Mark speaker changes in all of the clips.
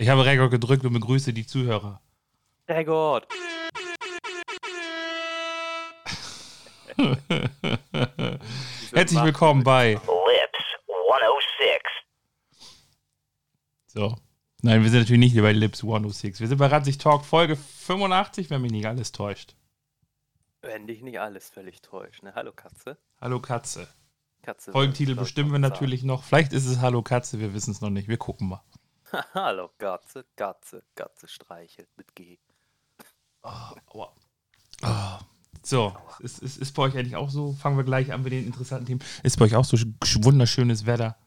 Speaker 1: Ich habe Rekord gedrückt und begrüße die Zuhörer.
Speaker 2: Rekord!
Speaker 1: Herzlich willkommen bei
Speaker 3: Lips 106.
Speaker 1: So. Nein, wir sind natürlich nicht hier bei Lips 106. Wir sind bei Ranzig Talk Folge 85, wenn mich nicht alles täuscht.
Speaker 2: Wenn dich nicht alles völlig täuscht, ne? Hallo Katze.
Speaker 1: Hallo Katze.
Speaker 2: Katze
Speaker 1: Folgentitel bestimmen wir natürlich noch. Vielleicht ist es Hallo Katze, wir wissen es noch nicht. Wir gucken mal.
Speaker 2: Hallo Katze, Katze, Katze streichelt mit G.
Speaker 1: Ah, aua. Ah. So, ist, ist, ist bei euch eigentlich auch so? Fangen wir gleich an mit den interessanten Themen. Ist bei euch auch so sch- wunderschönes Wetter?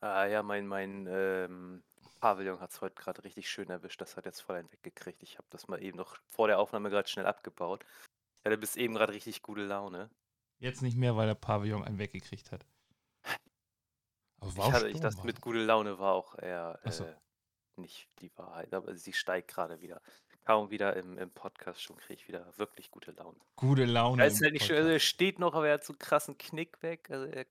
Speaker 2: Ah ja, mein, mein ähm, Pavillon hat es heute gerade richtig schön erwischt. Das hat jetzt voll einen weggekriegt. Ich habe das mal eben noch vor der Aufnahme gerade schnell abgebaut. Ich hatte bis eben gerade richtig gute Laune.
Speaker 1: Jetzt nicht mehr, weil der Pavillon einen weggekriegt hat. Aber war
Speaker 2: ich hatte, ich, das mit
Speaker 1: doch.
Speaker 2: gute Laune war auch eher
Speaker 1: so.
Speaker 2: äh, nicht die Wahrheit, aber sie steigt gerade wieder. Kaum wieder im, im Podcast schon kriege ich wieder wirklich gute Laune.
Speaker 1: Gute Laune.
Speaker 2: Er ist halt nicht schön, also er steht noch, aber er hat so einen krassen Knick weg. Also er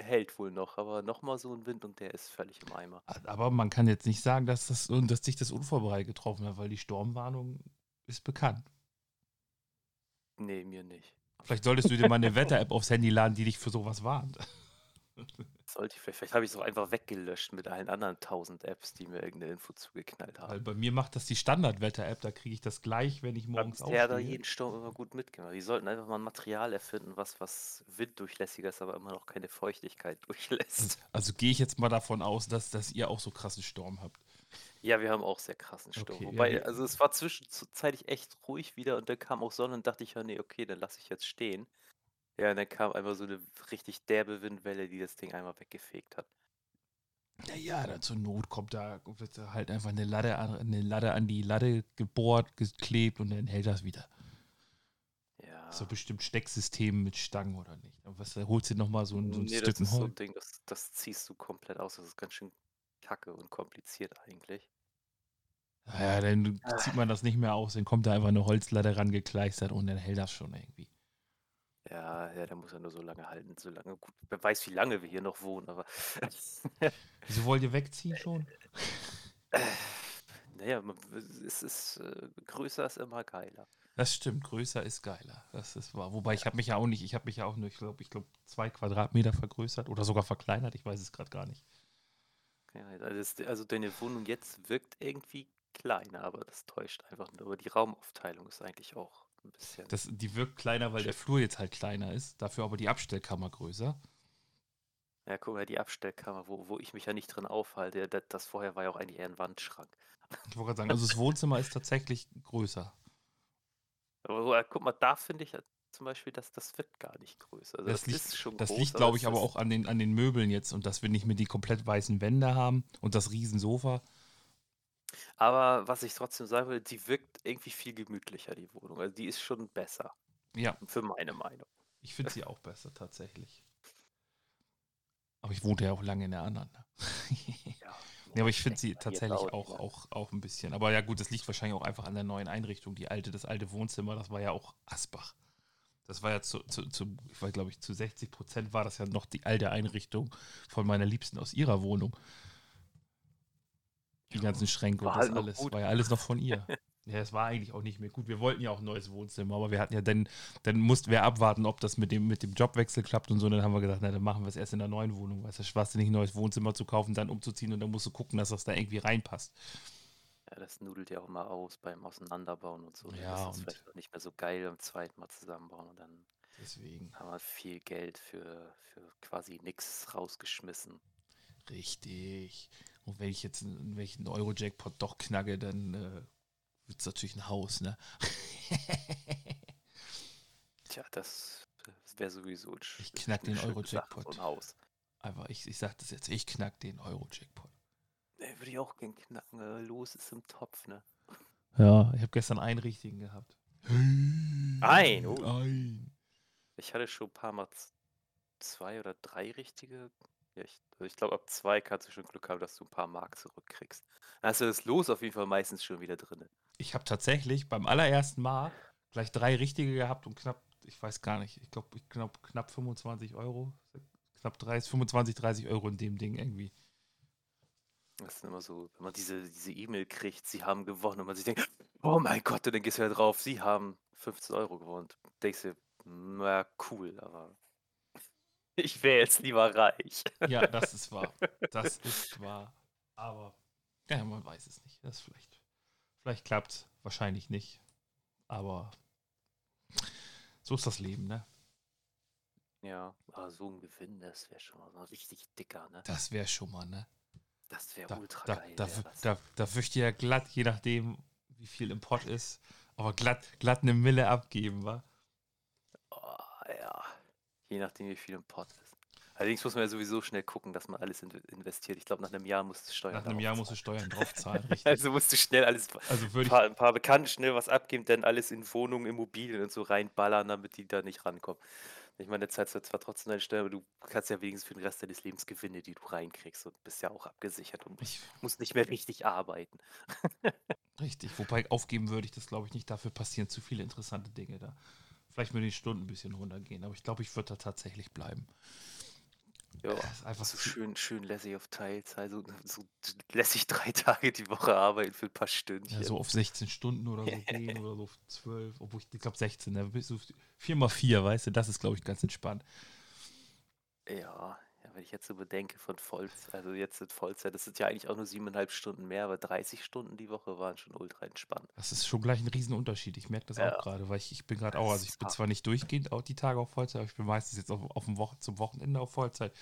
Speaker 2: hält wohl noch, aber nochmal so ein Wind und der ist völlig im Eimer.
Speaker 1: Aber man kann jetzt nicht sagen, dass, das, dass sich das unvorbereitet getroffen hat, weil die Sturmwarnung ist bekannt.
Speaker 2: Nee, mir nicht.
Speaker 1: Vielleicht solltest du dir mal eine Wetter-App aufs Handy laden, die dich für sowas warnt.
Speaker 2: Sollte ich vielleicht, vielleicht habe ich es auch einfach weggelöscht mit allen anderen tausend Apps, die mir irgendeine Info zugeknallt
Speaker 1: Weil
Speaker 2: haben.
Speaker 1: bei mir macht das die Standard-Wetter-App, da kriege ich das gleich, wenn ich morgens
Speaker 2: Der hat da
Speaker 1: aufstehe.
Speaker 2: jeden Sturm immer gut mitgemacht. Die sollten einfach mal ein Material erfinden, was, was winddurchlässiger ist, aber immer noch keine Feuchtigkeit durchlässt.
Speaker 1: Also gehe ich jetzt mal davon aus, dass, dass ihr auch so krassen Sturm habt.
Speaker 2: Ja, wir haben auch sehr krassen Sturm.
Speaker 1: Okay, ja,
Speaker 2: Wobei,
Speaker 1: wir-
Speaker 2: also es war zwischenzeitlich echt ruhig wieder und dann kam auch Sonne und dachte ich, ja, nee, okay, dann lasse ich jetzt stehen. Ja, und dann kam einfach so eine richtig derbe Windwelle, die das Ding einmal weggefegt hat.
Speaker 1: Naja, dann zur Not kommt da, wird da halt einfach eine Latte, an, eine Latte an die Latte gebohrt, geklebt und dann hält das wieder.
Speaker 2: Ja.
Speaker 1: So bestimmt Stecksystem mit Stangen oder nicht. Aber was, da holst du nochmal so ein, so ein
Speaker 2: nee, das
Speaker 1: Stück
Speaker 2: so
Speaker 1: Holz.
Speaker 2: ein Ding, das, das ziehst du komplett aus. Das ist ganz schön kacke und kompliziert eigentlich.
Speaker 1: Ja, dann zieht man das nicht mehr aus, dann kommt da einfach eine Holzlatte rangekleistert und dann hält das schon irgendwie.
Speaker 2: Ja, ja, der muss ja nur so lange halten, so lange. Gut, wer weiß, wie lange wir hier noch wohnen, aber.
Speaker 1: Wieso wollt ihr wegziehen schon?
Speaker 2: naja, man- es ist äh, größer ist immer geiler.
Speaker 1: Das stimmt, größer ist geiler. Das ist wahr. Wobei ich habe mich ja auch nicht, ich habe mich ja auch nur, ich glaube, ich glaube, zwei Quadratmeter vergrößert oder sogar verkleinert. Ich weiß es gerade gar nicht.
Speaker 2: Ja, also, also deine Wohnung jetzt wirkt irgendwie kleiner, aber das täuscht einfach nur. Aber die Raumaufteilung ist eigentlich auch ein bisschen.
Speaker 1: Das, die wirkt kleiner, weil der Flur jetzt halt kleiner ist. Dafür aber die Abstellkammer größer.
Speaker 2: Ja, guck mal, die Abstellkammer, wo, wo ich mich ja nicht drin aufhalte, das, das vorher war ja auch eigentlich eher ein Wandschrank.
Speaker 1: Ich wollte gerade sagen, also das Wohnzimmer ist tatsächlich größer.
Speaker 2: Aber so, äh, guck mal, da finde ich ja zum Beispiel, dass das wird gar nicht größer. Also
Speaker 1: Das
Speaker 2: das,
Speaker 1: liegt,
Speaker 2: ist schon
Speaker 1: das
Speaker 2: groß,
Speaker 1: liegt glaube ich, aber auch an den, an den Möbeln jetzt und dass wir nicht mehr die komplett weißen Wände haben und das Riesensofa.
Speaker 2: Aber was ich trotzdem sagen will, die wirkt irgendwie viel gemütlicher, die Wohnung. Also die ist schon besser,
Speaker 1: Ja,
Speaker 2: für meine Meinung.
Speaker 1: ich finde sie auch besser tatsächlich. Aber ich wohnte ja auch lange in der anderen. Ne?
Speaker 2: Ja,
Speaker 1: Ja, aber ich finde sie tatsächlich
Speaker 2: auch
Speaker 1: auch, auch, ein bisschen. Aber ja, gut, das liegt wahrscheinlich auch einfach an der neuen Einrichtung. Die alte, das alte Wohnzimmer, das war ja auch Asbach. Das war ja zu, zu, zu ich weiß, glaube ich, zu 60 Prozent war das ja noch die alte Einrichtung von meiner Liebsten aus ihrer Wohnung. Die ganzen Schränke
Speaker 2: War
Speaker 1: und das
Speaker 2: halt
Speaker 1: alles.
Speaker 2: gut.
Speaker 1: War ja alles noch von ihr. ja, es war eigentlich auch nicht mehr gut. Wir wollten ja auch ein neues Wohnzimmer, aber wir hatten ja dann, dann mussten wir abwarten, ob das mit dem, mit dem Jobwechsel klappt und so. Und dann haben wir gedacht, na, dann machen wir es erst in der neuen Wohnung. Weißt du, Spaß nicht ein neues Wohnzimmer zu kaufen, dann umzuziehen und dann musst du gucken, dass das da irgendwie reinpasst.
Speaker 2: Ja, das nudelt ja auch mal aus beim Auseinanderbauen und so.
Speaker 1: Ja,
Speaker 2: ist das
Speaker 1: und-
Speaker 2: vielleicht auch nicht mehr so geil beim zweiten Mal zusammenbauen und dann
Speaker 1: Deswegen.
Speaker 2: haben wir viel Geld für, für quasi nichts rausgeschmissen.
Speaker 1: Richtig. Und wenn ich jetzt ich einen Euro-Jackpot doch knacke, dann äh, wird es natürlich ein Haus, ne?
Speaker 2: Tja, das, das wäre sowieso ein
Speaker 1: Ich knack den Euro-Jackpot.
Speaker 2: Sache, So ein Haus.
Speaker 1: Aber ich, ich sag das jetzt, ich knack den Euro-Jackpot.
Speaker 2: Nee, würde ich auch gern knacken. äh, Los ist im Topf, ne?
Speaker 1: Ja, ich habe gestern einen richtigen gehabt.
Speaker 2: Ein, oh.
Speaker 1: Ein.
Speaker 2: Ich hatte schon ein paar Mal zwei oder drei richtige. Ja, ich, also ich glaube, ab zwei kannst du schon Glück haben, dass du ein paar Mark zurückkriegst. Dann hast du das Los auf jeden Fall meistens schon wieder drin.
Speaker 1: Ich habe tatsächlich beim allerersten Mal gleich drei richtige gehabt und knapp, ich weiß gar nicht, ich glaube knapp, knapp 25 Euro. Knapp 30, 25, 30 Euro in dem Ding irgendwie.
Speaker 2: Das ist immer so, wenn man diese diese E-Mail kriegt, sie haben gewonnen und man sich denkt: „Oh mein Gott“, und dann gehst du halt drauf, sie haben 15 Euro gewonnen. Denkst dir: „Na cool, aber ich wäre jetzt lieber reich.“
Speaker 1: Ja, das ist wahr. Das ist wahr. Aber ja, man weiß es nicht. Das vielleicht, vielleicht klappt wahrscheinlich nicht. Aber so ist das Leben, ne?
Speaker 2: Ja, aber so ein Gewinn, das wäre schon mal richtig dicker, ne?
Speaker 1: Das wäre schon mal, ne?
Speaker 2: Das wäre
Speaker 1: Da,
Speaker 2: ultra
Speaker 1: da,
Speaker 2: geil,
Speaker 1: da, da, da würde ja glatt, je nachdem, wie viel im Pott ist, aber glatt, glatt eine Mille abgeben, wa?
Speaker 2: Oh, ja. Je nachdem, wie viel im Pot ist. Allerdings muss man ja sowieso schnell gucken, dass man alles in investiert. Ich glaube, nach einem Jahr musst du Steuern
Speaker 1: Nach einem Jahr musst du. Steuern drauf zahlen, richtig.
Speaker 2: Also musst du schnell alles
Speaker 1: Also
Speaker 2: ein
Speaker 1: würde
Speaker 2: paar, ein paar Bekannten schnell was abgeben, dann alles in Wohnungen, Immobilien und so reinballern, damit die da nicht rankommen. Ich meine, jetzt zahlst du zwar trotzdem deine Steuern, aber du kannst ja wenigstens für den Rest deines Lebens Gewinne, die du reinkriegst und bist ja auch abgesichert und
Speaker 1: ich,
Speaker 2: musst nicht mehr richtig arbeiten.
Speaker 1: richtig. Wobei aufgeben würde ich das, glaube ich, nicht. Dafür passieren zu viele interessante Dinge da. Vielleicht mit den Stunden ein bisschen runtergehen, aber ich glaube, ich würde da tatsächlich bleiben.
Speaker 2: Ja,
Speaker 1: ist einfach
Speaker 2: so schön, schön lässig auf Teilzeit, so, so lässig drei Tage die Woche arbeiten für ein paar Stündchen.
Speaker 1: Ja, so auf 16 Stunden oder so gehen oder so auf 12, obwohl ich, ich glaube 16, da bist du 4 mal 4, weißt du, das ist, glaube ich, ganz entspannt.
Speaker 2: Ja, wenn ich jetzt so bedenke von Vollzeit, also jetzt sind Vollzeit, das sind ja eigentlich auch nur siebeneinhalb Stunden mehr, aber 30 Stunden die Woche waren schon ultra entspannt.
Speaker 1: Das ist schon gleich ein Riesenunterschied. Ich merke das
Speaker 2: Ja.
Speaker 1: auch gerade, weil ich, ich bin gerade auch, also ich bin zwar nicht durchgehend auch die Tage auf Vollzeit, aber ich bin meistens jetzt auf, auf dem Wochen, zum Wochenende auf Vollzeit,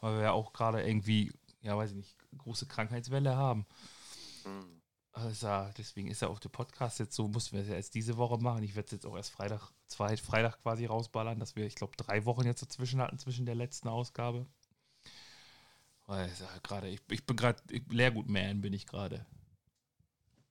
Speaker 1: weil wir ja auch gerade irgendwie, ja, weiß ich nicht, große Krankheitswelle haben.
Speaker 2: Hm.
Speaker 1: Also, deswegen ist ja auch der Podcast jetzt so, mussten wir es ja erst diese Woche machen. Ich werde es jetzt auch erst Freitag, zwei, Freitag quasi rausballern, dass wir, ich glaube, drei Wochen jetzt dazwischen hatten, zwischen der letzten Ausgabe. Es ja gerade, ich, ich bin gerade, Lehrgut-Man bin ich gerade.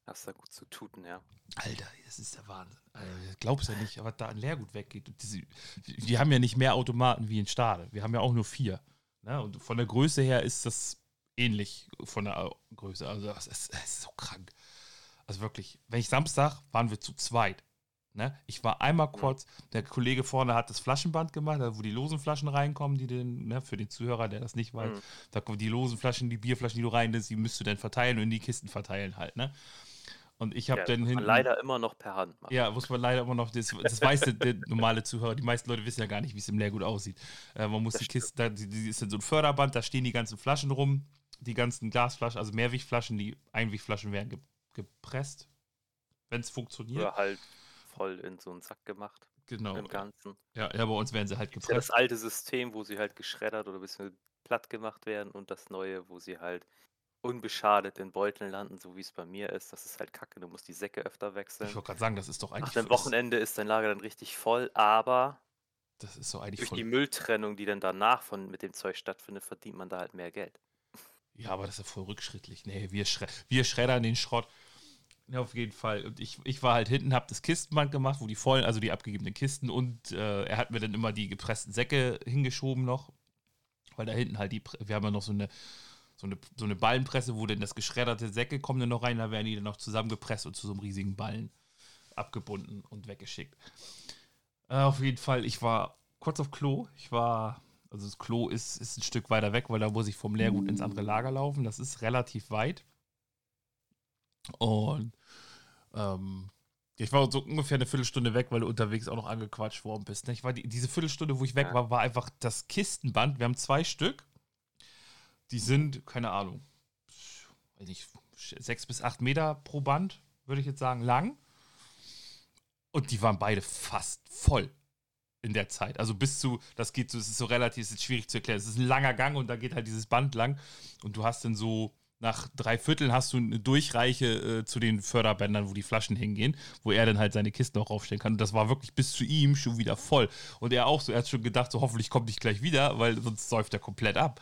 Speaker 2: Hast da gut zu tun, ja.
Speaker 1: Alter, das ist der Wahnsinn. Das glaubst ja nicht, was da an Leergut weggeht. Diese, die haben ja nicht mehr Automaten wie in Stade. Wir haben ja auch nur vier. Ne? Und von der Größe her ist das ähnlich von der Größe. Also ist, das ist so krank. Also wirklich, wenn ich Samstag waren wir zu zweit. Ne? Ich war einmal kurz, der Kollege vorne hat das Flaschenband gemacht, wo die losen Flaschen reinkommen, die den, ne, für den Zuhörer, der das nicht weiß,
Speaker 2: Mhm.
Speaker 1: da kommen die losen Flaschen, die Bierflaschen, die du rein die müsst du dann verteilen und in die Kisten verteilen halt, ne? Und ich habe
Speaker 2: ja,
Speaker 1: dann hinten.
Speaker 2: leider immer noch per Hand machen.
Speaker 1: Ja, muss man leider immer noch, das, das weiß der, der normale Zuhörer, die meisten Leute wissen ja gar nicht, wie es im Leergut aussieht. Äh, man muss
Speaker 2: Das
Speaker 1: die Kiste, da die, die ist dann so ein Förderband, da stehen die ganzen Flaschen rum, die ganzen Glasflaschen, also Mehrwegflaschen, die Einwegflaschen werden ge gepresst, wenn es funktioniert.
Speaker 2: Oder halt voll in so einen Sack gemacht
Speaker 1: genau.
Speaker 2: im Ganzen.
Speaker 1: Ja, ja, bei uns werden sie halt
Speaker 2: Gibt's ja das
Speaker 1: gepresst.
Speaker 2: alte System, wo sie halt geschreddert oder ein bisschen platt gemacht werden und das neue, wo sie halt unbeschadet in Beuteln landen, so wie es bei mir ist. Das ist halt kacke, du musst die Säcke öfter wechseln.
Speaker 1: Ich wollte gerade sagen, das ist doch
Speaker 2: Nach
Speaker 1: eigentlich.
Speaker 2: dem Wochenende ist dein Lager dann richtig voll, aber
Speaker 1: Das ist so eigentlich
Speaker 2: durch die
Speaker 1: voll.
Speaker 2: Mülltrennung, die dann danach von mit dem Zeug stattfindet, verdient man da halt mehr Geld.
Speaker 1: Ja, aber das ist ja voll rückschrittlich. Nee, wir, schre wir schreddern den Schrott. Ja, auf jeden Fall. Und ich, ich war halt hinten, hab das Kistenband gemacht, wo die vollen, also die abgegebenen Kisten und äh, er hat mir dann immer die gepressten Säcke hingeschoben noch. Weil da hinten halt die, wir haben ja noch so eine, so eine, so eine Ballenpresse, wo dann das geschredderte Säcke kommen dann noch rein, da werden die dann noch zusammengepresst und zu so einem riesigen Ballen abgebunden und weggeschickt. Äh, auf jeden Fall, ich war kurz auf Klo. Ich war, also das Klo ist, ist ein Stück weiter weg, weil da muss ich vom Leergut ins andere Lager laufen. Das ist relativ weit. Und ähm, ich war so ungefähr eine Viertelstunde weg, weil du unterwegs auch noch angequatscht worden bist. Ne? Ich war die, diese Viertelstunde, wo ich weg war, war einfach das Kistenband. Wir haben zwei Stück. Die sind, keine Ahnung, weiß nicht, sechs bis acht Meter pro Band, würde ich jetzt sagen, lang. Und die waren beide fast voll in der Zeit. Also bis zu, das geht so, es ist so relativ, es ist schwierig zu erklären. Es ist ein langer Gang und da geht halt dieses Band lang. Und du hast dann so, nach drei Vierteln hast du eine Durchreiche äh, zu den Förderbändern, wo die Flaschen hingehen, wo er dann halt seine Kisten auch raufstellen kann. Und das war wirklich bis zu ihm schon wieder voll. Und er auch so, er hat schon gedacht, so hoffentlich kommt nicht gleich wieder, weil sonst säuft er komplett ab.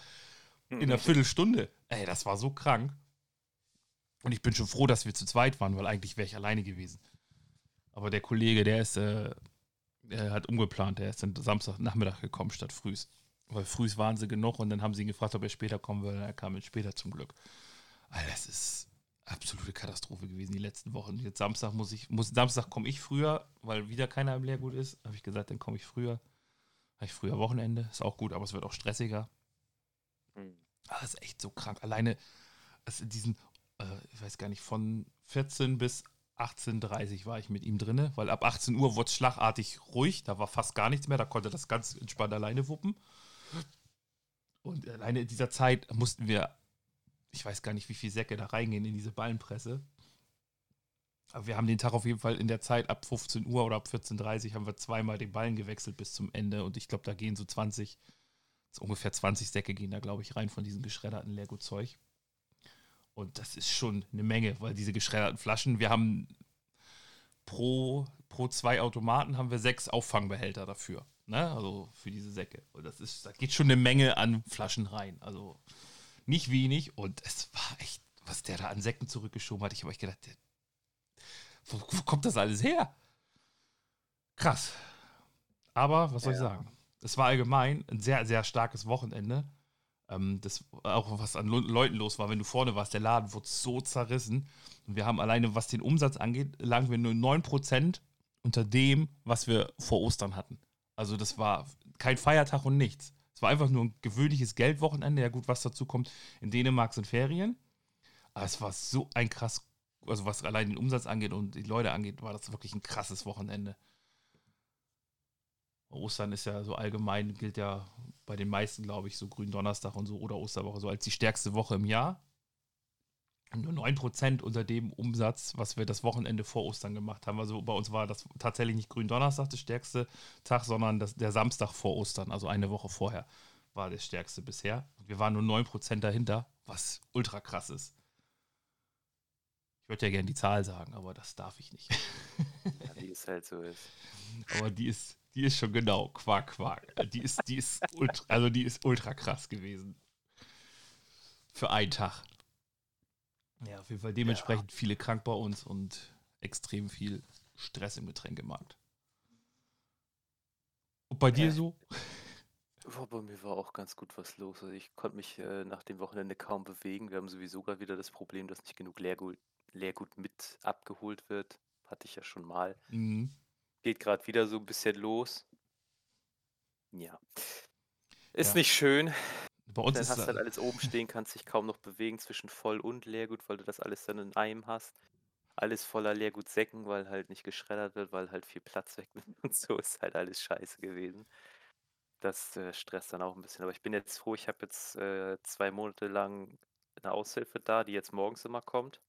Speaker 1: In einer Viertelstunde. Ey, das war so krank. Und ich bin schon froh, dass wir zu zweit waren, weil eigentlich wäre ich alleine gewesen. Aber der Kollege, der ist, äh, der hat umgeplant, der ist dann Samstagnachmittag gekommen statt frühs. Weil frühs waren sie genug und dann haben sie ihn gefragt, ob er später kommen würde. Er kam jetzt später zum Glück. Alter, das ist absolute Katastrophe gewesen die letzten Wochen. Jetzt Samstag muss ich, muss, Samstag komme ich früher, weil wieder keiner im Lehrgut ist. Habe ich gesagt, dann komme ich früher. Habe ich früher Wochenende. Ist auch gut, aber es wird auch stressiger.
Speaker 2: Hm.
Speaker 1: Ah, Das ist echt so krank. Alleine, also diesen, äh, ich weiß gar nicht, von 14 bis 18.30 war ich mit ihm drinne, weil ab 18 Uhr wurde es schlagartig ruhig, da war fast gar nichts mehr, da konnte das ganz entspannt alleine wuppen. Und alleine in dieser Zeit mussten wir, ich weiß gar nicht, wie viele Säcke da reingehen in diese Ballenpresse. Aber wir haben den Tag auf jeden Fall in der Zeit ab 15 Uhr oder ab 14.30 Uhr haben wir zweimal den Ballen gewechselt bis zum Ende. Und ich glaube, da gehen so 20, so ungefähr 20 Säcke gehen da, glaube ich, rein von diesem geschredderten Lego-Zeug. Und das ist schon eine Menge, weil diese geschredderten Flaschen, wir haben pro, pro zwei Automaten haben wir sechs Auffangbehälter dafür. Ne? Also für diese Säcke. Und das ist, da geht schon eine Menge an Flaschen rein. Also nicht wenig. Und es war echt, was der da an Säcken zurückgeschoben hat. Ich habe euch gedacht, der, wo, wo, kommt das alles her? Krass. Aber was soll ja. ich sagen? Es war allgemein ein sehr, sehr starkes Wochenende. Ähm, das auch was an Leuten los war, wenn du vorne warst, der Laden wurde so zerrissen. Und wir haben alleine, was den Umsatz angeht, lagen wir nur 9% unter dem, was wir vor Ostern hatten. Also das war kein Feiertag und nichts. Es war einfach nur ein gewöhnliches Geldwochenende. Ja gut, was dazu kommt, in Dänemark sind Ferien. Aber es war so ein krass also was allein den Umsatz angeht und die Leute angeht, war das wirklich ein krasses Wochenende. Ostern ist ja so allgemein, gilt ja bei den meisten, glaube ich, so Gründonnerstag und so oder Osterwoche so als die stärkste Woche im Jahr. Nur 9% unter dem Umsatz, was wir das Wochenende vor Ostern gemacht haben. Also bei uns war das tatsächlich nicht Gründonnerstag der stärkste Tag, sondern das, der Samstag vor Ostern, also eine Woche vorher, war der stärkste bisher. Wir waren nur 9% dahinter, was ultra krass ist. Ich würde ja gerne die Zahl sagen, aber das darf ich nicht.
Speaker 2: Ja, die ist halt so ist.
Speaker 1: Aber die ist, die ist schon genau Quark, Quark. Die ist, die ist ultra, also die ist ultra krass gewesen. Für einen Tag. Ja, auf jeden Fall dementsprechend ja. viele krank bei uns und extrem viel Stress im Getränkemarkt. Und bei dir so?
Speaker 2: Oh, bei mir war auch ganz gut was los. Also ich konnte mich äh, nach dem Wochenende kaum bewegen. Wir haben sowieso gerade wieder das Problem, dass nicht genug Leergut, Leergut mit abgeholt wird. Hatte ich ja schon mal.
Speaker 1: Mhm.
Speaker 2: Geht gerade wieder so ein bisschen los. Ja. Ist
Speaker 1: Ja.
Speaker 2: nicht schön.
Speaker 1: Bei uns
Speaker 2: Dann
Speaker 1: ist
Speaker 2: hast du halt alles oben stehen, kannst dich kaum noch bewegen zwischen Voll- und Leergut, weil du das alles dann in einem hast. Alles voller Leergutsäcken, weil halt nicht geschreddert wird, weil halt viel Platz wegnimmt und so ist halt alles scheiße gewesen. Das äh, stresst dann auch ein bisschen. Aber ich bin jetzt froh, ich habe jetzt äh, zwei Monate lang eine Aushilfe da, die jetzt morgens immer kommt.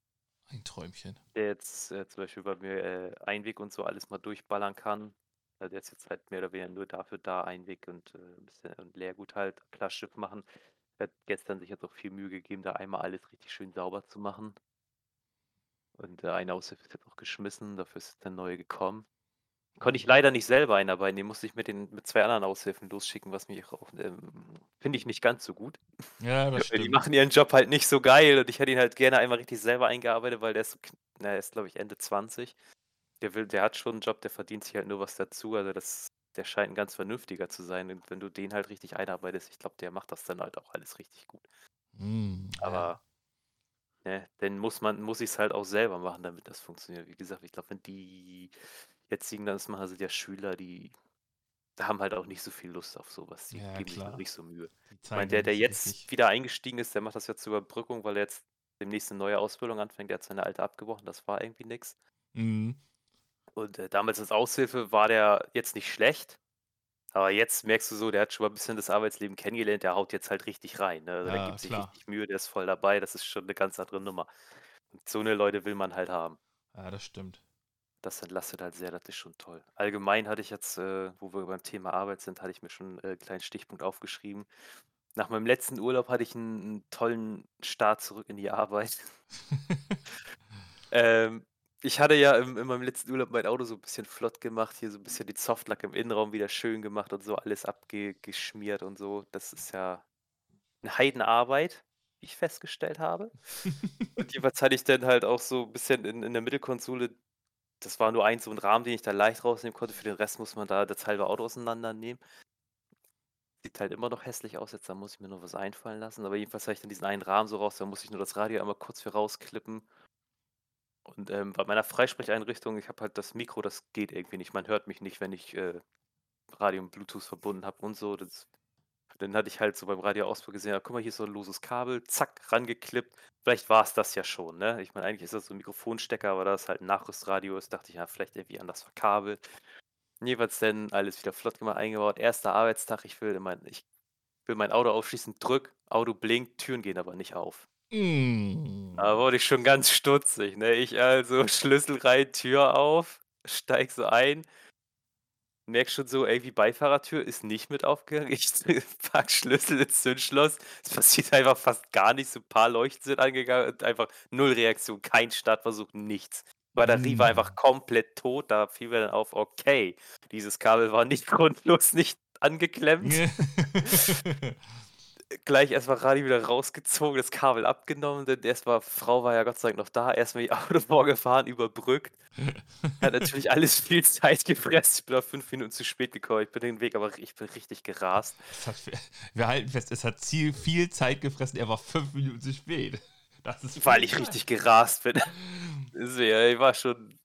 Speaker 1: ein Träumchen.
Speaker 2: Der jetzt äh, zum Beispiel bei mir äh, Einweg und so alles mal durchballern kann. Also der ist jetzt halt mehr oder weniger nur dafür da, Einweg und äh, ein bisschen und Leergut halt, Plastschiff machen. Er hat gestern sich jetzt auch viel Mühe gegeben, da einmal alles richtig schön sauber zu machen. Und äh, eine Aushilfe ist jetzt auch geschmissen, dafür ist der neue gekommen. Konnte ich leider nicht selber einarbeiten, den musste ich mit den mit zwei anderen Aushilfen losschicken, was mich auch ähm, finde ich nicht ganz so gut.
Speaker 1: Ja, das
Speaker 2: Weil die
Speaker 1: stimmt.
Speaker 2: machen ihren Job halt nicht so geil und ich hätte ihn halt gerne einmal richtig selber eingearbeitet, weil der ist, na, er ist glaube ich Ende 20. Der will, der hat schon einen Job, der verdient sich halt nur was dazu. Also das, der scheint ein ganz vernünftiger zu sein. Und wenn du den halt richtig einarbeitest, ich glaube, der macht das dann halt auch alles richtig gut.
Speaker 1: Mm, ja.
Speaker 2: Aber ne, dann muss man, muss ich es halt auch selber machen, damit das funktioniert. Wie gesagt, ich glaube, wenn die jetzigen das machen, also der Schüler, die haben halt auch nicht so viel Lust auf sowas. Die
Speaker 1: Ja,
Speaker 2: geben sich noch nicht so Mühe. Ich meine, der, der jetzt
Speaker 1: richtig.
Speaker 2: wieder eingestiegen ist, der macht das jetzt zur Überbrückung, weil er jetzt demnächst eine neue Ausbildung anfängt. Der hat seine alte abgebrochen, das war irgendwie nix.
Speaker 1: Mhm.
Speaker 2: Und äh, damals als Aushilfe war der jetzt nicht schlecht. Aber jetzt merkst du so, der hat schon mal ein bisschen das Arbeitsleben kennengelernt, der haut jetzt halt richtig rein. Ne? Also der
Speaker 1: Ja,
Speaker 2: gibt sich
Speaker 1: klar.
Speaker 2: richtig Mühe, der ist voll dabei. Das ist schon eine ganz andere Nummer. Und so eine Leute will man halt haben.
Speaker 1: Ja, das stimmt.
Speaker 2: Das entlastet halt sehr, das ist schon toll. Allgemein hatte ich jetzt, äh, wo wir beim Thema Arbeit sind, hatte ich mir schon äh, einen kleinen Stichpunkt aufgeschrieben. Nach meinem letzten Urlaub hatte ich einen, einen tollen Start zurück in die Arbeit. Ähm, ich hatte ja im, in meinem letzten Urlaub mein Auto so ein bisschen flott gemacht, hier so ein bisschen die Softlack im Innenraum wieder schön gemacht und so alles abgeschmiert und so. Das ist ja eine Heidenarbeit, wie ich festgestellt habe. Und jeweils hatte ich dann halt auch so ein bisschen in, in der Mittelkonsole, das war nur ein so ein Rahmen, den ich da leicht rausnehmen konnte. Für den Rest muss man da das halbe Auto auseinandernehmen. Sieht halt immer noch hässlich aus, jetzt da muss ich mir noch was einfallen lassen. Aber jedenfalls habe ich dann diesen einen Rahmen so raus, da muss ich nur das Radio einmal kurz für rausklippen. Und ähm, bei meiner Freisprecheinrichtung, ich habe halt das Mikro, das geht irgendwie nicht. Man hört mich nicht, wenn ich äh, Radio und Bluetooth verbunden habe und so. Das Dann hatte ich halt so beim Radioausbau gesehen, ja, guck mal, hier ist so ein loses Kabel, zack, rangeklippt. Vielleicht war es das ja schon, ne? Ich meine, eigentlich ist das so ein Mikrofonstecker, aber da es halt ein Nachrüstradio ist, dachte ich, ja, vielleicht irgendwie anders verkabelt. Jeweils dann alles wieder flott gemacht, eingebaut. Erster Arbeitstag, ich will mein, ich will mein Auto aufschließen, drück, Auto blinkt, Türen gehen aber nicht auf.
Speaker 1: Mm.
Speaker 2: Da wurde ich schon ganz stutzig, ne? Ich also Schlüssel rein, Tür auf, steig so ein, merk schon so, irgendwie Beifahrertür ist nicht mit aufgegangen. Ich pack Schlüssel ins Zündschloss. Es passiert einfach fast gar nichts. So ein paar Leuchten sind angegangen und einfach null Reaktion, kein Startversuch, nichts. Batterie war einfach
Speaker 1: Mm.
Speaker 2: komplett tot. Da fiel mir dann auf, okay, dieses Kabel war nicht grundlos nicht angeklemmt. Gleich erstmal Radio wieder rausgezogen, das Kabel abgenommen, denn erstmal, Frau war ja Gott sei Dank noch da, erstmal die Auto vorgefahren, überbrückt. Hat natürlich alles viel Zeit gefressen. Ich bin auf fünf Minuten zu spät gekommen. Ich bin den Weg, aber ich bin richtig gerast.
Speaker 1: Hat, wir halten fest, es hat viel, viel Zeit gefressen, er war fünf Minuten zu spät. Das ist
Speaker 2: Weil ich richtig gerast bin. Ich war schon.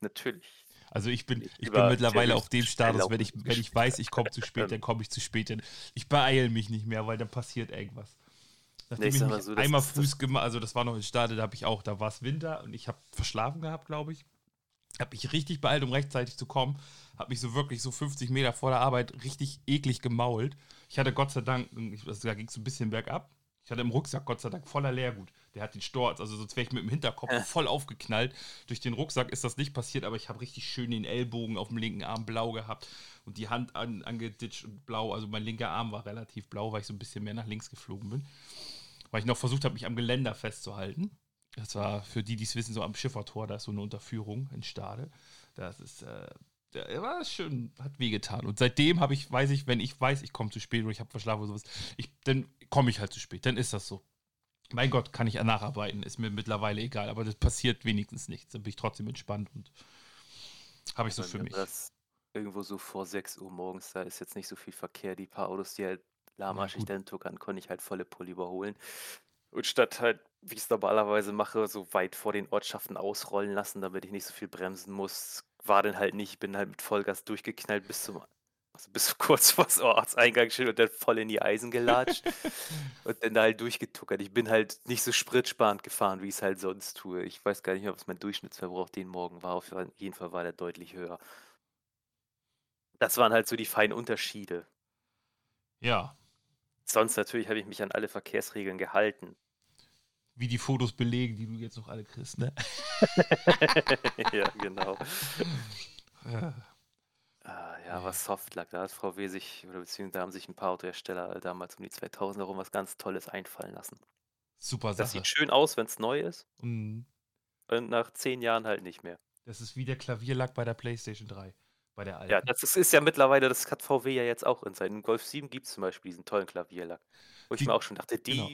Speaker 2: Natürlich.
Speaker 1: Also ich bin, ich bin mittlerweile auf dem Status, wenn ich, wenn ich weiß, ich komme zu spät, dann komme ich zu spät. Denn ich beeile mich nicht mehr, weil dann passiert irgendwas. Nachdem
Speaker 2: ich
Speaker 1: mich
Speaker 2: so,
Speaker 1: einmal früh gemacht, also das war noch in Stade, da habe ich auch, da war es Winter und ich habe verschlafen gehabt, glaube ich. Habe mich richtig beeilt, um rechtzeitig zu kommen. Habe mich so wirklich so 50 Meter vor der Arbeit richtig eklig gemault. Ich hatte Gott sei Dank, also da ging es so ein bisschen bergab. Ich hatte im Rucksack Gott sei Dank voller Leergut. Der hat den Sturz, also sonst wäre ich mit dem Hinterkopf
Speaker 2: Ja.
Speaker 1: voll aufgeknallt. Durch den Rucksack ist das nicht passiert, aber ich habe richtig schön den Ellbogen auf dem linken Arm blau gehabt und die Hand an, angeditscht und blau. Also mein linker Arm war relativ blau, weil ich so ein bisschen mehr nach links geflogen bin. Weil ich noch versucht habe, mich am Geländer festzuhalten. Das war für die, die es wissen, so am Schiffertor, da ist so eine Unterführung in Stade. Das ist, äh, der war schön, hat wehgetan. Und seitdem habe ich, weiß ich, wenn ich weiß, ich komme zu spät oder ich habe verschlafen oder sowas, ich, dann komme ich halt zu spät. Dann ist das so. Mein Gott, kann ich ja nacharbeiten, ist mir mittlerweile egal, aber das passiert wenigstens nichts. Dann bin ich trotzdem entspannt und habe ich so für mich.
Speaker 2: Das irgendwo so vor 6 Uhr morgens, da ist jetzt nicht so viel Verkehr. Die paar Autos, die halt lahmarschig
Speaker 1: gut.
Speaker 2: dann tuckern, konnte ich halt volle Pulle überholen. Und statt halt, wie ich es normalerweise mache, so weit vor den Ortschaften ausrollen lassen, damit ich nicht so viel bremsen muss, war dann halt nicht. Ich bin halt mit Vollgas durchgeknallt bis zum, also bis kurz vor das Ortseingang stehen und dann voll in die Eisen gelatscht und dann da halt durchgetuckert. Ich bin halt nicht so spritsparend gefahren, wie ich es halt sonst tue. Ich weiß gar nicht mehr, was mein Durchschnittsverbrauch den Morgen war. Auf jeden Fall war der deutlich höher. Das waren halt so die feinen Unterschiede.
Speaker 1: Ja,
Speaker 2: Sonst natürlich habe ich mich an alle Verkehrsregeln gehalten.
Speaker 1: Wie die Fotos belegen, die du jetzt noch alle kriegst, ne?
Speaker 2: ja, genau.
Speaker 1: Ja.
Speaker 2: Ah, ja, was Softlack, da hat VW sich, oder beziehungsweise da haben sich ein paar Autohersteller damals um die 2000 herum was ganz Tolles einfallen lassen.
Speaker 1: Super
Speaker 2: Das
Speaker 1: Sache.
Speaker 2: sieht schön aus, wenn es neu ist,
Speaker 1: Und
Speaker 2: und nach zehn Jahren halt nicht mehr.
Speaker 1: das ist wie der Klavierlack bei der PlayStation 3. Bei der alten.
Speaker 2: Ja, das ist, ist ja mittlerweile, das hat VW ja jetzt auch in seinem Golf 7 gibt es zum Beispiel diesen tollen Klavierlack. Wo ich
Speaker 1: Die-
Speaker 2: mir auch schon dachte, die
Speaker 1: genau.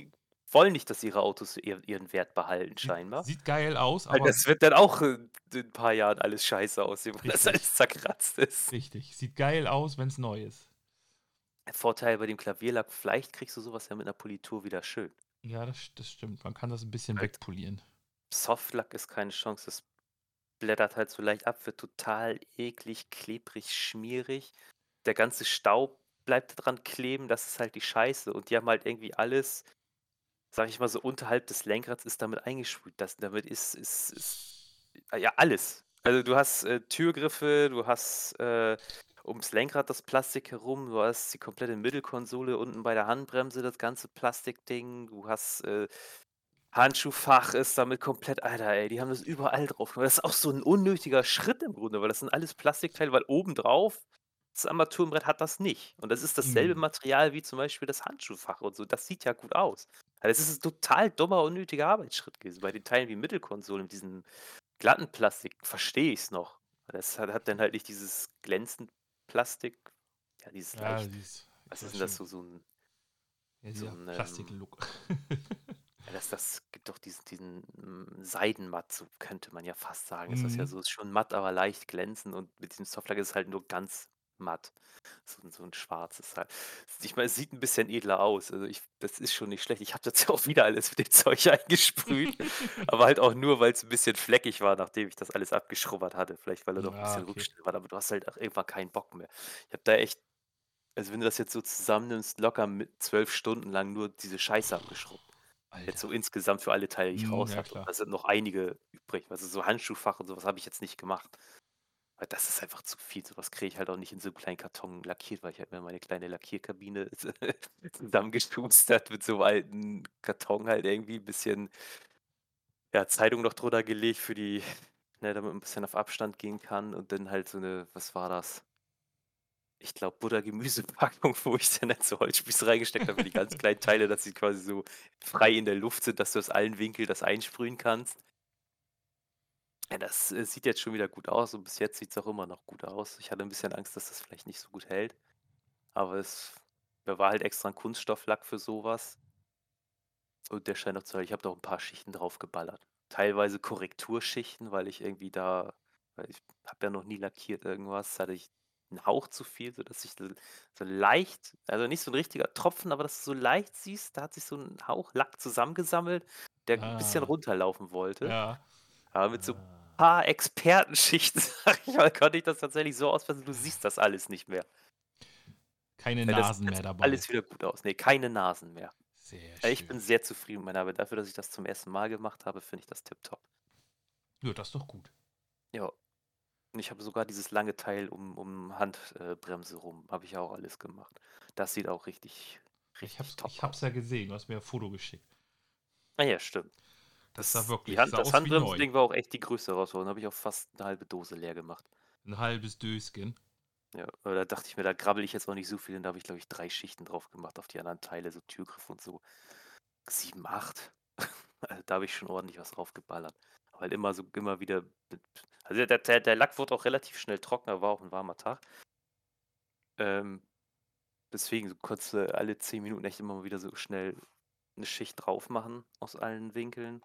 Speaker 2: Wollen nicht, dass ihre Autos ihr, ihren Wert behalten, scheinbar.
Speaker 1: Sieht geil aus, aber
Speaker 2: das wird dann auch in ein paar Jahren alles scheiße aussehen, weil das alles zerkratzt ist.
Speaker 1: richtig. Sieht geil aus, wenn es neu ist.
Speaker 2: Vorteil bei dem Klavierlack, vielleicht kriegst du sowas ja mit einer Politur wieder schön.
Speaker 1: Ja, das, das stimmt. Man kann das ein bisschen
Speaker 2: Halt.
Speaker 1: wegpolieren.
Speaker 2: Softlack ist keine Chance. Das blättert halt so leicht ab, wird total eklig, klebrig, schmierig. Der ganze Staub bleibt dran kleben, das ist halt die Scheiße. Und die haben halt irgendwie alles, sag ich mal so, unterhalb des Lenkrads ist damit eingesprüht. Das, damit ist, ist, ist ja alles. Also du hast äh, Türgriffe, du hast äh, ums Lenkrad das Plastik herum, du hast die komplette Mittelkonsole unten bei der Handbremse, das ganze Plastikding, du hast äh, Handschuhfach ist damit komplett, Alter, ey, die haben das überall drauf. Das ist auch so ein unnötiger Schritt im Grunde, weil das sind alles Plastikteile, weil obendrauf das Armaturenbrett hat das nicht. Und das ist dasselbe
Speaker 1: Mhm.
Speaker 2: Material wie zum Beispiel das Handschuhfach und so. Das sieht ja gut aus. Also das ist ein total dummer, unnötiger Arbeitsschritt gewesen. Bei den Teilen wie Mittelkonsole mit diesem glatten Plastik verstehe ich es noch. Das hat, hat dann halt nicht dieses glänzend Plastik. Ja, dieses
Speaker 1: Ja,
Speaker 2: leicht.
Speaker 1: die ist,
Speaker 2: Was ist denn das so, so ein.
Speaker 1: Ja,
Speaker 2: so ein, ähm,
Speaker 1: Plastiklook.
Speaker 2: Ja, das, das gibt doch diesen, diesen mm, Seidenmatt, so könnte man ja fast sagen. Ist das ja
Speaker 1: Mhm.
Speaker 2: so, ist schon matt, aber leicht glänzend und mit diesem Softlack ist es halt nur ganz matt. So, ein- so ein schwarzes halt. Ich meine, es sieht ein bisschen edler aus. Also ich, das ist schon nicht schlecht. Ich habe das ja auch wieder alles mit dem Zeug eingesprüht, aber halt auch nur, weil es ein bisschen fleckig war, nachdem ich das alles abgeschrubbert hatte. Vielleicht, weil er doch ein
Speaker 1: Ah,
Speaker 2: bisschen
Speaker 1: okay.
Speaker 2: rückständig war, aber du hast halt auch irgendwann keinen Bock mehr. Ich habe da echt Also wenn du das jetzt so zusammennimmst, locker mit zwölf Stunden lang nur diese Scheiße abgeschrubbt. Jetzt so
Speaker 1: Alter.
Speaker 2: insgesamt für alle Teile, die ich
Speaker 1: Mhm,
Speaker 2: raus
Speaker 1: ja, klar.
Speaker 2: Da sind noch einige übrig. Also so Handschuhfach und sowas habe ich jetzt nicht gemacht. Weil das ist einfach zu viel. Sowas kriege ich halt auch nicht in so einem kleinen Karton lackiert, weil ich habe mir meine kleine Lackierkabine zusammengeschustert mit so einem alten Karton halt irgendwie ein bisschen ja, Zeitung noch drunter gelegt für die, ne, damit man ein bisschen auf Abstand gehen kann und dann halt so eine, was war das? Ich glaube, Butter-Gemüsepackung, wo ich dann halt so Holzspieße reingesteckt habe, die ganz kleinen Teile, dass sie quasi so frei in der Luft sind, dass du aus allen Winkeln das einsprühen kannst. Ja, das äh, sieht jetzt schon wieder gut aus und bis jetzt sieht es auch immer noch gut aus. Ich hatte ein bisschen Angst, dass das vielleicht nicht so gut hält. Aber es da war halt extra ein Kunststofflack für sowas. Und der scheint auch zu halten. Ich habe da auch ein paar Schichten drauf geballert. Teilweise Korrekturschichten, weil ich irgendwie da, weil ich habe ja noch nie lackiert irgendwas, hatte ich einen Hauch zu viel, sodass ich so, so leicht, also nicht so ein richtiger Tropfen, aber dass du so leicht siehst, da hat sich so ein Hauch Lack zusammengesammelt, der ein bisschen
Speaker 1: Ah.
Speaker 2: runterlaufen wollte.
Speaker 1: Ja.
Speaker 2: Aber mit so
Speaker 1: Ah.
Speaker 2: paar Expertenschichten, sag ich mal, konnte ich das tatsächlich so auspassen, du siehst das alles nicht mehr.
Speaker 1: Keine
Speaker 2: das
Speaker 1: Nasen mehr dabei.
Speaker 2: alles wieder gut aus. Ne, keine Nasen mehr.
Speaker 1: Sehr
Speaker 2: ich
Speaker 1: schön.
Speaker 2: bin sehr zufrieden mit meiner Arbeit. Dafür, dass ich das zum ersten Mal gemacht habe, finde ich das tipptopp.
Speaker 1: Ja, das ist doch gut.
Speaker 2: Ja. Und ich habe sogar dieses lange Teil um, um Handbremse Bremse rum, habe ich auch alles gemacht. Das sieht auch richtig,
Speaker 1: Ich
Speaker 2: richtig
Speaker 1: hab's,
Speaker 2: top
Speaker 1: ich hab's ja gesehen, du hast mir ein Foto geschickt.
Speaker 2: Ah ja, stimmt.
Speaker 1: Das sah wirklich
Speaker 2: die Hand,
Speaker 1: sah
Speaker 2: das. Handbremsending war auch echt die größte Herausforderung. Da habe ich auch fast eine halbe Dose leer gemacht.
Speaker 1: Ein halbes Dösken.
Speaker 2: Ja, da dachte ich mir, da grabbel ich jetzt auch nicht so viel, denn da habe ich, glaube ich, drei Schichten drauf gemacht auf die anderen Teile, so Türgriff und so. Sieben, acht. Also da habe ich schon ordentlich was draufgeballert. Aber halt immer so, immer wieder. Also der, der, der Lack wurde auch relativ schnell trocken, war auch ein warmer Tag. Ähm, deswegen so konntest du alle zehn Minuten echt immer mal wieder so schnell eine Schicht drauf machen aus allen Winkeln.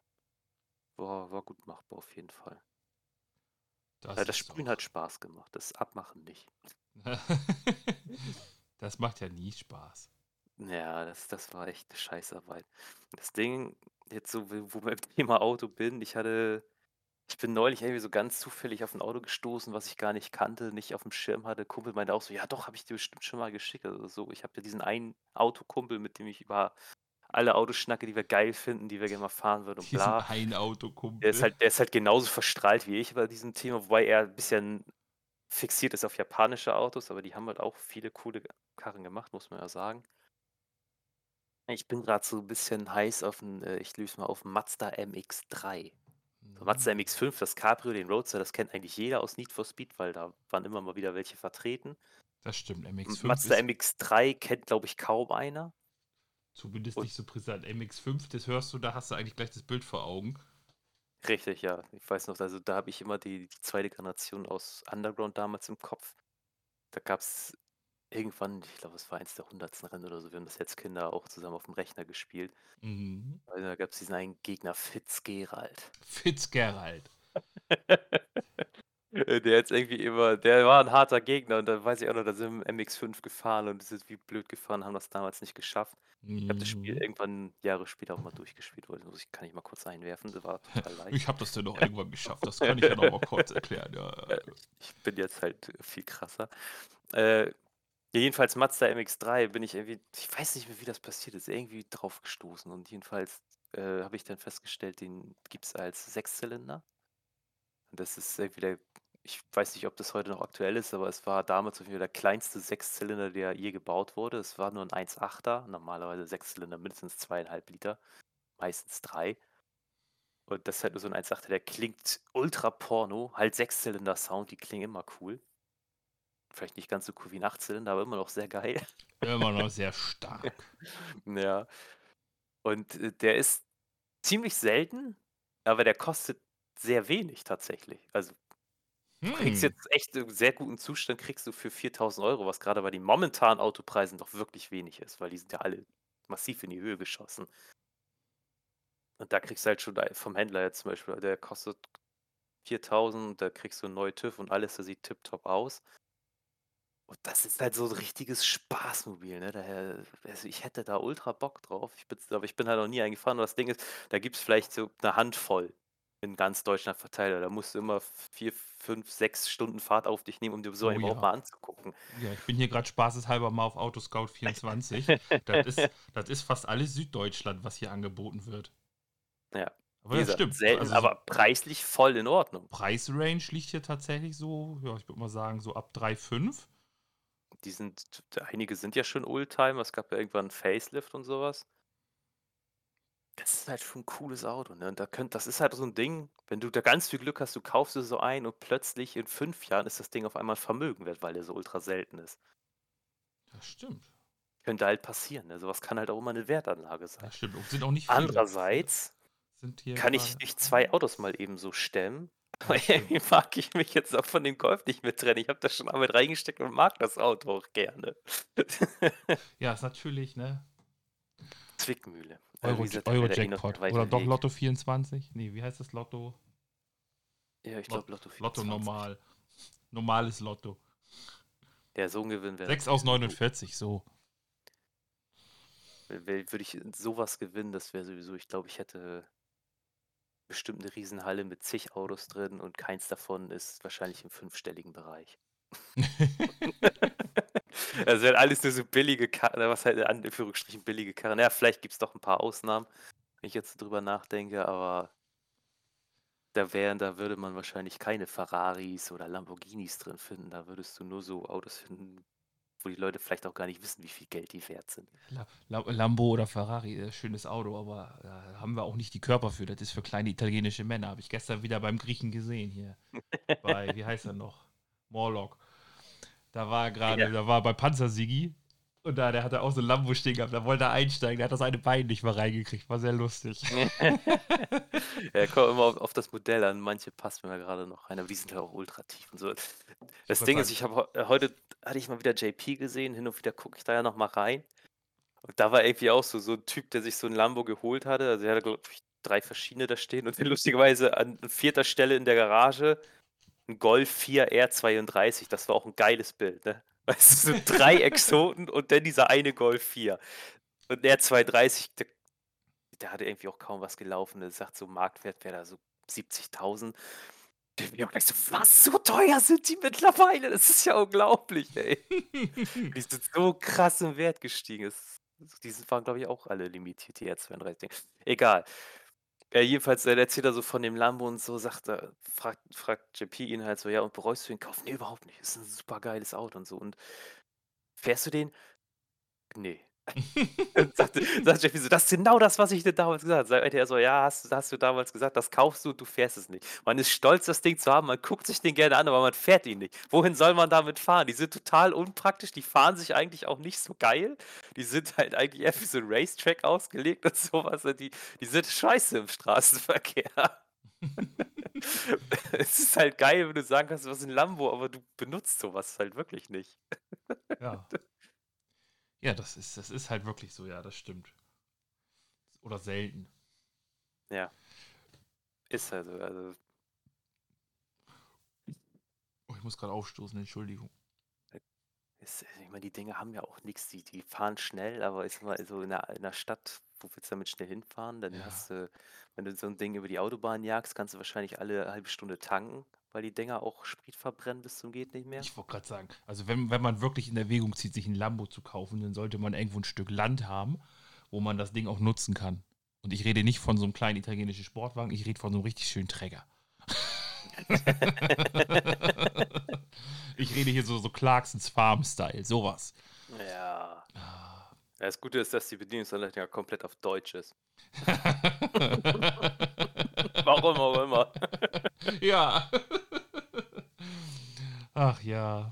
Speaker 2: War, war gut machbar auf jeden Fall.
Speaker 1: Das,
Speaker 2: Ja, das
Speaker 1: ist
Speaker 2: Sprühen
Speaker 1: doch-
Speaker 2: hat Spaß gemacht, das Abmachen nicht.
Speaker 1: das macht ja nie Spaß.
Speaker 2: Ja, das, das war echt eine Scheißarbeit. Das Ding, jetzt so, wo wir beim Thema Auto bin, ich hatte, ich bin neulich irgendwie so ganz zufällig auf ein Auto gestoßen, was ich gar nicht kannte, nicht auf dem Schirm hatte. Kumpel meinte auch so, ja doch, habe ich dir bestimmt schon mal geschickt. Also so, ich habe ja diesen einen Autokumpel, mit dem ich über alle Autos schnacke, die wir geil finden, die wir gerne mal fahren würden und bla.
Speaker 1: ein Autokumpel.
Speaker 2: Der ist halt, der ist halt genauso verstrahlt wie ich bei diesem Thema, wobei er ein bisschen fixiert ist auf japanische Autos, aber die haben halt auch viele coole Karren gemacht, muss man ja sagen. Ich bin gerade so ein bisschen heiß auf ein, äh, ich löse mal auf Mazda MX-3. So Mazda
Speaker 1: Mhm.
Speaker 2: MX-5, das Cabrio, den Roadster, das kennt eigentlich jeder aus Need for Speed, weil da waren immer mal wieder welche vertreten.
Speaker 1: Das stimmt,
Speaker 2: M-
Speaker 1: MX5
Speaker 2: Mazda
Speaker 1: ist
Speaker 2: MX-3 kennt, glaube ich, kaum einer.
Speaker 1: Zumindest
Speaker 2: und-
Speaker 1: nicht so brisant. MX5, das hörst du, da hast du eigentlich gleich das Bild vor Augen.
Speaker 2: Richtig, ja. Ich weiß noch, also da habe ich immer die, die zweite Generation aus Underground damals im Kopf. Da gab es irgendwann, ich glaube, es war eins der hundertsten Rennen oder so. Wir haben das jetzt Kinder auch zusammen auf dem Rechner gespielt.
Speaker 1: Mhm.
Speaker 2: Also da gab es diesen einen Gegner, Fitzgerald.
Speaker 1: Fitzgerald.
Speaker 2: Der jetzt irgendwie immer, der war ein harter Gegner und da weiß ich auch noch, da sind wir im MX5 gefahren und sind wie blöd gefahren, haben das damals nicht geschafft. Ich habe das Spiel
Speaker 1: Mhm.
Speaker 2: irgendwann Jahre später auch mal durchgespielt, wollte muss ich, kann ich mal kurz einwerfen, das war total leicht.
Speaker 1: Ich habe das dann noch irgendwann geschafft. Das kann ich ja noch mal kurz erklären. Ja.
Speaker 2: Ich bin jetzt halt viel krasser. Äh, jedenfalls Mazda MX-3 bin ich irgendwie, ich weiß nicht mehr, wie das passiert ist, irgendwie drauf gestoßen und jedenfalls äh, habe ich dann festgestellt, den gibt es als Sechszylinder. Und das ist irgendwie der, ich weiß nicht, ob das heute noch aktuell ist, aber es war damals auf jeden Fall der kleinste Sechszylinder, der je gebaut wurde. Es war nur ein 1,8er, normalerweise Sechszylinder mindestens zweieinhalb Liter, meistens drei. Und das ist halt nur so ein 1,8er, der klingt ultra porno, halt Sechszylinder-Sound, die klingen immer cool. Vielleicht nicht ganz so cool wie ein Achtzylinder, aber immer noch sehr geil.
Speaker 1: Immer noch sehr stark.
Speaker 2: Ja. Und äh, der ist ziemlich selten, aber der kostet sehr wenig tatsächlich. Also du kriegst
Speaker 1: Hm.
Speaker 2: jetzt echt einen sehr guten Zustand, kriegst du für 4000 Euro, was gerade bei den momentanen Autopreisen doch wirklich wenig ist, weil die sind ja alle massiv in die Höhe geschossen. Und da kriegst du halt schon vom Händler jetzt zum Beispiel, der kostet 4000, da kriegst du einen neuen TÜV und alles, der sieht tipptopp aus. Und das ist halt so ein richtiges Spaßmobil, ne? Daher, also ich hätte da ultra Bock drauf. Ich bin, aber ich bin halt noch nie eingefahren. Und das Ding ist, da gibt es vielleicht so eine Handvoll in ganz Deutschland verteilt. Da musst du immer vier, fünf, sechs Stunden Fahrt auf dich nehmen, um dir so
Speaker 1: Oh
Speaker 2: einen überhaupt
Speaker 1: ja.
Speaker 2: mal anzugucken.
Speaker 1: Ja, ich bin hier gerade spaßeshalber mal auf Autoscout 24. das, ist, das ist fast alles Süddeutschland, was hier angeboten wird.
Speaker 2: Ja.
Speaker 1: Aber das stimmt.
Speaker 2: selten,
Speaker 1: Also so
Speaker 2: aber preislich voll in Ordnung.
Speaker 1: Preisrange liegt hier tatsächlich so, ja, ich würde mal sagen, so ab 3,5.
Speaker 2: Die sind, einige sind ja schon Oldtimer. Es gab ja irgendwann einen Facelift und sowas. Das ist halt schon ein cooles Auto, ne? Und da könnt, das ist halt so ein Ding, wenn du da ganz viel Glück hast, du kaufst es so ein und plötzlich in fünf Jahren ist das Ding auf einmal ein Vermögen wert, weil der so ultra selten ist.
Speaker 1: Das stimmt.
Speaker 2: Könnte halt passieren, ne? Sowas kann halt auch immer eine Wertanlage sein.
Speaker 1: Das stimmt. Und sind auch nicht viele.
Speaker 2: Andererseits kann ich nicht zwei Autos mal eben so stemmen. Aber irgendwie mag ich mich jetzt auch von dem Golf nicht mehr trennen. Ich habe da schon mit reingesteckt und mag das Auto auch gerne.
Speaker 1: Ja, ist natürlich, ne?
Speaker 2: Zwickmühle.
Speaker 1: Euro, Euro-Jackpot. Oder doch. Lotto 24? Nee, wie heißt das Lotto?
Speaker 2: Ja, ich glaube Lotto 24.
Speaker 1: Lotto normal. Normales Lotto.
Speaker 2: Der so ein Gewinn wäre.
Speaker 1: 6 aus 49, so.
Speaker 2: Würde ich sowas gewinnen, das wäre sowieso, ich glaube, ich hätte bestimmt eine Riesenhalle mit zig Autos drin und keins davon ist wahrscheinlich im fünfstelligen Bereich. Das wären alles nur so billige Karren, was halt in Anführungsstrichen billige Karren. Ja, vielleicht gibt es doch ein paar Ausnahmen, wenn ich jetzt drüber nachdenke, aber da wären, da würde man wahrscheinlich keine Ferraris oder Lamborghinis drin finden. Da würdest du nur so Autos finden, wo die Leute vielleicht auch gar nicht wissen, wie viel Geld die wert sind.
Speaker 1: La La Lambo oder Ferrari, äh, schönes Auto, aber da haben wir auch nicht die Körper für. Das ist für kleine italienische Männer. Habe ich gestern wieder beim Griechen gesehen hier. bei, wie heißt er noch? Morlock. Da war er gerade,
Speaker 2: Ja.
Speaker 1: da war er bei Panzersigi und da, der hatte auch so ein Lambo stehen gehabt. Da wollte er einsteigen, der hat das eine Bein nicht mehr reingekriegt. War sehr lustig.
Speaker 2: Ja, kommt immer auf, auf das Modell an. Manche passen mir gerade noch rein, aber die sind ja auch ultra tief und so. Das
Speaker 1: wollte
Speaker 2: Ding ist, ich habe heute hatte ich mal wieder JP gesehen, hin und wieder gucke ich da ja noch mal rein. Und da war irgendwie auch so, so ein Typ, der sich so ein Lambo geholt hatte. Also er hatte, glaube ich, drei verschiedene da stehen und lustigerweise an vierter Stelle in der Garage ein Golf 4 R32. Das war auch ein geiles Bild, ne? Weißt du, so drei Exoten und dann dieser eine Golf 4. Und der 230, der, der hatte irgendwie auch kaum was gelaufen. Der sagt so, Marktwert wäre da so 70.000. Ich auch gleich so, was, so teuer sind die mittlerweile? Das ist ja unglaublich, ey. Die sind so krass im Wert gestiegen. Es, die waren, glaube ich, auch alle limitiert, die R32. Egal. Ja, jedenfalls äh, erzählt er so von dem Lambo und so, sagt er, fragt, fragt JP ihn halt so, ja, und bereust du den Kauf? Nee, überhaupt nicht. Ist ein super geiles Auto und so. Und fährst du den? Nee. Sagte, sagt JP so, das ist genau das, was ich dir damals gesagt habe. Sagt er so, ja, hast, hast du damals gesagt, das kaufst du du fährst es nicht. Man ist stolz, das Ding zu haben, man guckt sich den gerne an, aber man fährt ihn nicht. Wohin soll man damit fahren? Die sind total unpraktisch, die fahren sich eigentlich auch nicht so geil. Die sind halt eigentlich eher für so ein Racetrack ausgelegt und sowas. Die, die sind scheiße im Straßenverkehr. es ist halt geil, wenn du sagen kannst, was ist ein Lambo, aber du benutzt sowas halt wirklich nicht.
Speaker 1: Ja. Ja, das ist, das ist halt wirklich so, ja, das stimmt. Oder selten.
Speaker 2: Ist halt so. Also,
Speaker 1: Oh, ich muss gerade aufstoßen, Entschuldigung.
Speaker 2: ist, ich meine, die Dinge haben ja auch nichts. Die, die fahren schnell, aber ist mal so in der, in der Stadt, wo willst du damit schnell hinfahren? Dann
Speaker 1: Ja.
Speaker 2: hast du, wenn du so ein Ding über die Autobahn jagst, kannst du wahrscheinlich alle halbe Stunde tanken, weil die Dinger auch Sprit verbrennen bis zum geht nicht mehr.
Speaker 1: Ich wollte gerade sagen, also wenn, wenn man wirklich in Erwägung zieht, sich ein Lambo zu kaufen, dann sollte man irgendwo ein Stück Land haben, wo man das Ding auch nutzen kann. Und ich rede nicht von so einem kleinen italienischen Sportwagen, ich rede von so einem richtig schönen Träger. ich rede hier so, so Clarksons Farm-Style, sowas.
Speaker 2: Ja.
Speaker 1: Ah.
Speaker 2: Ja, Das Gute ist, dass die Bedienungsanleitung ja komplett auf Deutsch ist. Warum auch immer.
Speaker 1: ja. Ach ja.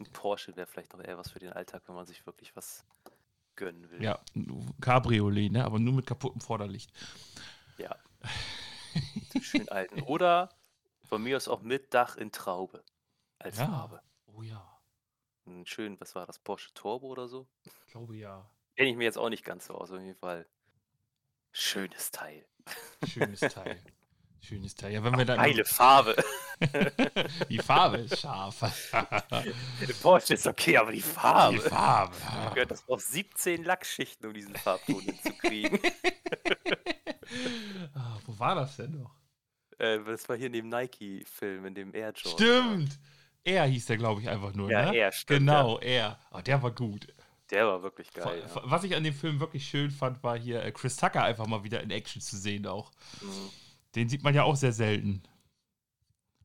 Speaker 2: Ein Porsche wäre vielleicht noch eher was für den Alltag, wenn man sich wirklich was gönnen will.
Speaker 1: Ja, Cabriolet, ne? Aber nur mit kaputtem Vorderlicht.
Speaker 2: Ja. Schön alten. Oder von mir aus auch mit Dach in Traube als
Speaker 1: Ja.
Speaker 2: Farbe.
Speaker 1: Oh ja,
Speaker 2: Ein schön, was war das, Porsche Turbo oder so?
Speaker 1: ich glaube ja.
Speaker 2: Kenne ich mir jetzt auch nicht ganz so aus, auf jeden Fall. Schönes Teil.
Speaker 1: Schönes Teil. Schönes Teil. Ja, wenn wir dann.
Speaker 2: Geile Farbe.
Speaker 1: Die Farbe ist scharf.
Speaker 2: Der Porsche ist okay, aber die Farbe.
Speaker 1: Die Farbe.
Speaker 2: Da gehört das auf 17 Lackschichten, um diesen Farbton hinzukriegen.
Speaker 1: Wo war das denn noch?
Speaker 2: Äh, das war hier in dem Nike-Film, in dem Air Jordan.
Speaker 1: Stimmt! Er hieß der, glaube ich, einfach nur,
Speaker 2: Ja,
Speaker 1: ne?
Speaker 2: er, stimmt.
Speaker 1: Genau, er. Oh, der war gut.
Speaker 2: Ja. Der war wirklich geil.
Speaker 1: Was ich an dem Film wirklich schön fand, war hier äh, Chris Tucker einfach mal wieder in Action zu sehen auch.
Speaker 2: Ja. Mhm.
Speaker 1: Den sieht man ja auch sehr selten.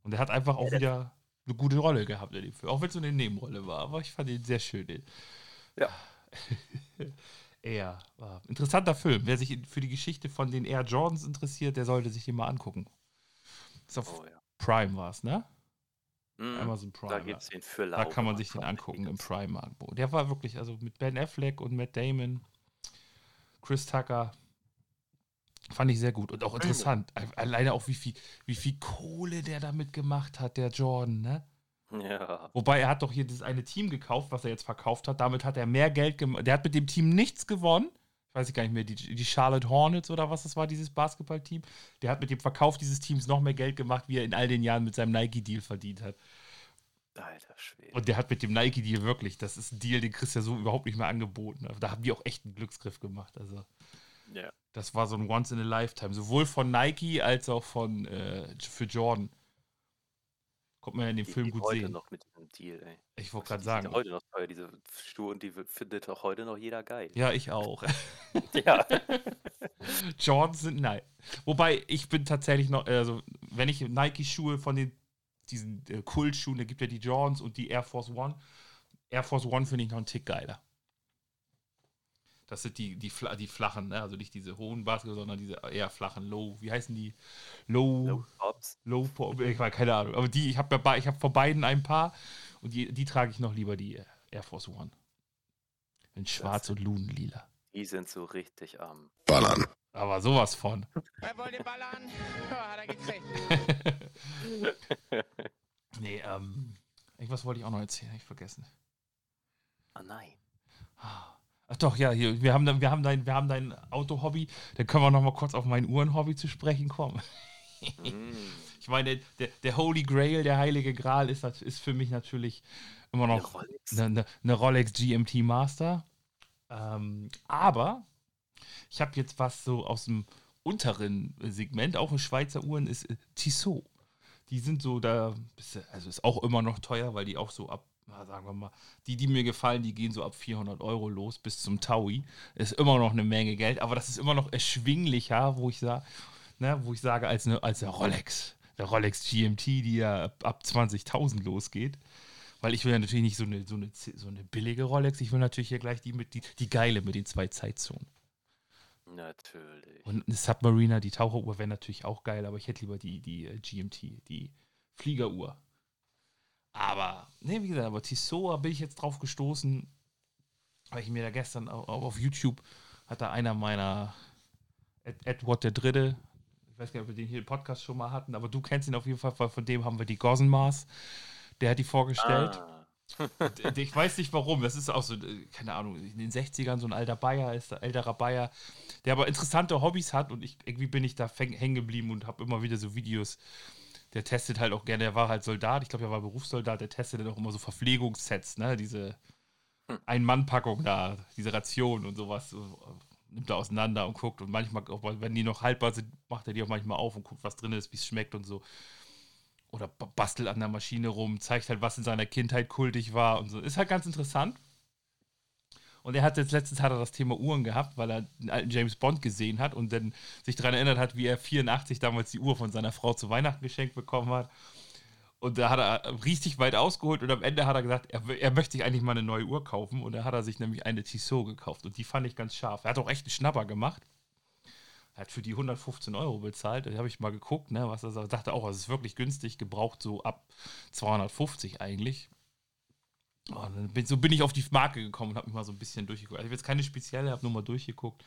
Speaker 1: Und er hat einfach auch
Speaker 2: der-
Speaker 1: wieder eine gute Rolle gehabt in dem Film. Auch wenn es so eine Nebenrolle war. Aber ich fand ihn sehr schön. Den.
Speaker 2: Ja.
Speaker 1: er war interessanter Film. Wer sich für die Geschichte von den Air Jordans interessiert, der sollte sich den mal angucken. Ist auf
Speaker 2: Oh, ja.
Speaker 1: Prime war es, ne?
Speaker 2: Mhm.
Speaker 1: Amazon Prime.
Speaker 2: Da
Speaker 1: ja.
Speaker 2: gibt es den für
Speaker 1: Da kann man sich den angucken im Prime-Abo. Der war wirklich, also mit Ben Affleck und Matt Damon, Chris Tucker, fand ich sehr gut und auch interessant. Al- Alleine auch, wie viel, wie viel Kohle der damit gemacht hat, der Jordan, ne?
Speaker 2: Ja.
Speaker 1: Wobei er hat doch hier das eine Team gekauft, was er jetzt verkauft hat. Damit hat er mehr Geld gemacht. Der hat mit dem Team nichts gewonnen. Ich weiß gar nicht mehr, die, die Charlotte Hornets oder was das war, dieses Basketballteam. Der hat mit dem Verkauf dieses Teams noch mehr Geld gemacht, wie er in all den Jahren mit seinem Nike-Deal verdient hat.
Speaker 2: Alter Schwede.
Speaker 1: Und der hat mit dem Nike-Deal wirklich, das ist ein Deal, den kriegst du ja so überhaupt nicht mehr angeboten. Da haben die auch echt einen Glücksgriff gemacht. Also,
Speaker 2: Ja.
Speaker 1: das war so ein Once in a Lifetime. Sowohl von Nike als auch von äh, für Jordan. Kommt man ja in dem
Speaker 2: Die
Speaker 1: Film
Speaker 2: geht
Speaker 1: gut
Speaker 2: heute
Speaker 1: sehen.
Speaker 2: noch mit diesem Deal, ey.
Speaker 1: Ich wollte
Speaker 2: Die
Speaker 1: gerade
Speaker 2: sind
Speaker 1: sagen.
Speaker 2: heute noch teuer, diese Schuhe, und die findet auch heute noch jeder geil.
Speaker 1: Ja, ich auch.
Speaker 2: Ja.
Speaker 1: Jordans sind nein. Wobei ich bin tatsächlich noch, also wenn ich Nike-Schuhe von den diesen äh, Kultschuhen, da gibt ja die Jordans und die Air Force One. Air Force One finde ich noch einen Tick geiler. Das sind die, die, die flachen, ne? also nicht diese hohen Basketball, sondern diese eher flachen Low. Wie heißen die? Low.
Speaker 2: No Props.
Speaker 1: Low, Po- ich weiß keine Ahnung. Aber die, ich habe ich habe von beiden ein paar und die, die trage ich noch lieber die Air Force One. In schwarz und lunenlila.
Speaker 2: Die sind so richtig am.
Speaker 4: Ballern.
Speaker 1: Aber sowas von.
Speaker 5: Wer wollte ballern? Ja, hat er gekriegt.
Speaker 1: nee, ähm, irgendwas wollte ich auch noch erzählen, hab ich vergessen.
Speaker 2: Ah nein.
Speaker 1: Ach doch, ja, hier, wir haben, dann- wir haben dein, wir haben dein Auto-Hobby. Dann können wir noch mal kurz auf mein Uhren-Hobby zu sprechen kommen.
Speaker 2: Mm.
Speaker 1: Ich meine, der, der Holy Grail, der heilige Gral, ist, ist für mich natürlich immer
Speaker 2: Eine
Speaker 1: noch
Speaker 2: Rolex.
Speaker 1: eine, eine, eine Rolex GMT Master. Ähm, aber ich habe jetzt was so aus dem unteren Segment, auch in Schweizer Uhren, ist äh, Tissot. Die sind so da, also ist auch immer noch teuer, weil die auch so ab, sagen wir mal, die, die mir gefallen, die gehen so ab 400 Euro los bis zum Taui. Ist immer noch eine Menge Geld, aber das ist immer noch erschwinglicher, wo ich sage, ne, wo ich sage, als eine, als eine Rolex. Der Rolex GMT, die ja ab, ab 20.000 losgeht. Weil ich will ja natürlich nicht so eine, so, eine, so eine billige Rolex, ich will natürlich hier gleich die mit die, die geile mit den zwei Zeitzonen.
Speaker 2: Natürlich.
Speaker 1: Und eine Submariner, die Taucheruhr wäre natürlich auch geil, aber ich hätte lieber die, die äh, GMT, die Fliegeruhr. Aber, ne, wie gesagt, aber Tissot bin ich jetzt drauf gestoßen, weil ich mir da gestern auch, auch auf YouTube hat da einer meiner Ed, Edward der Dritte, ich weiß gar nicht, ob wir den hier im Podcast schon mal hatten, aber du kennst ihn auf jeden Fall, weil von dem haben wir die Gossenmaß. Der hat die vorgestellt.
Speaker 2: Ah.
Speaker 1: Und Ich weiß nicht warum. Das ist auch so, äh, keine Ahnung, in den 60ern so ein alter Bayer ist, älterer Bayer, der aber interessante Hobbys hat und ich irgendwie bin ich da hängen geblieben und habe immer wieder so Videos. Der testet halt auch gerne, der war halt Soldat, ich glaube, er war Berufssoldat, der testet dann auch immer so Verpflegungssets, ne? Diese Ein-Mann-Packung da, diese Ration und sowas. So, nimmt er auseinander und guckt und manchmal, auch wenn die noch haltbar sind, macht er die auch manchmal auf und guckt, was drin ist, wie es schmeckt und so oder ba- bastelt an der Maschine rum, zeigt halt, was in seiner Kindheit kultig war und so. Ist halt ganz interessant. Und er hat jetzt letztens hat er das Thema Uhren gehabt, weil er einen alten James Bond gesehen hat und dann sich daran erinnert hat, wie er 84 damals die Uhr von seiner Frau zu Weihnachten geschenkt bekommen hat. Und da hat er richtig weit ausgeholt und am Ende hat er gesagt, er, er möchte sich eigentlich mal eine neue Uhr kaufen. Und da hat er sich nämlich eine Tissot gekauft und die fand ich ganz scharf. Er hat auch echt einen Schnapper gemacht. Er hat für die 115 Euro bezahlt. Da habe ich mal geguckt, ne, was er sagt. Dachte auch, es ist wirklich günstig, gebraucht so ab 250 eigentlich. Oh, bin, so bin ich auf die Marke gekommen und habe mich mal so ein bisschen durchgeguckt. Also ich habe jetzt keine spezielle, habe nur mal durchgeguckt.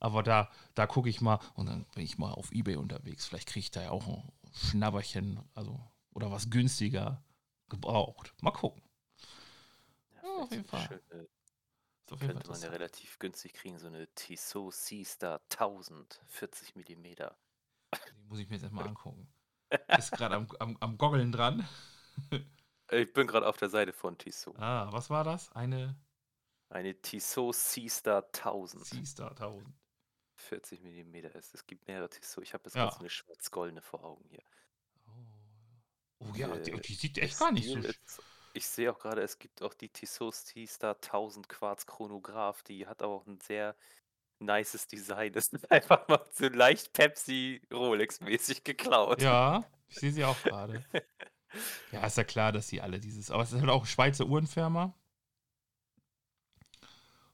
Speaker 1: Aber da, da gucke ich mal und dann bin ich mal auf Ebay unterwegs. Vielleicht kriege ich da ja auch ein Schnabberchen, also oder was günstiger gebraucht. Mal gucken.
Speaker 2: Ja,
Speaker 1: Ja, auf jeden
Speaker 2: so
Speaker 1: Fall.
Speaker 2: schöne-
Speaker 1: auf jeden Fall
Speaker 2: Könnte man ja relativ günstig kriegen, so eine Tissot Seastar 1000, 40 mm.
Speaker 1: Die muss ich mir jetzt erstmal angucken. Ist gerade am, am, am Goggeln dran.
Speaker 2: Ich bin gerade auf der Seite von Tissot.
Speaker 1: Ah, was war das? Eine
Speaker 2: Eine Tissot Seastar 1000.
Speaker 1: Seastar 1000.
Speaker 2: 40 mm ist. Es gibt mehrere Tissot. Ich habe jetzt
Speaker 1: Ja.
Speaker 2: so eine schwarz-goldene vor Augen hier.
Speaker 1: Oh ja, die,
Speaker 2: Äh,
Speaker 1: die sieht
Speaker 2: Der
Speaker 1: echt gar nicht so.
Speaker 2: Stil
Speaker 1: sch-
Speaker 2: ist- Ich sehe auch gerade, es gibt auch die Tissot T-Star 1000 Quarz Chronograph. Die hat auch ein sehr nices Design. Das ist einfach mal so leicht Pepsi Rolex-mäßig geklaut.
Speaker 1: Ja, ich sehe sie auch gerade. Ja, ist ja klar, dass sie alle dieses. Aber es ist halt auch Schweizer Uhrenfirma.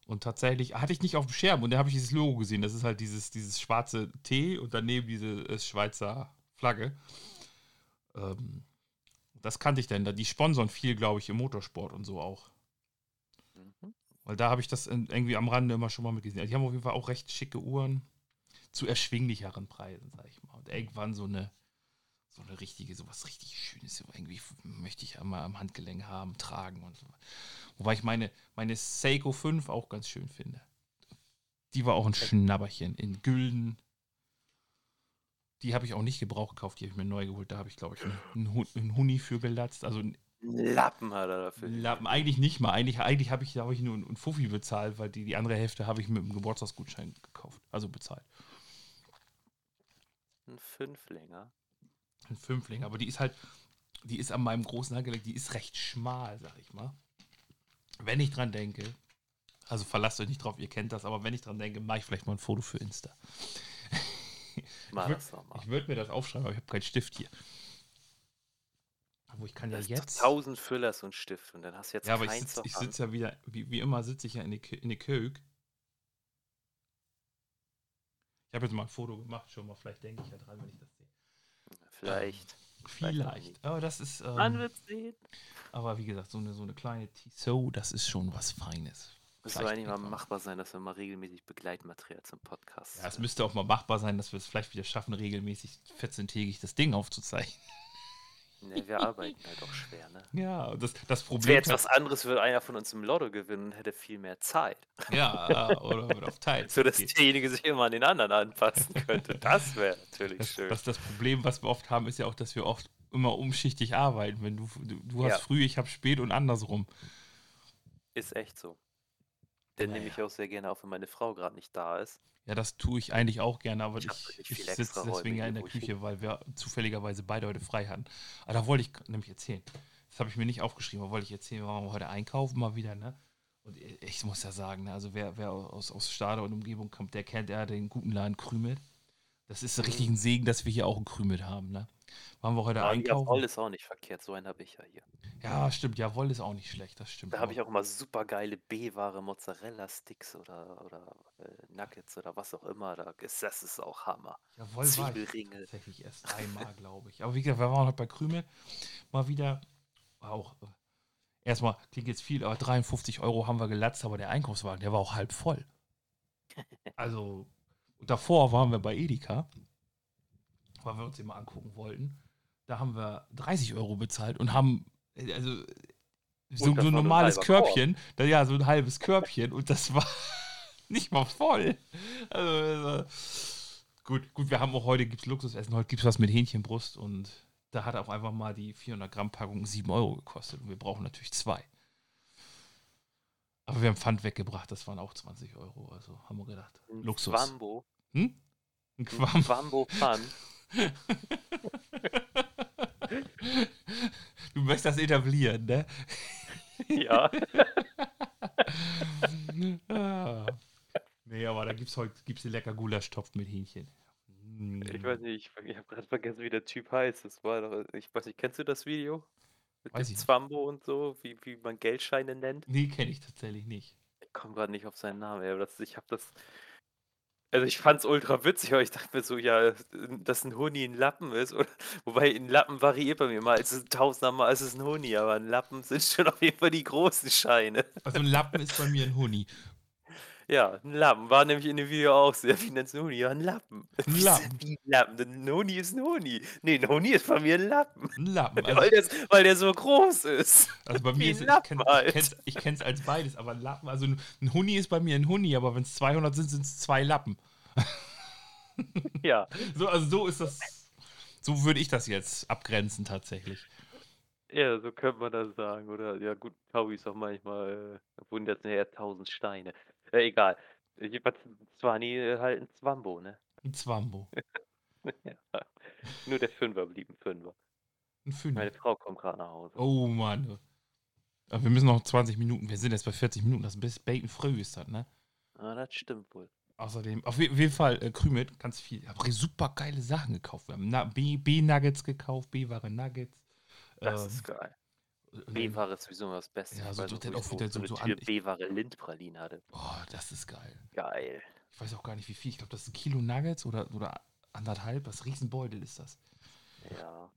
Speaker 1: Und tatsächlich hatte ich nicht auf dem Schirm und da habe ich dieses Logo gesehen. Das ist halt dieses, dieses schwarze T und daneben diese äh, Schweizer Flagge. Ähm, das kannte ich denn. da. Die sponsern viel, glaube ich, im Motorsport und so auch.
Speaker 2: Mhm.
Speaker 1: Weil da habe ich das irgendwie am Rande immer schon mal mitgesehen. Also die haben auf jeden Fall auch recht schicke Uhren zu erschwinglicheren Preisen, sag ich mal. Und irgendwann so eine, so eine richtige, sowas richtig Schönes, so irgendwie möchte ich einmal am Handgelenk haben, tragen und so. Wobei ich meine, meine Seiko 5 auch ganz schön finde. Die war auch ein Schnabberchen in Gülden. Die habe ich auch nicht gebraucht gekauft, die habe ich mir neu geholt. Da habe ich, glaube ich, einen, einen, Hu- einen Huni für gelatzt. Also einen
Speaker 2: Lappen hat er dafür.
Speaker 1: Lappen, eigentlich nicht mal. Eigentlich, eigentlich habe ich, da habe ich nur einen Fuffi bezahlt, weil die, die andere Hälfte habe ich mit einem Geburtstagsgutschein gekauft. Also bezahlt.
Speaker 2: Ein Fünflinger.
Speaker 1: Ein Fünfling. Aber die ist halt, die ist an meinem großen Handgelenk, die ist recht schmal, sag ich mal. Wenn ich dran denke, also verlasst euch nicht drauf, ihr kennt das, aber wenn ich dran denke, mache ich vielleicht mal ein Foto für Insta.
Speaker 2: Mal
Speaker 1: würd-. Ich würde mir das aufschreiben, aber ich habe keinen Stift hier. Aber ich kann ja jetzt.
Speaker 2: 1000 Füllers und Stift und dann hast du jetzt
Speaker 1: Ja, aber ich sitze sitz ja wieder, wie, wie immer sitze ich ja in der in. Ich habe jetzt mal ein Foto gemacht, schon mal, vielleicht denke ich ja dran, wenn ich das.
Speaker 2: Vielleicht. Vielleicht.
Speaker 1: Aber das ist.
Speaker 2: Man
Speaker 1: Ähm,
Speaker 2: wird sehen.
Speaker 1: aber wie gesagt, so eine, so eine kleine Tissot, das ist schon was Feines.
Speaker 2: Müsste eigentlich mal machbar sein, dass wir mal regelmäßig Begleitmaterial zum Podcast.
Speaker 1: Ja, es
Speaker 2: äh,
Speaker 1: müsste auch mal machbar sein, dass wir es vielleicht wieder schaffen, regelmäßig 14-tägig das Ding aufzuzeichnen.
Speaker 2: Ne, wir arbeiten halt auch schwer, ne?
Speaker 1: Ja, das, das
Speaker 2: wäre
Speaker 1: Problem.
Speaker 2: jetzt was anderes, würde einer von uns im Lotto gewinnen und hätte viel mehr Zeit.
Speaker 1: ja, oder wird auf Teil.
Speaker 2: So dass derjenige sich immer an den anderen anpassen könnte. Das wäre natürlich
Speaker 1: Das,
Speaker 2: schön.
Speaker 1: das, das Problem, was wir oft haben, ist ja auch, dass wir oft immer umschichtig arbeiten. Wenn du, du, du hast
Speaker 2: Ja.
Speaker 1: früh, ich habe spät und andersrum.
Speaker 2: Ist echt so. Den nehme
Speaker 1: Naja.
Speaker 2: ich auch sehr gerne auf, wenn meine Frau gerade nicht da ist.
Speaker 1: Ja, das tue ich eigentlich auch gerne, aber
Speaker 2: Ich
Speaker 1: ich, ich sitze deswegen ja in der Küche, weil wir zufälligerweise beide heute frei hatten. Aber da wollte ich nämlich erzählen. Das habe ich mir nicht aufgeschrieben, aber wollte ich erzählen, wir waren heute einkaufen mal wieder, ne? Und ich muss ja sagen, ne, also wer, wer aus, aus Stade und Umgebung kommt, der kennt ja den guten Laden Krümelt. Das ist richtig ein Segen, dass wir hier auch einen Krümelt haben, ne? Waren wir heute
Speaker 2: Aber
Speaker 1: einkaufen?
Speaker 2: Jawohl ist auch nicht verkehrt, so einen habe ich ja hier.
Speaker 1: Ja, stimmt, Jawohl ist auch nicht schlecht, das stimmt.
Speaker 2: Da habe ich auch immer super geile B-Ware, Mozzarella-Sticks oder, oder äh, Nuggets oder was auch immer. Da ist, das ist auch Hammer.
Speaker 1: Jawohl war ich
Speaker 2: Zwiebelringe.
Speaker 1: tatsächlich erst dreimal, glaube ich. Aber wie gesagt, wir waren heute bei Krümel mal wieder. War auch äh, erstmal, klingt jetzt viel, aber 53 Euro haben wir gelatzt, aber der Einkaufswagen, der war auch halb voll. Also, und davor waren wir bei Edeka, weil wir uns den mal angucken wollten. Da haben wir 30 Euro bezahlt und haben, äh, also, so, so ein
Speaker 2: ein
Speaker 1: normales. Körbchen, da, ja, so ein halbes Körbchen und das war nicht mal voll. Also, also gut, gut, wir haben auch heute gibt's Luxusessen, heute gibt es was mit Hähnchenbrust und da hat auch einfach mal die 400 Gramm Packung 7 Euro gekostet und wir brauchen natürlich zwei. Aber wir haben Pfand weggebracht, das waren auch 20 Euro, also haben wir gedacht.
Speaker 2: Ein
Speaker 1: Luxus.
Speaker 2: Quambo.
Speaker 1: Hm? Ein
Speaker 2: Ein
Speaker 1: Quam.
Speaker 2: Quambo Fun.
Speaker 1: Du möchtest das etablieren, ne?
Speaker 2: ja.
Speaker 1: ah. Nee, aber da gibt es heute gibt's einen lecker Gulaschtopf mit Hähnchen. Mm.
Speaker 2: Ich weiß nicht, ich, ich habe gerade vergessen, wie der Typ heißt. Das war doch, ich weiß nicht, kennst du das Video? Mit
Speaker 1: Weiß
Speaker 2: dem. Zwambo und so, wie, wie man Geldscheine nennt?
Speaker 1: Nee, kenne ich tatsächlich nicht.
Speaker 2: Ich komme gerade nicht auf seinen Namen, aber das, ich habe das. Also ich fand's ultra witzig, aber ich dachte mir so, ja, dass ein Huni ein Lappen ist. Oder, wobei ein Lappen variiert bei mir mal. Es ist tausender Mal ist es ein Huni, aber ein Lappen sind schon auf jeden Fall die großen Scheine.
Speaker 1: Also ein Lappen ist bei mir ein Huni.
Speaker 2: Ja, ein Lappen. War nämlich in dem Video auch nennst du einen Huni? Ja, ein Lappen.
Speaker 1: Ein Lappen.
Speaker 2: Wie ein Lappen? Ein Huni ist ein Huni. Nee, ein Huni ist bei mir ein Lappen.
Speaker 1: Ein Lappen.
Speaker 2: weil,
Speaker 1: Also,
Speaker 2: der, weil der so groß ist.
Speaker 1: also bei mir
Speaker 2: ein
Speaker 1: ist es, ich
Speaker 2: Lappen
Speaker 1: kenne
Speaker 2: halt.
Speaker 1: ich kenn's, ich kenn's als beides, aber ein Lappen, also ein, ein Huni ist bei mir ein Huni, aber wenn es 200 sind, sind es zwei Lappen.
Speaker 2: Ja.
Speaker 1: So, also so ist das, so würde ich das jetzt abgrenzen tatsächlich.
Speaker 2: Ja, so könnte man das sagen. Oder ja gut, Taui ist auch manchmal, äh, wurden jetzt eher tausend Steine. Äh, egal. Jedenfalls Zwani halt ein Zwambo, ne?
Speaker 1: Ein Zwambo.
Speaker 2: Ja. Nur der Fünfer blieb ein Fünfer.
Speaker 1: Ein Fünf.
Speaker 2: Meine Frau kommt gerade nach Hause.
Speaker 1: Oh Mann. Aber wir müssen noch 20 Minuten. Wir sind jetzt bei 40 Minuten. Das ist ein bisschen Bacon früh ist das, ne?
Speaker 2: Ah, das stimmt wohl.
Speaker 1: Außerdem, auf je- jeden Fall, äh, Krümit, ganz viel. Ich habe super geile Sachen gekauft. Wir haben B-Nuggets gekauft, B-Ware Nuggets.
Speaker 2: Das
Speaker 1: Ähm,
Speaker 2: ist geil.
Speaker 1: Dann-
Speaker 2: B-Ware ist sowieso immer das Beste.
Speaker 1: Ja, so
Speaker 2: wo ich
Speaker 1: auch wieder so-
Speaker 2: eine
Speaker 1: so an-
Speaker 2: B-Ware Lindpralinen hatte.
Speaker 1: Oh, das ist geil.
Speaker 2: Geil.
Speaker 1: Ich weiß auch gar nicht, wie viel. Ich glaube, das ist ein Kilo Nuggets oder, oder anderthalb. Das Riesenbeutel ist das.
Speaker 2: Ja.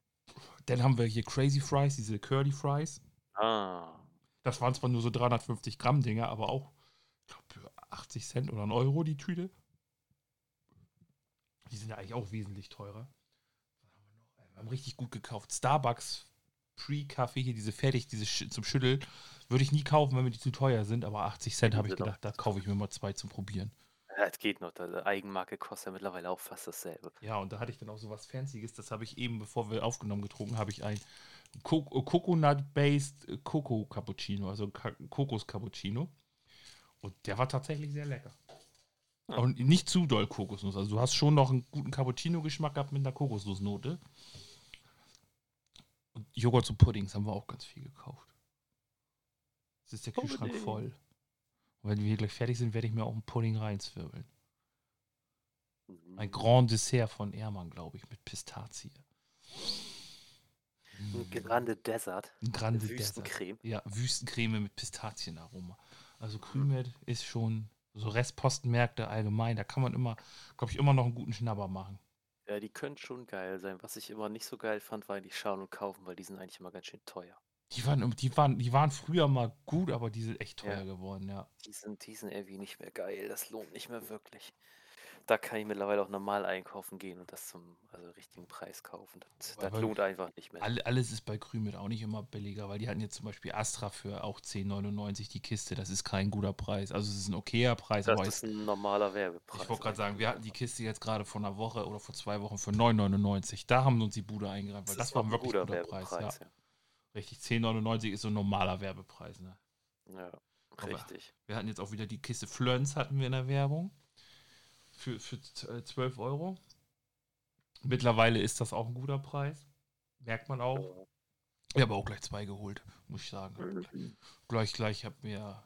Speaker 1: Dann haben wir hier Crazy Fries, diese Curly Fries.
Speaker 2: Ah.
Speaker 1: Das waren zwar nur so 350 Gramm Dinger, aber auch, ich glaube, für 80 Cent oder einen Euro die Tüte. Die sind ja eigentlich auch wesentlich teurer. Haben wir noch? Wir haben richtig gut gekauft. Starbucks Pre-Kaffee, hier diese fertig, diese Sch zum Schütteln, würde ich nie kaufen, wenn mir die zu teuer sind, aber 80 Cent habe ich
Speaker 2: auch-
Speaker 1: gedacht, da kaufe ich mir mal zwei zum Probieren.
Speaker 2: Ja, es geht noch. Die Eigenmarke kostet ja mittlerweile auch fast dasselbe.
Speaker 1: Ja, und da hatte ich dann auch so was Fancyes, das habe ich eben, bevor wir aufgenommen getrunken, habe ich ein Co Coconut-based Coco Cappuccino, also Kokos Cappuccino. Und der war tatsächlich sehr lecker. Und nicht zu doll Kokosnuss. Also du hast schon noch einen guten Cappuccino-Geschmack gehabt mit einer Kokosnussnote. Und Joghurt zu Puddings haben wir auch ganz viel gekauft. Jetzt ist der Kühlschrank
Speaker 2: Pudding.
Speaker 1: voll. Und wenn wir gleich fertig sind, werde ich mir auch einen Pudding reinzwirbeln. Ein
Speaker 2: Mhm.
Speaker 1: Grand Dessert von Ermann, glaube ich, mit Pistazie.
Speaker 2: Ein Grande Desert.
Speaker 1: Ein Grande Dessert.
Speaker 2: Wüstencreme.
Speaker 1: Ja, Wüstencreme mit Pistazienaroma. Also Krümet ist schon so Restpostenmärkte allgemein, da kann man immer, glaube ich, immer noch einen guten Schnabber machen.
Speaker 2: Ja, die können schon geil sein. Was ich immer nicht so geil fand, war eigentlich schauen und kaufen, weil die sind eigentlich immer ganz schön teuer.
Speaker 1: Die waren, die waren, die waren früher mal gut, aber die sind echt
Speaker 2: Ja.
Speaker 1: teuer geworden, ja.
Speaker 2: Die sind, die sind irgendwie nicht mehr geil. Das lohnt nicht mehr wirklich. Da kann ich mittlerweile auch normal einkaufen gehen und das zum also richtigen Preis kaufen. Das, das lohnt einfach nicht mehr.
Speaker 1: Alle, alles ist bei Krümet auch nicht immer billiger, weil die hatten jetzt zum Beispiel Astra für auch 10,99 die Kiste. Das ist kein guter Preis. Also es ist ein okayer Preis,
Speaker 2: Das ist ein normaler Werbepreis.
Speaker 1: ich wollte gerade sagen, wir hatten die Kiste jetzt gerade vor einer Woche oder vor zwei Wochen für 9,99. Da haben uns die Bude eingerannt, weil das,
Speaker 2: ist
Speaker 1: war ein wirklich
Speaker 2: guter
Speaker 1: guter Preis. Ja.
Speaker 2: Werbepreis,
Speaker 1: Richtig, 10,99 ist so ein normaler Werbepreis. Ne?
Speaker 2: ja. ja.
Speaker 1: Aber-
Speaker 2: richtig.
Speaker 1: Wir hatten jetzt auch wieder die Kiste Flöns hatten wir in der Werbung. Für, für z- äh, 12 Euro. Mittlerweile ist das auch ein guter Preis. Merkt man auch. Ich habe auch gleich zwei geholt, muss ich sagen. Gleich, gleich habe mir,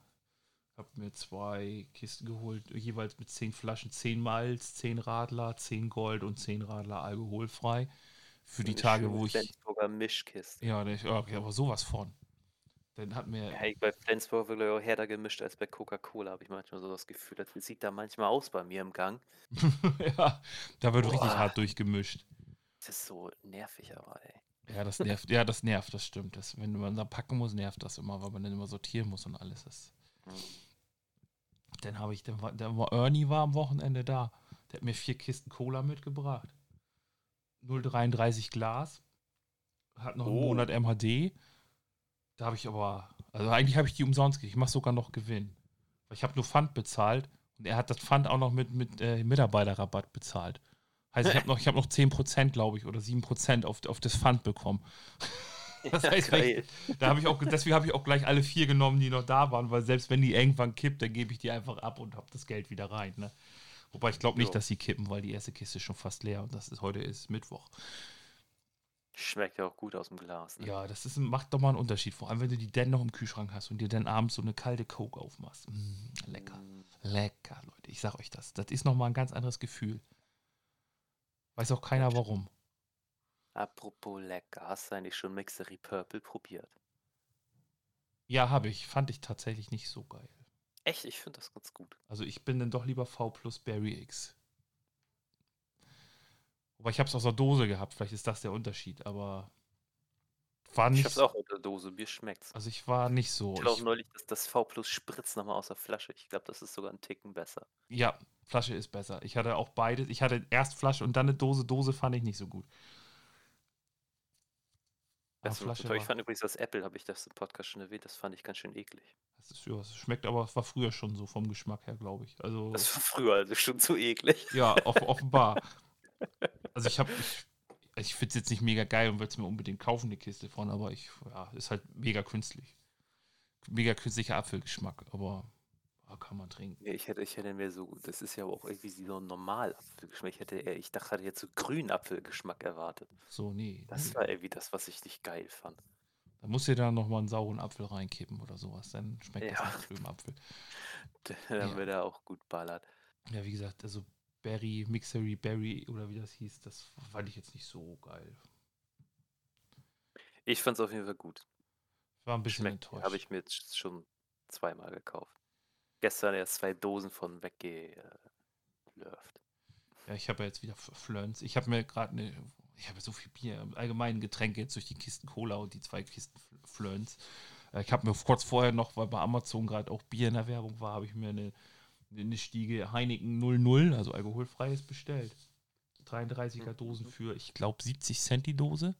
Speaker 1: hab mir zwei Kisten geholt, jeweils mit 10 Flaschen, 10 Malz, 10 Radler, 10 Gold und 10 Radler alkoholfrei. Für die Tage, wo ich.
Speaker 2: Mischkiste.
Speaker 1: Ja, ne, okay, aber sowas von. Dann hat mir.
Speaker 2: Ja, ich bei Flensburg wirklich auch härter gemischt als bei Coca-Cola, habe ich manchmal so das Gefühl. Das sieht da manchmal aus bei mir im Gang.
Speaker 1: ja, da wird richtig
Speaker 2: Boah.
Speaker 1: hart durchgemischt.
Speaker 2: Das ist so nervig, aber ey.
Speaker 1: Ja, das nervt. Ja, das nervt, das stimmt. Das, wenn man da packen muss, nervt das immer, weil man dann immer sortieren muss und alles. Das,
Speaker 2: Hm.
Speaker 1: dann habe ich, dann war, dann war Ernie war am Wochenende da. Der hat mir vier Kisten Cola mitgebracht. 0,33 Glas. Hat noch einen
Speaker 2: Oh.
Speaker 1: Monat MHD. Da habe ich aber, also eigentlich habe ich die umsonst gekriegt. Ich mache sogar noch Gewinn. Weil ich habe nur Pfand bezahlt und er hat das Pfand auch noch mit, mit äh, Mitarbeiterrabatt bezahlt. Heißt, ich habe noch, ich hab noch 10%, glaube ich, oder 7% auf, auf das Pfand bekommen. Das
Speaker 2: Ja,
Speaker 1: heißt, ich, da habe ich auch, deswegen habe ich auch gleich alle vier genommen, die noch da waren, weil selbst wenn die irgendwann kippt, dann gebe ich die einfach ab und habe das Geld wieder rein. Ne? Wobei ich glaube nicht, dass sie kippen, weil die erste Kiste ist schon fast leer und das ist heute ist Mittwoch.
Speaker 2: Schmeckt ja auch gut aus dem Glas. Ne?
Speaker 1: Ja, das ist, macht doch mal einen Unterschied, vor allem wenn du die dann noch im Kühlschrank hast und dir dann abends so eine kalte Coke aufmachst. Mm, lecker,
Speaker 2: Mm,
Speaker 1: lecker, Leute. Ich sag euch das. Das ist nochmal ein ganz anderes Gefühl. Weiß auch keiner warum.
Speaker 2: Apropos lecker, hast du eigentlich schon Mixery Purple probiert?
Speaker 1: Ja, habe ich. Fand ich tatsächlich nicht so geil.
Speaker 2: Echt, ich finde das ganz gut.
Speaker 1: Also ich bin dann doch lieber V plus Berry X. Wobei ich habe es aus der Dose gehabt, vielleicht ist das der Unterschied, aber war
Speaker 2: Ich
Speaker 1: nicht.
Speaker 2: hab's auch in der Dose, mir schmeckt's.
Speaker 1: Also ich war nicht so.
Speaker 2: Ich
Speaker 1: Ich,
Speaker 2: neulich das, das V Plus Spritz nochmal aus der Flasche. Ich glaube, das ist sogar ein Ticken besser.
Speaker 1: ja, Flasche ist besser. Ich hatte auch beides. Ich hatte erst Flasche und dann eine Dose. Dose fand ich nicht so gut. Aber
Speaker 2: Das war
Speaker 1: Flasche
Speaker 2: toll. Ich
Speaker 1: war,
Speaker 2: fand übrigens das Apple, habe ich das im Podcast schon erwähnt, das fand ich ganz schön eklig.
Speaker 1: das ist, ja, es schmeckt aber, es war früher schon so vom Geschmack her, glaube ich. Also
Speaker 2: Das war früher also schon zu eklig.
Speaker 1: ja, off offenbar. Also ich habe, ich, ich finde es jetzt nicht mega geil und würde es mir unbedingt kaufen, die Kiste von, aber ich, ja, ist halt mega künstlich. Mega künstlicher Apfelgeschmack, aber Oh, kann man trinken.
Speaker 2: Ich hätte, ich hätte mir so, das ist ja auch irgendwie so ein Normalapfelgeschmack. Ich hätte eher, ich dachte, hatte jetzt so Grünapfelgeschmack erwartet.
Speaker 1: So, nee.
Speaker 2: Das
Speaker 1: nee.
Speaker 2: war irgendwie das, was ich nicht geil fand.
Speaker 1: Da musst du dann nochmal einen sauren Apfel reinkippen oder sowas. Dann schmeckt das
Speaker 2: Ja.
Speaker 1: nach grünem Apfel.
Speaker 2: Dann
Speaker 1: Ja.
Speaker 2: wird er auch gut ballert.
Speaker 1: Ja, wie gesagt, also Berry, Mixery Berry oder wie das hieß, das fand ich jetzt nicht so geil.
Speaker 2: Ich fand es auf jeden Fall gut.
Speaker 1: War ein bisschen
Speaker 2: Schmeckt,
Speaker 1: enttäuscht.
Speaker 2: habe ich mir jetzt schon zweimal gekauft. Gestern erst zwei Dosen von weggelöft.
Speaker 1: Ja, ich habe ja jetzt wieder Flöns. Ich habe mir gerade eine, ich habe so viel Bier, im allgemeinen Getränke jetzt durch die Kisten Cola und die zwei Kisten Flöns. Äh, Ich habe mir kurz vorher noch, weil bei Amazon gerade auch Bier in der Werbung war, habe ich mir eine, eine Stiege Heineken 00, also alkoholfreies, bestellt. 33er
Speaker 2: Mhm.
Speaker 1: Dosen für, ich glaube, 70 Cent die Dose.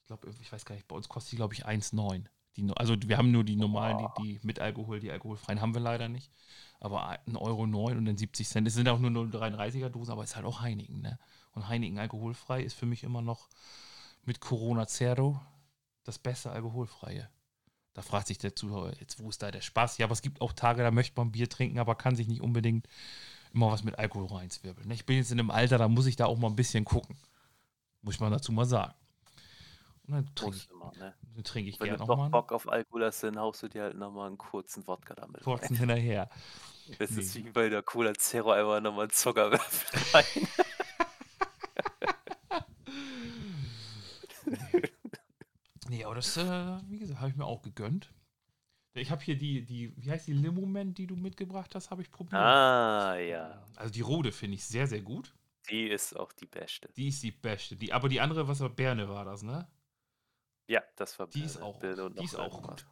Speaker 1: Ich glaube, ich weiß gar nicht, bei uns kostet die, glaube ich, 1,9. Die, no- also wir haben nur die normalen, die, die mit Alkohol, die alkoholfreien haben wir leider nicht. Aber 1,09 Euro und dann 70 Cent. Es sind auch nur 0,33er Dosen, aber es ist halt auch Heineken. Ne? Und Heineken alkoholfrei ist für mich immer noch mit Corona Zero das beste alkoholfreie. Da fragt sich der Zuhörer, jetzt wo ist da der Spaß? Ja, aber es gibt auch Tage, da möchte man Bier trinken, aber kann sich nicht unbedingt immer was mit Alkohol reinzwirbeln. ne? Ich bin jetzt in einem Alter, da muss ich da auch mal ein bisschen gucken. Muss ich mal dazu mal sagen. Und dann trinke ich,
Speaker 2: ne?
Speaker 1: dann trinke ich
Speaker 2: Wenn
Speaker 1: gerne
Speaker 2: du
Speaker 1: noch
Speaker 2: doch
Speaker 1: mal einen
Speaker 2: Bock auf Alkohol hast, dann haust du dir halt nochmal einen kurzen Wodka damit. rein.
Speaker 1: kurzen hinterher.
Speaker 2: Das ist
Speaker 1: Nee.
Speaker 2: wie bei der Cola Zero einfach nochmal einen Zuckerwürfel rein.
Speaker 1: Nee, aber das, äh, wie gesagt, habe ich mir auch gegönnt. Ich habe hier die, die, wie heißt die Limoment, die du mitgebracht hast, habe ich probiert.
Speaker 2: Ah, ja.
Speaker 1: Also die Rode finde ich sehr, sehr gut.
Speaker 2: Die ist auch die beste.
Speaker 1: Die ist die beste. Die, aber die andere, was war Berne war das, ne?
Speaker 2: Ja, das war
Speaker 1: Die ist auch,
Speaker 2: Birne und
Speaker 1: die ist auch gut.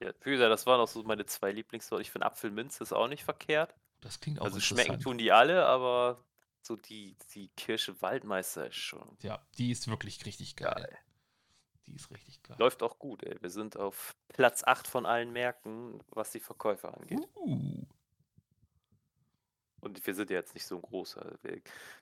Speaker 2: Ja, wie gesagt, das waren auch so meine zwei Lieblingssorten. Ich finde Apfelminze ist auch nicht verkehrt.
Speaker 1: Das klingt auch
Speaker 2: Also schmecken tun die alle, aber so die, die Kirsche Waldmeister ist schon
Speaker 1: Ja, die ist wirklich richtig geil.
Speaker 2: geil.
Speaker 1: Die ist richtig geil.
Speaker 2: Läuft auch gut, ey. Wir sind auf Platz 8 von allen Märkten, was die Verkäufer angeht.
Speaker 1: Uh,
Speaker 2: Und wir sind ja jetzt nicht so ein großer. Wir-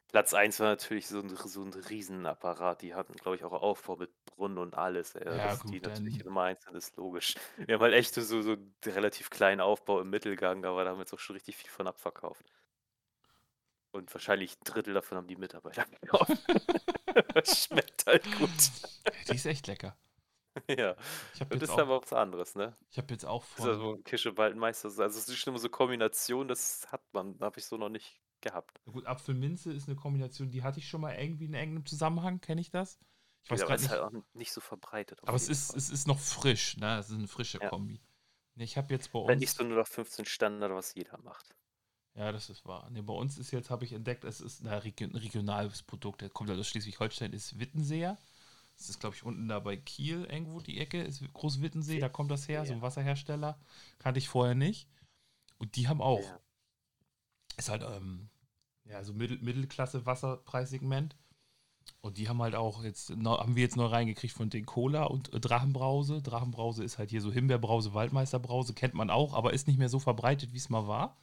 Speaker 2: Platz 1 war natürlich so ein, so ein Riesenapparat. Die hatten, glaube ich, auch Aufbau mit Brunnen und alles. Ey.
Speaker 1: Ja,
Speaker 2: dass
Speaker 1: gut,
Speaker 2: die natürlich
Speaker 1: dann-
Speaker 2: Nummer 1 sind, ist logisch. Wir haben halt echt so, so einen relativ kleinen Aufbau im Mittelgang, aber da haben wir jetzt auch schon richtig viel von abverkauft. Und wahrscheinlich ein Drittel davon haben die Mitarbeiter gekauft. Das Schmeckt halt gut.
Speaker 1: die ist echt lecker.
Speaker 2: ja,
Speaker 1: habe
Speaker 2: das ist aber
Speaker 1: auch-
Speaker 2: was anderes, ne?
Speaker 1: ich hab jetzt auch
Speaker 2: Das ist also ein Kirsche Waldmeister. Also es ist schon immer so Kombination, das hat man, habe ich so noch nicht gehabt.
Speaker 1: Gut, Apfelminze ist eine Kombination, die hatte ich schon mal irgendwie in irgendeinem Zusammenhang, kenne ich das? Ich weiß
Speaker 2: Ja, aber
Speaker 1: gerade
Speaker 2: es ist
Speaker 1: nicht.
Speaker 2: halt auch nicht so verbreitet.
Speaker 1: Aber es ist,
Speaker 2: Fall.
Speaker 1: es ist noch frisch, ne? Es ist eine frische
Speaker 2: Ja.
Speaker 1: Kombi. Ich habe jetzt bei
Speaker 2: Halt nicht
Speaker 1: uns.
Speaker 2: so nur noch 15 Standard, was jeder macht.
Speaker 1: Ja, das ist wahr. Nee, bei uns ist jetzt, habe ich entdeckt, es ist ein region, regionales Produkt. Der kommt halt aus Schleswig-Holstein, ist Wittenseer. Das ist, glaube ich, unten da bei Kiel irgendwo die Ecke, ist Groß-Wittensee, da kommt das her, so ein Wasserhersteller. Kannte ich vorher nicht. Und die haben auch.
Speaker 2: Ja.
Speaker 1: Ist halt, ähm, ja, so Mittel, Mittelklasse Wasserpreissegment. Und die haben halt auch jetzt, haben wir jetzt neu reingekriegt von den Cola und äh, Drachenbrause. Drachenbrause ist halt hier so Himbeerbrause, Waldmeisterbrause, kennt man auch, aber ist nicht mehr so verbreitet, wie es mal war.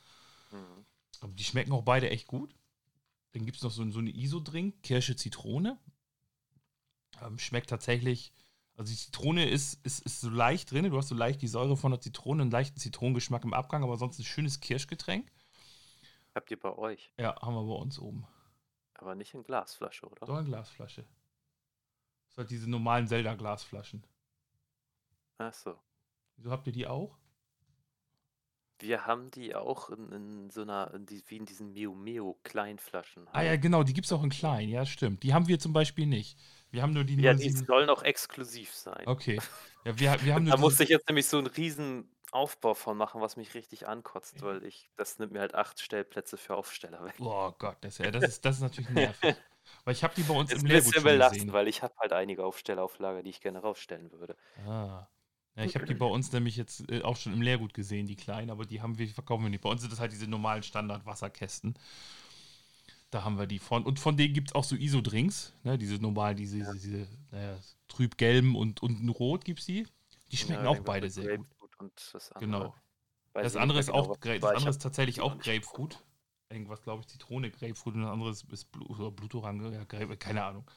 Speaker 2: Mhm.
Speaker 1: Aber die schmecken auch beide echt gut. Dann gibt es noch so, so eine ISO-Drink, Kirsche, Zitrone. Ähm, schmeckt tatsächlich, also die Zitrone ist, ist, ist so leicht drin. Du hast so leicht die Säure von der Zitrone, einen leichten Zitronengeschmack im Abgang, aber sonst ein schönes Kirschgetränk.
Speaker 2: Habt ihr bei euch,
Speaker 1: Ja, haben wir bei uns oben.
Speaker 2: aber nicht in Glasflasche, oder?
Speaker 1: So eine Glasflasche. Das ist halt diese normalen Zelda-Glasflaschen.
Speaker 2: Ach so.
Speaker 1: Wieso habt ihr die auch?
Speaker 2: Wir haben die auch in, in so einer, in die, wie in diesen Mio Mio Kleinflaschen.
Speaker 1: Ah ja, genau, die gibt es auch in klein. Ja, stimmt. Die haben wir zum Beispiel nicht. Wir haben nur die
Speaker 2: Ja, die
Speaker 1: 07.
Speaker 2: sollen auch exklusiv sein.
Speaker 1: Okay. Ja, wir, wir haben
Speaker 2: Da musste ich jetzt nämlich so einen riesen Aufbau von machen, was mich richtig ankotzt, weil ich, das nimmt mir halt acht Stellplätze für Aufsteller weg.
Speaker 1: Oh Gott, das, ja, das, ist, das ist natürlich nervig. Weil ich habe die bei uns
Speaker 2: Ist
Speaker 1: im
Speaker 2: ein
Speaker 1: Lehrgut
Speaker 2: bisschen belastend, weil ich habe halt einige Aufsteller auf Lager, die ich gerne rausstellen würde.
Speaker 1: Ah. Ja, ich habe die bei uns nämlich jetzt äh, auch schon im Leergut gesehen, die kleinen, aber die haben wir, verkaufen wir nicht. Bei uns sind das halt diese normalen Standard-Wasserkästen. Da haben wir die von. Und von denen gibt es auch so ISO-Drinks, ne, diese normalen, diese, diese, diese naja, trüb-gelben und unten rot gibt es die. Die schmecken
Speaker 2: Ja,
Speaker 1: auch beide
Speaker 2: mit
Speaker 1: sehr gut.
Speaker 2: Das andere.
Speaker 1: Genau. Das andere ist
Speaker 2: genau,
Speaker 1: auch,
Speaker 2: das
Speaker 1: andere ist tatsächlich auch Grapefruit. Irgendwas, glaube ich, Zitrone, Grapefruit und das andere ist, ist oder Blutorange, ja, Grape, keine Ahnung.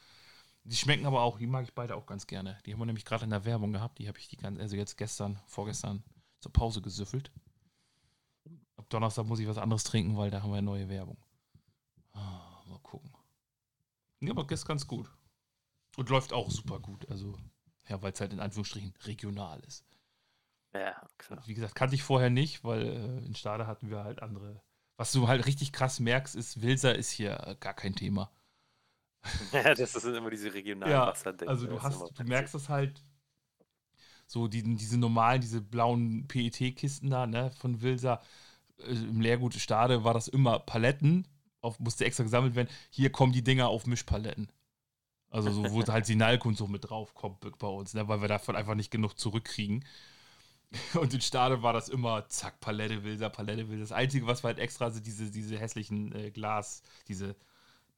Speaker 1: Die schmecken aber auch, die mag ich beide auch ganz gerne. Die haben wir nämlich gerade in der Werbung gehabt. Die habe ich die ganz, also jetzt gestern, vorgestern zur Pause gesüffelt. Donnerstag muss ich was anderes trinken, weil da haben wir neue Werbung. Ah, mal gucken. Ja, aber ist ganz gut. Und läuft auch super gut. Also, ja, weil es halt in Anführungsstrichen regional ist.
Speaker 2: Ja, klar.
Speaker 1: Wie gesagt, kannte ich vorher nicht, weil äh, in Stade hatten wir halt andere. Was du halt richtig krass merkst, ist, Wilser ist hier äh, gar kein Thema.
Speaker 2: Ja, das sind immer diese regionalen
Speaker 1: Ja,
Speaker 2: Wasserdeckel.
Speaker 1: also du hast, du merkst das halt, so die, diese normalen, diese blauen PET-Kisten da, ne, von Wilser, äh, im Leergut Stade war das immer Paletten, auf, musste extra gesammelt werden. Hier kommen die Dinger auf Mischpaletten. Also so, wo halt Sinalco und so mit drauf kommt bei uns, ne, weil wir davon einfach nicht genug zurückkriegen. Und in Stade war das immer, zack, Palette, Wilser, Palette, Wilser. Das Einzige, was wir halt extra sind, diese, diese hässlichen äh, Glas, diese,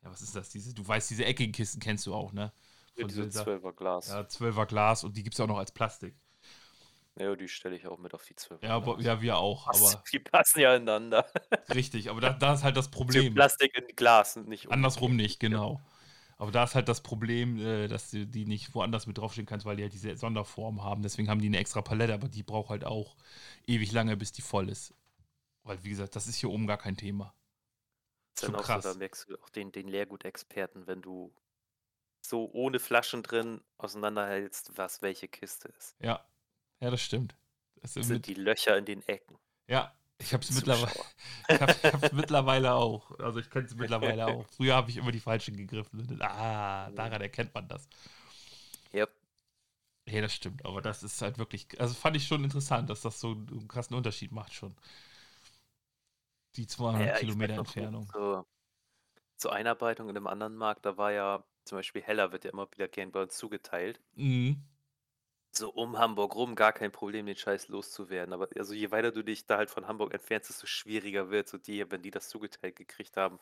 Speaker 1: ja, was ist das, diese, du weißt, diese eckigen Kisten kennst du auch, ne?
Speaker 2: Ja,
Speaker 1: Von
Speaker 2: diese
Speaker 1: Wilser.
Speaker 2: 12er Glas.
Speaker 1: Ja, 12er Glas und die gibt es auch noch als Plastik.
Speaker 2: Ja, die stelle ich auch mit auf die 12er
Speaker 1: Ja, aber, ja wir auch, aber
Speaker 2: die passen ja ineinander.
Speaker 1: richtig. Aber da, da ist halt das
Speaker 2: Problem.
Speaker 1: Problem.
Speaker 2: Plastik in Glas und nicht
Speaker 1: Andersrum nicht, genau. Aber da ist halt das Problem, äh, dass du die nicht woanders mit draufstehen kannst, weil die halt diese Sonderform haben. Deswegen haben die eine extra Palette, aber die braucht halt auch ewig lange, bis die voll ist. Weil, wie gesagt, das ist hier oben gar kein Thema.
Speaker 2: Ist dann
Speaker 1: krass.
Speaker 2: So, da merkst du auch den, den Leergutexperten, wenn du so ohne Flaschen drin auseinanderhältst, was welche Kiste ist.
Speaker 1: Ja, ja, das stimmt. Das
Speaker 2: sind
Speaker 1: mit,
Speaker 2: die Löcher in den Ecken.
Speaker 1: ja, ich habe es mittlerweile, ich hab, ich hab's mittlerweile auch. Also ich kenne es mittlerweile auch. Früher habe ich immer die falschen gegriffen. Ah, daran erkennt man das.
Speaker 2: Yep.
Speaker 1: Ja, das stimmt, aber das ist halt wirklich, also fand ich schon interessant, dass das so einen krassen Unterschied macht schon. Die 200
Speaker 2: Ja,
Speaker 1: Kilometer Entfernung.
Speaker 2: Zur, zur Einarbeitung in einem anderen Markt, da war ja zum Beispiel Heller wird ja immer wieder gern bei uns zugeteilt.
Speaker 1: Mhm.
Speaker 2: So um Hamburg rum gar kein Problem, den Scheiß loszuwerden. Aber also je weiter du dich da halt von Hamburg entfernst, desto schwieriger wird so die, wenn die das zugeteilt gekriegt haben,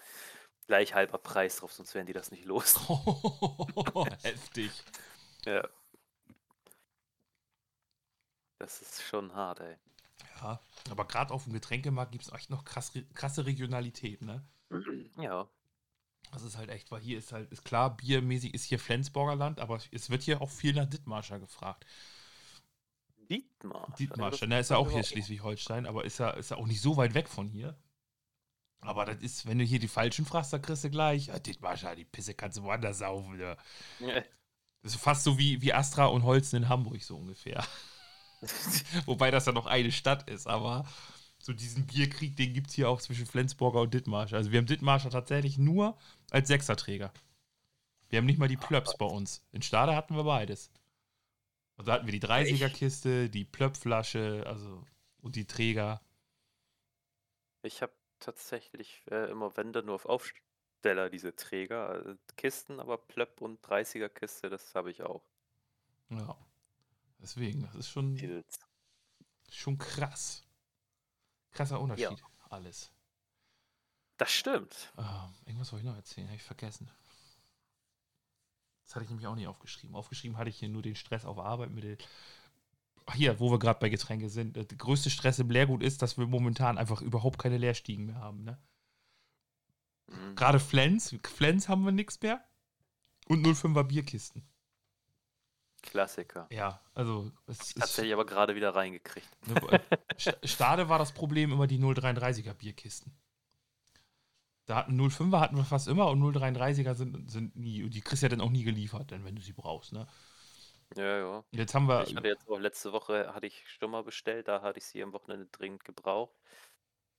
Speaker 2: gleich halber Preis drauf, sonst wären die das nicht los.
Speaker 1: Heftig.
Speaker 2: Ja. Das ist schon hart, ey.
Speaker 1: Ja, aber gerade auf dem Getränkemarkt gibt es echt noch krass, krasse Regionalität, ne?
Speaker 2: Ja.
Speaker 1: Das ist halt echt, weil hier ist halt, ist klar, biermäßig ist hier Flensburger Land, aber es wird hier auch viel nach Dithmarscher gefragt.
Speaker 2: Dietmar.
Speaker 1: Dithmarscher, ne, ist ja auch hier Schleswig-Holstein, aber ist ja, ist ja auch nicht so weit weg von hier. Aber das ist, wenn du hier die Falschen fragst, dann kriegst du gleich, ja, Dithmarscher, die Pisse kannst du woanders saufen. Ja.
Speaker 2: Ja.
Speaker 1: Das ist fast so wie, wie Astra und Holzen in Hamburg, so ungefähr. Wobei das ja noch eine Stadt ist, aber so diesen Bierkrieg, den gibt es hier auch zwischen Flensburger und Dithmarscher. Also wir haben Dithmarscher tatsächlich nur als Sechserträger. Wir haben nicht mal die Plöps bei uns. In Stade hatten wir beides. Und da hatten wir die 30er-Kiste, die Plöpflasche, also und die Träger.
Speaker 2: Ich habe tatsächlich äh, immer, wenn dann nur auf Aufsteller diese Träger, äh, Kisten, aber Plöpp und 30er Kiste, das habe ich auch.
Speaker 1: Ja. Deswegen, das ist schon,
Speaker 2: Pilz.
Speaker 1: schon krass. Krasser Unterschied, alles.
Speaker 2: Das stimmt.
Speaker 1: Ah, irgendwas wollte ich noch erzählen, habe ich vergessen. Das hatte ich nämlich auch nicht aufgeschrieben. Aufgeschrieben hatte ich hier nur den Stress auf Arbeit mit den. Hier, wo wir gerade bei Getränke sind. Der größte Stress im Leergut ist, dass wir momentan einfach überhaupt keine Leerstiegen mehr haben. Ne?
Speaker 2: Mhm.
Speaker 1: Gerade Flens. Flens haben wir nichts mehr. Und 05er Bierkisten.
Speaker 2: Klassiker.
Speaker 1: Ja, also es ist.
Speaker 2: Tatsächlich aber gerade wieder reingekriegt.
Speaker 1: Ne, St- Stade war das Problem immer die 033er Bierkisten. Da hatten 05er hatten wir fast immer und 033er sind, sind nie, die kriegst du ja dann auch nie geliefert, denn wenn du sie brauchst, ne?
Speaker 2: Ja, ja.
Speaker 1: Jetzt haben wir.
Speaker 2: Ich hatte jetzt auch letzte Woche, hatte ich mal bestellt, da hatte ich sie am Wochenende dringend gebraucht.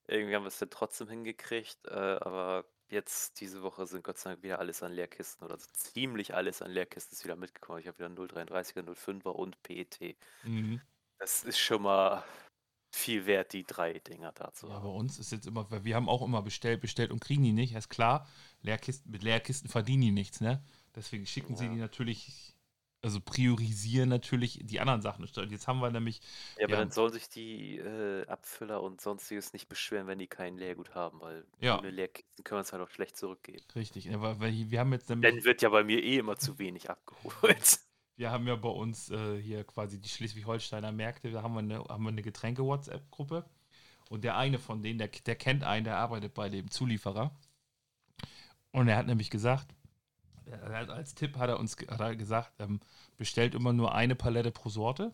Speaker 2: Irgendwie haben wir es dann trotzdem hingekriegt, äh, aber jetzt diese Woche sind Gott sei Dank wieder alles an Leerkisten oder so ziemlich alles an Leerkisten ist wieder mitgekommen. Ich habe wieder 033er, 05er und PET.
Speaker 1: Mhm.
Speaker 2: Das ist schon mal viel wert, die drei Dinger dazu.
Speaker 1: Ja, bei uns ist jetzt immer, wir haben auch immer bestellt, bestellt und kriegen die nicht. Ist klar, Leerkisten, mit Leerkisten verdienen die nichts, ne? Deswegen schicken sie
Speaker 2: Ja.
Speaker 1: die natürlich, also priorisieren natürlich die anderen Sachen. Und jetzt haben wir nämlich,
Speaker 2: Ja, aber
Speaker 1: Ja.
Speaker 2: dann sollen sich die äh, Abfüller und sonstiges nicht beschweren, wenn die kein Leergut haben, weil
Speaker 1: Ja.
Speaker 2: ohne Leerkisten können wir es halt auch schlecht zurückgeben.
Speaker 1: richtig, ne, weil, wir haben jetzt nämlich.
Speaker 2: Dann wird ja bei mir eh immer zu wenig abgeholt.
Speaker 1: Wir haben ja bei uns äh, hier quasi die Schleswig-Holsteiner Märkte, da haben wir eine, haben wir eine Getränke-WhatsApp-Gruppe. Und der eine von denen, der, der kennt einen, der arbeitet bei dem Zulieferer. Und er hat nämlich gesagt, als Tipp hat er uns hat er gesagt, ähm, bestellt immer nur eine Palette pro Sorte.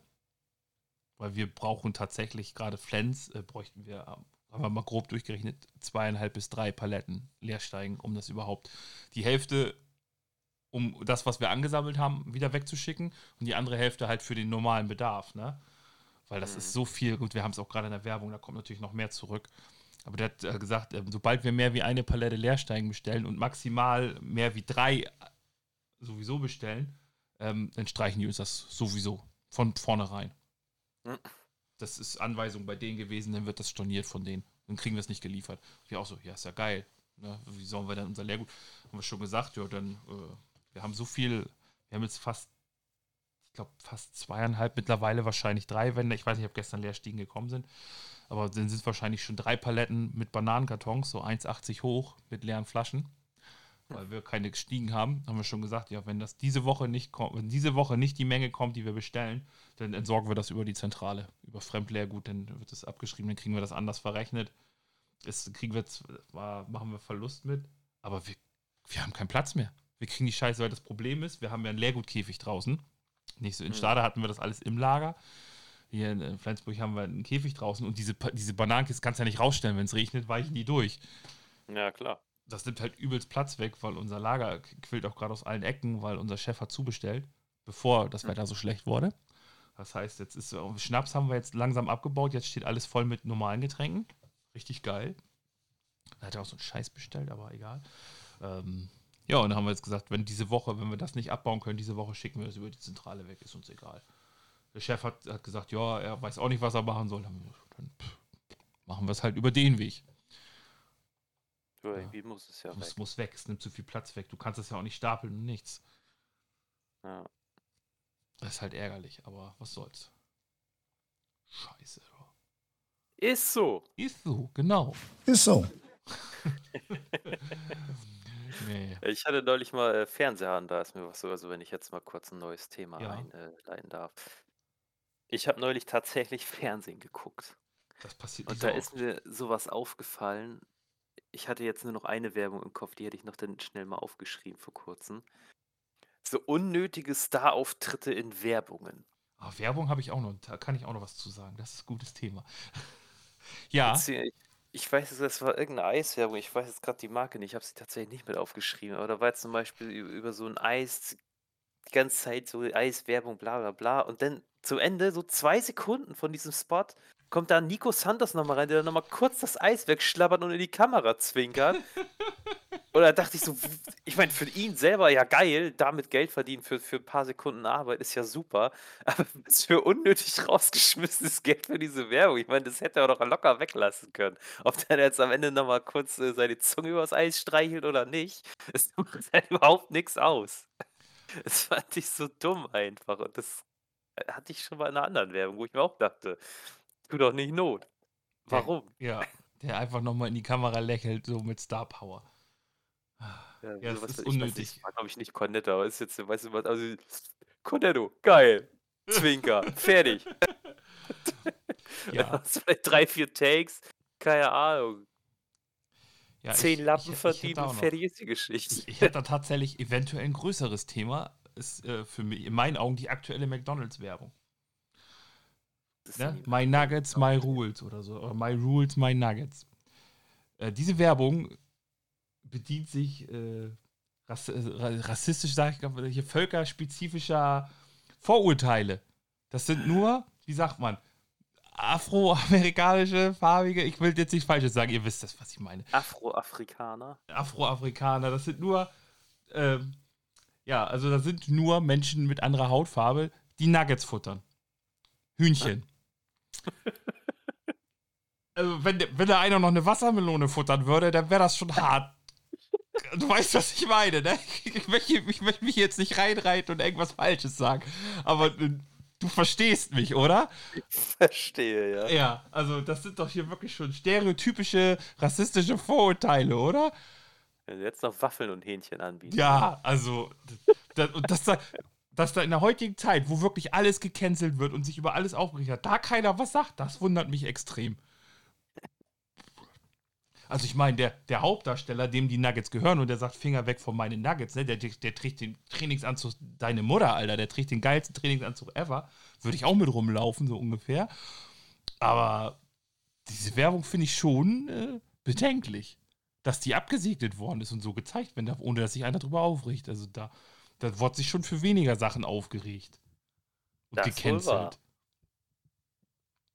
Speaker 1: Weil wir brauchen tatsächlich gerade Flens, äh, bräuchten wir, ähm, haben wir mal grob durchgerechnet, zweieinhalb bis drei Paletten leer steigen, um das überhaupt die Hälfte, um das, was wir angesammelt haben, wieder wegzuschicken und die andere Hälfte halt für den normalen Bedarf, ne? Weil das
Speaker 2: Mhm.
Speaker 1: ist so viel, gut, wir haben es auch gerade in der Werbung, da kommt natürlich noch mehr zurück. Aber der hat äh, gesagt, äh, sobald wir mehr wie eine Palette Leersteigen bestellen und maximal mehr wie drei sowieso bestellen, ähm, dann streichen die uns das sowieso von vornherein.
Speaker 2: Mhm.
Speaker 1: Das ist Anweisung bei denen gewesen, dann wird das storniert von denen. Dann kriegen wir es nicht geliefert. Wir auch so, ja, ist ja geil. Ne? Wie sollen wir dann unser Leergut? Haben wir schon gesagt, ja, dann, äh, wir haben so viel, wir haben jetzt fast, ich glaube, fast zweieinhalb, mittlerweile wahrscheinlich drei, wenn, ich weiß nicht, ob gestern Leerstiegen gekommen sind. Aber dann sind wahrscheinlich schon drei Paletten mit Bananenkartons, so 1,80 hoch, mit leeren Flaschen. Weil wir keine Stiegen haben, haben wir schon gesagt, ja, wenn das diese Woche nicht kommt, wenn diese Woche nicht die Menge kommt, die wir bestellen, dann entsorgen wir das über die Zentrale, über Fremdleergut, dann wird das abgeschrieben, dann kriegen wir das anders verrechnet. Das kriegen wir zwar, machen wir Verlust mit, aber wir, wir haben keinen Platz mehr. Wir kriegen die Scheiße, weil das Problem ist, wir haben ja einen Leergutkäfig draußen. Nicht so in
Speaker 2: Mhm.
Speaker 1: Stade hatten wir das alles im Lager. Hier in Flensburg haben wir einen Käfig draußen und diese, diese Bananenkiste kannst du ja nicht rausstellen, wenn es regnet, weichen die durch.
Speaker 2: Ja, klar.
Speaker 1: Das nimmt halt übelst Platz weg, weil unser Lager quillt auch gerade aus allen Ecken, weil unser Chef hat zubestellt, bevor das
Speaker 2: Mhm.
Speaker 1: Wetter so schlecht wurde. Das heißt, jetzt ist äh, Schnaps haben wir jetzt langsam abgebaut, jetzt steht alles voll mit normalen Getränken. Richtig geil. Da hat er auch so einen Scheiß bestellt, aber egal. Ähm, ja, und dann haben wir jetzt gesagt, wenn diese Woche, wenn wir das nicht abbauen können, diese Woche schicken wir das über die Zentrale weg, ist uns egal. Der Chef hat, hat gesagt, ja, er weiß auch nicht, was er machen soll. Dann, pff, machen wir es halt über den Weg.
Speaker 2: Ja,
Speaker 1: Ja.
Speaker 2: Irgendwie muss es ja
Speaker 1: muss,
Speaker 2: weg.
Speaker 1: muss weg, es nimmt zu viel Platz weg. Du kannst es ja auch nicht stapeln und nichts.
Speaker 2: Ja.
Speaker 1: Das ist halt ärgerlich, aber was soll's. Scheiße.
Speaker 2: Ist so.
Speaker 1: Ist so, genau.
Speaker 4: Ist so.
Speaker 1: Nee.
Speaker 2: Ich hatte neulich mal äh, Fernseher an, da ist mir was so, also wenn ich jetzt mal kurz ein neues Thema
Speaker 1: Ja.
Speaker 2: einleiten darf. Ich habe neulich tatsächlich Fernsehen geguckt.
Speaker 1: Das passiert
Speaker 2: Und
Speaker 1: nicht
Speaker 2: da
Speaker 1: so
Speaker 2: ist
Speaker 1: oft.
Speaker 2: mir sowas aufgefallen. Ich hatte jetzt nur noch eine Werbung im Kopf, die hätte ich noch dann schnell mal aufgeschrieben vor kurzem. So unnötige Star-Auftritte in Werbungen.
Speaker 1: Ah, Werbung habe ich auch noch, da kann ich auch noch was zu sagen. Das ist ein gutes Thema. ja,
Speaker 2: Ich, ich weiß, das war irgendeine Eiswerbung. Ich weiß jetzt gerade die Marke nicht. Ich habe sie tatsächlich nicht mit aufgeschrieben. Aber da war jetzt zum Beispiel über so ein Eis, die ganze Zeit so Eiswerbung, bla bla bla. Und dann zum Ende, so zwei Sekunden von diesem Spot, kommt da Nico Santos nochmal rein, der dann nochmal kurz das Eis wegschlabbert und in die Kamera zwinkert. Oder dachte ich so, ich meine, für ihn selber ja geil, damit Geld verdienen für, für ein paar Sekunden Arbeit ist ja super. Aber was für unnötig rausgeschmissenes Geld für diese Werbung. Ich meine, das hätte er doch locker weglassen können. Ob der jetzt am Ende nochmal kurz äh, seine Zunge übers Eis streichelt oder nicht, es macht halt überhaupt nichts aus. Das fand ich so dumm einfach. Und das hatte ich schon mal in einer anderen Werbung, wo ich mir auch dachte, tu doch nicht Not.
Speaker 1: Der-
Speaker 2: Warum?
Speaker 1: ja, der einfach nochmal in die Kamera lächelt, so mit Star Power.
Speaker 2: Ja,
Speaker 1: Ja,
Speaker 2: sowas-
Speaker 1: ist
Speaker 2: ich weiß
Speaker 1: unnötig.
Speaker 2: Nicht, das war, glaube ich, nicht Cornetto, aber ist jetzt, weißt du was, also, Cornetto, geil. Zwinker, fertig.
Speaker 1: Ja,
Speaker 2: Das drei, vier Takes, keine Ahnung.
Speaker 1: ja
Speaker 2: Zehn
Speaker 1: ich-
Speaker 2: Lappen
Speaker 1: ich- ich
Speaker 2: fertig ist die Geschichte.
Speaker 1: Ich hätte da tatsächlich eventuell ein größeres Thema. Ist äh, für mich in meinen Augen die aktuelle McDonalds-Werbung. Ne? My Nuggets, My Rules oder so. Oder My Rules, My Nuggets. Äh, diese Werbung bedient sich äh, rass äh, ra- rassistisch, sage ich, hier völkerspezifischer Vorurteile. Das sind nur, wie sagt man, afroamerikanische, farbige, ich will jetzt nichts Falsches sagen, ihr wisst das, was ich meine.
Speaker 2: Afroafrikaner.
Speaker 1: Afroamerikaner, das sind nur, ähm, ja, also da sind nur Menschen mit anderer Hautfarbe, die Nuggets futtern. Hühnchen. also wenn, wenn da einer noch eine Wassermelone futtern würde, dann wäre das schon hart. Du weißt, was ich meine, ne? Ich möchte, ich möchte mich jetzt nicht reinreiten und irgendwas Falsches sagen. Aber äh, du verstehst mich, oder?
Speaker 2: Verstehe, ja.
Speaker 1: Ja, also das sind doch hier wirklich schon stereotypische rassistische Vorurteile, oder?
Speaker 2: Wenn du jetzt noch Waffeln und Hähnchen anbieten.
Speaker 1: Ja, also, das, und dass da, dass da in der heutigen Zeit, wo wirklich alles gecancelt wird und sich über alles aufgeregt hat, da keiner was sagt, das wundert mich extrem. Also ich meine, der, der Hauptdarsteller, dem die Nuggets gehören und der sagt, Finger weg von meinen Nuggets, ne? der, der, der trägt den Trainingsanzug, deine Mutter, Alter, der trägt den geilsten Trainingsanzug ever. Würde ich auch mit rumlaufen, so ungefähr. Aber diese Werbung finde ich schon äh, bedenklich. Dass die abgesegnet worden ist und so gezeigt werden darf, ohne dass sich einer drüber aufregt. Also da, da wurde sich schon für weniger Sachen aufgeregt. Und
Speaker 2: Das
Speaker 1: gecancelt.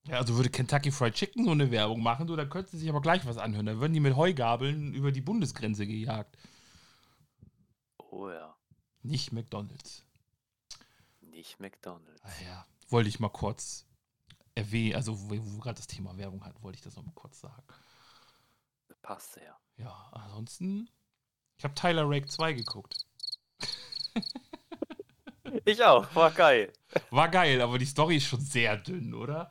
Speaker 1: Ja, also würde Kentucky Fried Chicken so eine Werbung machen, du, da könnte sie sich aber gleich was anhören. Da würden die mit Heugabeln über die Bundesgrenze gejagt.
Speaker 2: Oh ja,
Speaker 1: Nicht McDonalds.
Speaker 2: nicht McDonalds.
Speaker 1: Ah ja, wollte ich mal kurz erwähnen, also wo, wo gerade das Thema Werbung hatten, wollte ich das noch mal kurz sagen.
Speaker 2: Passt ja.
Speaker 1: Ja, ansonsten, ich habe Tyler Rake 2 geguckt.
Speaker 2: Ich auch, war geil.
Speaker 1: War geil, aber die Story ist schon sehr dünn, oder?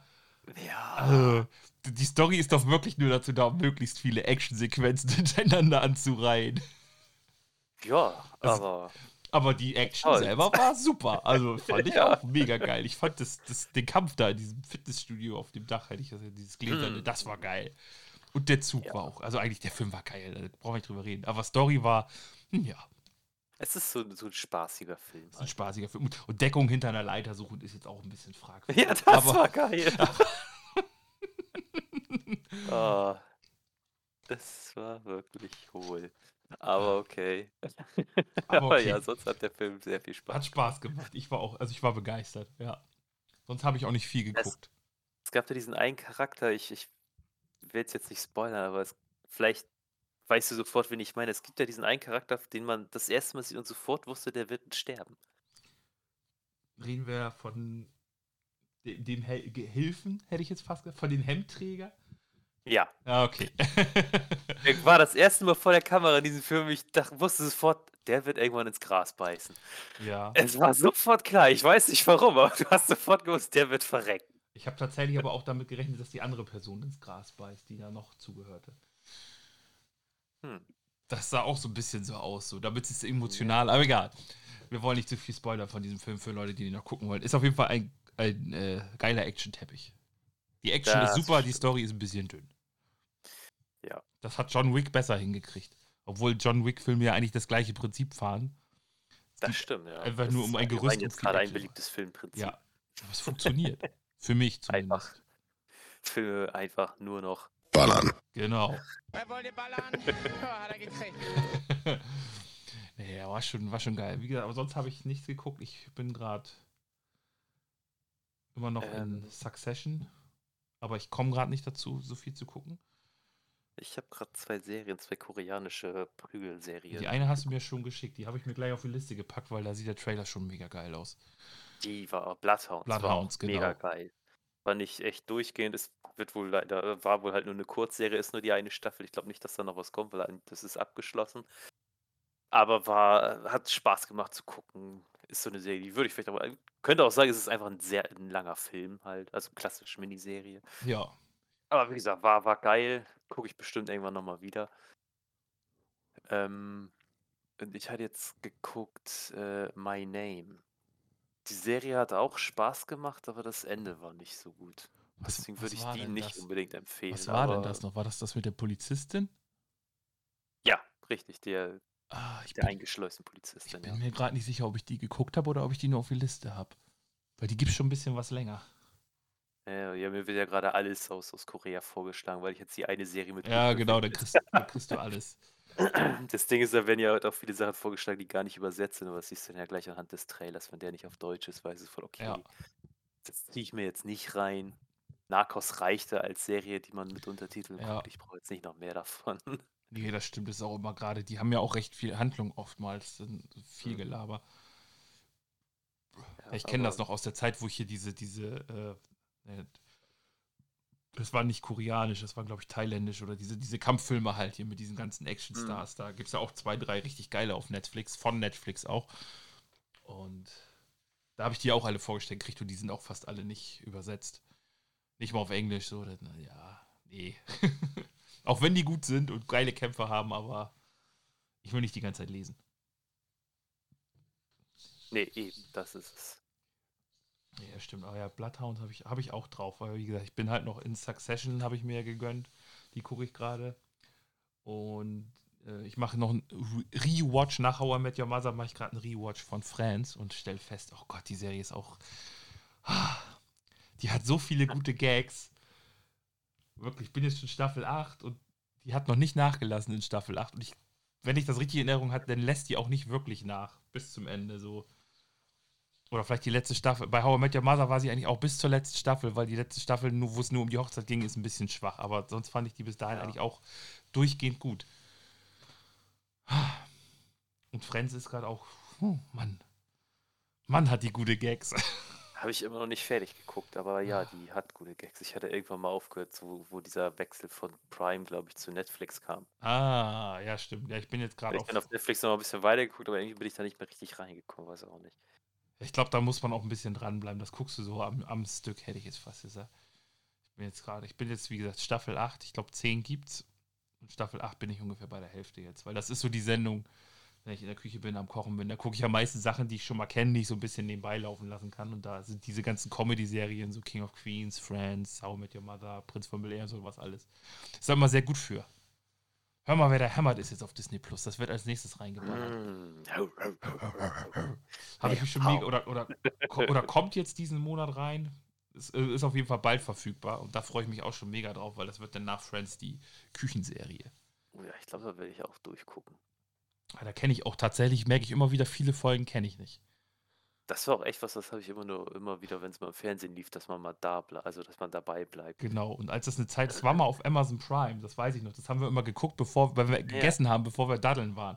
Speaker 2: Ja.
Speaker 1: Also, die Story ist doch wirklich nur dazu da, um möglichst viele Actionsequenzen hintereinander anzureihen.
Speaker 2: Ja,
Speaker 1: Also-
Speaker 2: aber
Speaker 1: Aber die Action
Speaker 2: Toll.
Speaker 1: selber war super. Also fand ich
Speaker 2: Ja.
Speaker 1: auch mega geil. Ich fand das, das, den Kampf da in diesem Fitnessstudio auf dem Dach, hätte ich das, dieses Gläserne,
Speaker 2: Mm.
Speaker 1: das war geil. Und der Zug
Speaker 2: Ja.
Speaker 1: war auch. Also eigentlich der Film war geil, da brauchen wir nicht drüber reden. Aber Story war, hm, ja,
Speaker 2: es ist so, so ein spaßiger Film.
Speaker 1: ein spaßiger Film. Und- Deckung hinter einer Leiter suchen ist jetzt auch ein bisschen fragwürdig.
Speaker 2: Ja, das
Speaker 1: aber,
Speaker 2: war geil. Ah, das war wirklich hohl. Aber okay.
Speaker 1: Aber okay.
Speaker 2: ja, sonst hat der Film sehr viel Spaß.
Speaker 1: Hat Spaß gemacht. Ich war auch, also ich war begeistert, ja. Sonst habe ich auch nicht viel geguckt.
Speaker 2: Es gab da diesen einen Charakter, ich, ich will es jetzt nicht spoilern, aber es, vielleicht weißt du sofort, wen ich meine. Es gibt ja diesen einen Charakter, den man das erste Mal sieht und sofort wusste, der wird sterben.
Speaker 1: Reden wir von de- dem Hel Gehilfen, hätte ich jetzt fast gesagt, von den Hemdträger.
Speaker 2: Ja,
Speaker 1: Ja, okay.
Speaker 2: ich war das erste Mal vor der Kamera in diesem Film. Ich dachte, wusste sofort, der wird irgendwann ins Gras beißen.
Speaker 1: ja.
Speaker 2: Es war sofort klar. Ich weiß nicht warum, aber du hast sofort gewusst, der wird verrecken.
Speaker 1: Ich habe tatsächlich aber auch damit gerechnet, dass die andere Person ins Gras beißt, die da noch zugehörte.
Speaker 2: Hm.
Speaker 1: Das sah auch so ein bisschen so aus, so damit ist es emotional, aber egal. Wir wollen nicht zu viel spoilern von diesem Film für Leute, die den noch gucken wollen. Ist auf jeden Fall ein, ein äh, geiler Action-Teppich. Die Action
Speaker 2: Das
Speaker 1: ist super, die
Speaker 2: stimmt.
Speaker 1: Story ist ein bisschen dünn.
Speaker 2: Ja.
Speaker 1: Das hat John Wick besser hingekriegt. Obwohl John Wick-Filme ja eigentlich das gleiche Prinzip fahren.
Speaker 2: Das stimmt, ja.
Speaker 1: einfach
Speaker 2: Das
Speaker 1: nur
Speaker 2: ist
Speaker 1: um ein Gerüst und
Speaker 2: jetzt
Speaker 1: viel
Speaker 2: gerade ein beliebtes Filmprinzip.
Speaker 1: Ja. Aber es funktioniert. Für mich zumindest.
Speaker 2: Einfach. Filme einfach nur noch.
Speaker 1: Genau.
Speaker 5: Wer wollte ballern? Ja, hat er gekriegt.
Speaker 1: nee, war schon, war schon geil. Wie gesagt, aber sonst habe ich nichts geguckt. Ich bin gerade immer noch in
Speaker 2: Ähm.
Speaker 1: Succession. Aber ich komme gerade nicht dazu, so viel zu gucken.
Speaker 2: Ich habe gerade zwei Serien, zwei koreanische Prügelserien.
Speaker 1: Die eine hast du mir schon geschickt. Die habe ich mir gleich auf die Liste gepackt, weil da sieht der Trailer schon mega geil aus.
Speaker 2: Die war Bloodhounds.
Speaker 1: Bloodhounds,
Speaker 2: war auch Mega
Speaker 1: genau.
Speaker 2: geil. War nicht echt durchgehend. Es wird wohl leider, war wohl halt nur eine Kurzserie, ist nur die eine Staffel. Ich glaube nicht, dass da noch was kommt, weil das ist abgeschlossen. Aber war, hat Spaß gemacht zu gucken. Ist so eine Serie, die würde ich vielleicht aber. Könnte auch sagen, es ist einfach ein sehr ein langer Film halt. Also klassisch Miniserie.
Speaker 1: Ja.
Speaker 2: Aber wie gesagt, war, war geil. Gucke ich bestimmt irgendwann nochmal wieder. Ähm, und ich hatte jetzt geguckt, äh, My Name. Die Serie hat auch Spaß gemacht, aber das Ende war nicht so gut.
Speaker 1: Was,
Speaker 2: Deswegen würde ich die nicht
Speaker 1: das?
Speaker 2: unbedingt empfehlen.
Speaker 1: Was war denn das noch? War das das mit der Polizistin?
Speaker 2: Ja, richtig, der,
Speaker 1: Ah,
Speaker 2: der
Speaker 1: bin,
Speaker 2: eingeschleusten
Speaker 1: ich
Speaker 2: Polizistin.
Speaker 1: bin
Speaker 2: Ja.
Speaker 1: mir gerade nicht sicher, ob ich die geguckt habe oder ob ich die nur auf die Liste habe. Weil die gibt schon ein bisschen was länger.
Speaker 2: Ja, ja, mir wird ja gerade alles aus, aus Korea vorgeschlagen, weil ich jetzt die eine Serie mit.
Speaker 1: Ja, genau, da kriegst, da kriegst du alles.
Speaker 2: Das Ding ist, da werden ja halt auch viele Sachen vorgeschlagen, die gar nicht übersetzt sind, aber das siehst du dann ja gleich anhand des Trailers. Wenn der nicht auf Deutsch ist, weiß es voll okay.
Speaker 1: Ja.
Speaker 2: Das ziehe ich mir jetzt nicht rein. Narcos reichte als Serie, die man mit Untertiteln
Speaker 1: Ja.
Speaker 2: guckt. Ich brauche jetzt nicht noch mehr davon.
Speaker 1: Nee, das stimmt, das ist auch immer gerade. Die haben ja auch recht viel Handlung oftmals, sind viel
Speaker 2: Mhm.
Speaker 1: Gelaber.
Speaker 2: Ja,
Speaker 1: ich kenne das noch aus der Zeit, wo ich hier diese, diese, äh, äh, das war nicht koreanisch, das war, glaube ich, thailändisch oder diese, diese Kampffilme halt hier mit diesen ganzen Actionstars. Da gibt es ja auch zwei, drei richtig geile auf Netflix, von Netflix auch. Und da habe ich die auch alle vorgestellt gekriegt und die sind auch fast alle nicht übersetzt. Nicht mal auf Englisch, so, dann, ja, nee. auch wenn die gut sind und geile Kämpfe haben, aber ich will nicht die ganze Zeit lesen.
Speaker 2: Nee, eben, das ist es.
Speaker 1: Ja, stimmt. Aber ja, Bloodhound habe ich, hab ich auch drauf. Weil, wie gesagt, ich bin halt noch in Succession, habe ich mir gegönnt. Die gucke ich gerade. Und äh, ich mache noch einen Re- Rewatch nach How I Met Your Mother, mache ich gerade einen Rewatch von Friends und stelle fest, oh Gott, die Serie ist auch. Ah, Die hat so viele gute Gags. Wirklich, ich bin jetzt schon Staffel 8 und die hat noch nicht nachgelassen in Staffel 8. Und ich, wenn ich das richtig in Erinnerung habe, dann lässt die auch nicht wirklich nach bis zum Ende. So. Oder vielleicht die letzte Staffel. Bei How I Met Your Mother war sie eigentlich auch bis zur letzten Staffel, weil die letzte Staffel, wo es nur um die Hochzeit ging, ist ein bisschen schwach. Aber sonst fand ich die bis dahin
Speaker 2: Ja.
Speaker 1: eigentlich auch durchgehend gut. Und Friends ist gerade auch, oh Mann. Mann hat die gute Gags.
Speaker 2: Habe ich immer noch nicht fertig geguckt, aber ja, die hat gute Gags. Ich hatte irgendwann mal aufgehört, so, wo dieser Wechsel von Prime, glaube ich, zu Netflix kam.
Speaker 1: Ah, ja, stimmt. Ja, ich bin jetzt gerade
Speaker 2: Ich
Speaker 1: auf.
Speaker 2: bin auf Netflix noch ein bisschen weitergeguckt, aber irgendwie bin ich da nicht mehr richtig reingekommen, weiß auch nicht.
Speaker 1: Ich glaube, da muss man auch ein bisschen dranbleiben. Das guckst du so am, am Stück, hätte ich jetzt fast gesagt. Ich bin jetzt gerade, ich bin jetzt, wie gesagt, Staffel 8. Ich glaube, 10 gibt's. Und Staffel 8 bin ich ungefähr bei der Hälfte jetzt. Weil das ist so die Sendung, wenn ich in der Küche bin, am Kochen bin. Da gucke ich am meisten Sachen, die ich schon mal kenne, die ich so ein bisschen nebenbei laufen lassen kann. Und da sind diese ganzen Comedy-Serien, so King of Queens, Friends, How I Met Your Mother, Prinz von Bel-Air, sowas alles. Ist da immer sehr gut für. Hör mal, wer der hämmert ist jetzt auf Disney Plus. Das wird als nächstes reingeballert.
Speaker 2: Mm.
Speaker 1: Habe ich mich schon mega, oder, oder, oder kommt jetzt diesen Monat rein. Es äh, ist auf jeden Fall bald verfügbar und da freue ich mich auch schon mega drauf, weil das wird dann nach Friends die Küchenserie.
Speaker 2: Oh ja, ich glaube, da werde ich auch durchgucken.
Speaker 1: Ah, Da kenne ich auch tatsächlich, merke ich immer wieder, viele Folgen kenne ich nicht.
Speaker 2: Das war auch echt was, das habe ich immer nur immer wieder, wenn es mal im Fernsehen lief, dass man mal da bleibt, also dass man dabei bleibt.
Speaker 1: Genau. Und als das eine Zeit, das war mal auf Amazon Prime, das weiß ich noch. Das haben wir immer geguckt, bevor weil wir gegessen haben, bevor wir daddeln waren.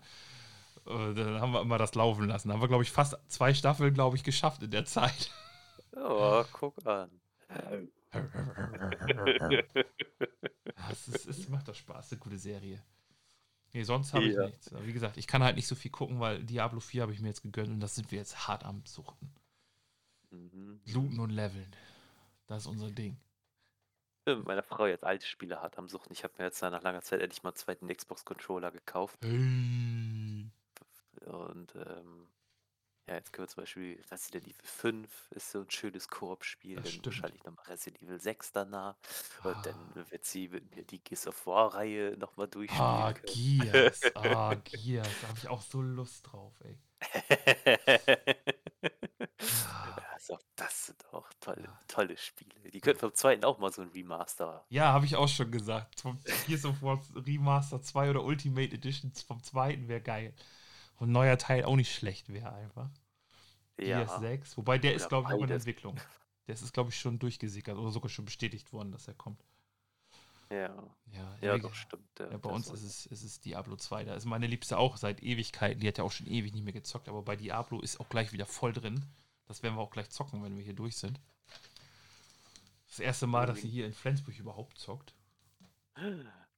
Speaker 1: Äh, Dann haben wir immer das laufen lassen. Da haben wir, glaube ich, fast zwei Staffeln, glaube ich, geschafft in der Zeit.
Speaker 2: Oh, guck an.
Speaker 1: Es macht doch Spaß, eine gute Serie. Nee, sonst habe ich
Speaker 2: Ja.
Speaker 1: nichts. Aber wie gesagt, ich kann halt nicht so viel gucken, weil Diablo 4 habe ich mir jetzt gegönnt und das sind wir jetzt hart am Suchten.
Speaker 2: Mhm.
Speaker 1: Looten und leveln. Das ist unser Ding.
Speaker 2: Äh, Meine Frau jetzt alte Spiele hat am Suchten. Ich habe mir jetzt nach langer Zeit endlich mal einen zweiten Xbox-Controller gekauft.
Speaker 1: Hey.
Speaker 2: Und ähm, ja, jetzt können wir zum Beispiel Resident Evil 5 ist so ein schönes Koop-Spiel.
Speaker 1: Das
Speaker 2: Dann
Speaker 1: stimmt.
Speaker 2: wahrscheinlich nochmal Resident Evil 6 danach.
Speaker 1: Ah.
Speaker 2: Und dann wird sie mit mir die Gears of War-Reihe nochmal durchspielen
Speaker 1: Ah,
Speaker 2: können.
Speaker 1: Gears. Ah, Gears. Da habe ich auch so Lust drauf, ey.
Speaker 2: Ja, also das sind auch tolle, tolle Spiele. Die könnten vom zweiten auch mal so ein Remaster.
Speaker 1: Ja, habe ich auch schon gesagt. Vom Gears of War Remaster 2 oder Ultimate Edition vom zweiten wäre geil. Ein neuer Teil auch nicht schlecht wäre einfach.
Speaker 2: Ja,
Speaker 1: Gears 6. Wobei der ist, glaube ich, noch in. Entwicklung. Der ist, glaube ich, schon durchgesickert oder sogar schon bestätigt worden, dass er kommt.
Speaker 2: ja,
Speaker 1: Ja,
Speaker 2: ja, doch, stimmt.
Speaker 1: Ja, bei uns ist es, ist es Diablo 2. Da ist meine Liebste auch seit Ewigkeiten. Die hat ja auch schon ewig nicht mehr gezockt, aber bei Diablo ist auch gleich wieder voll drin. Das werden wir auch gleich zocken, wenn wir hier durch sind. Das erste Mal, dass sie hier in Flensburg überhaupt zockt.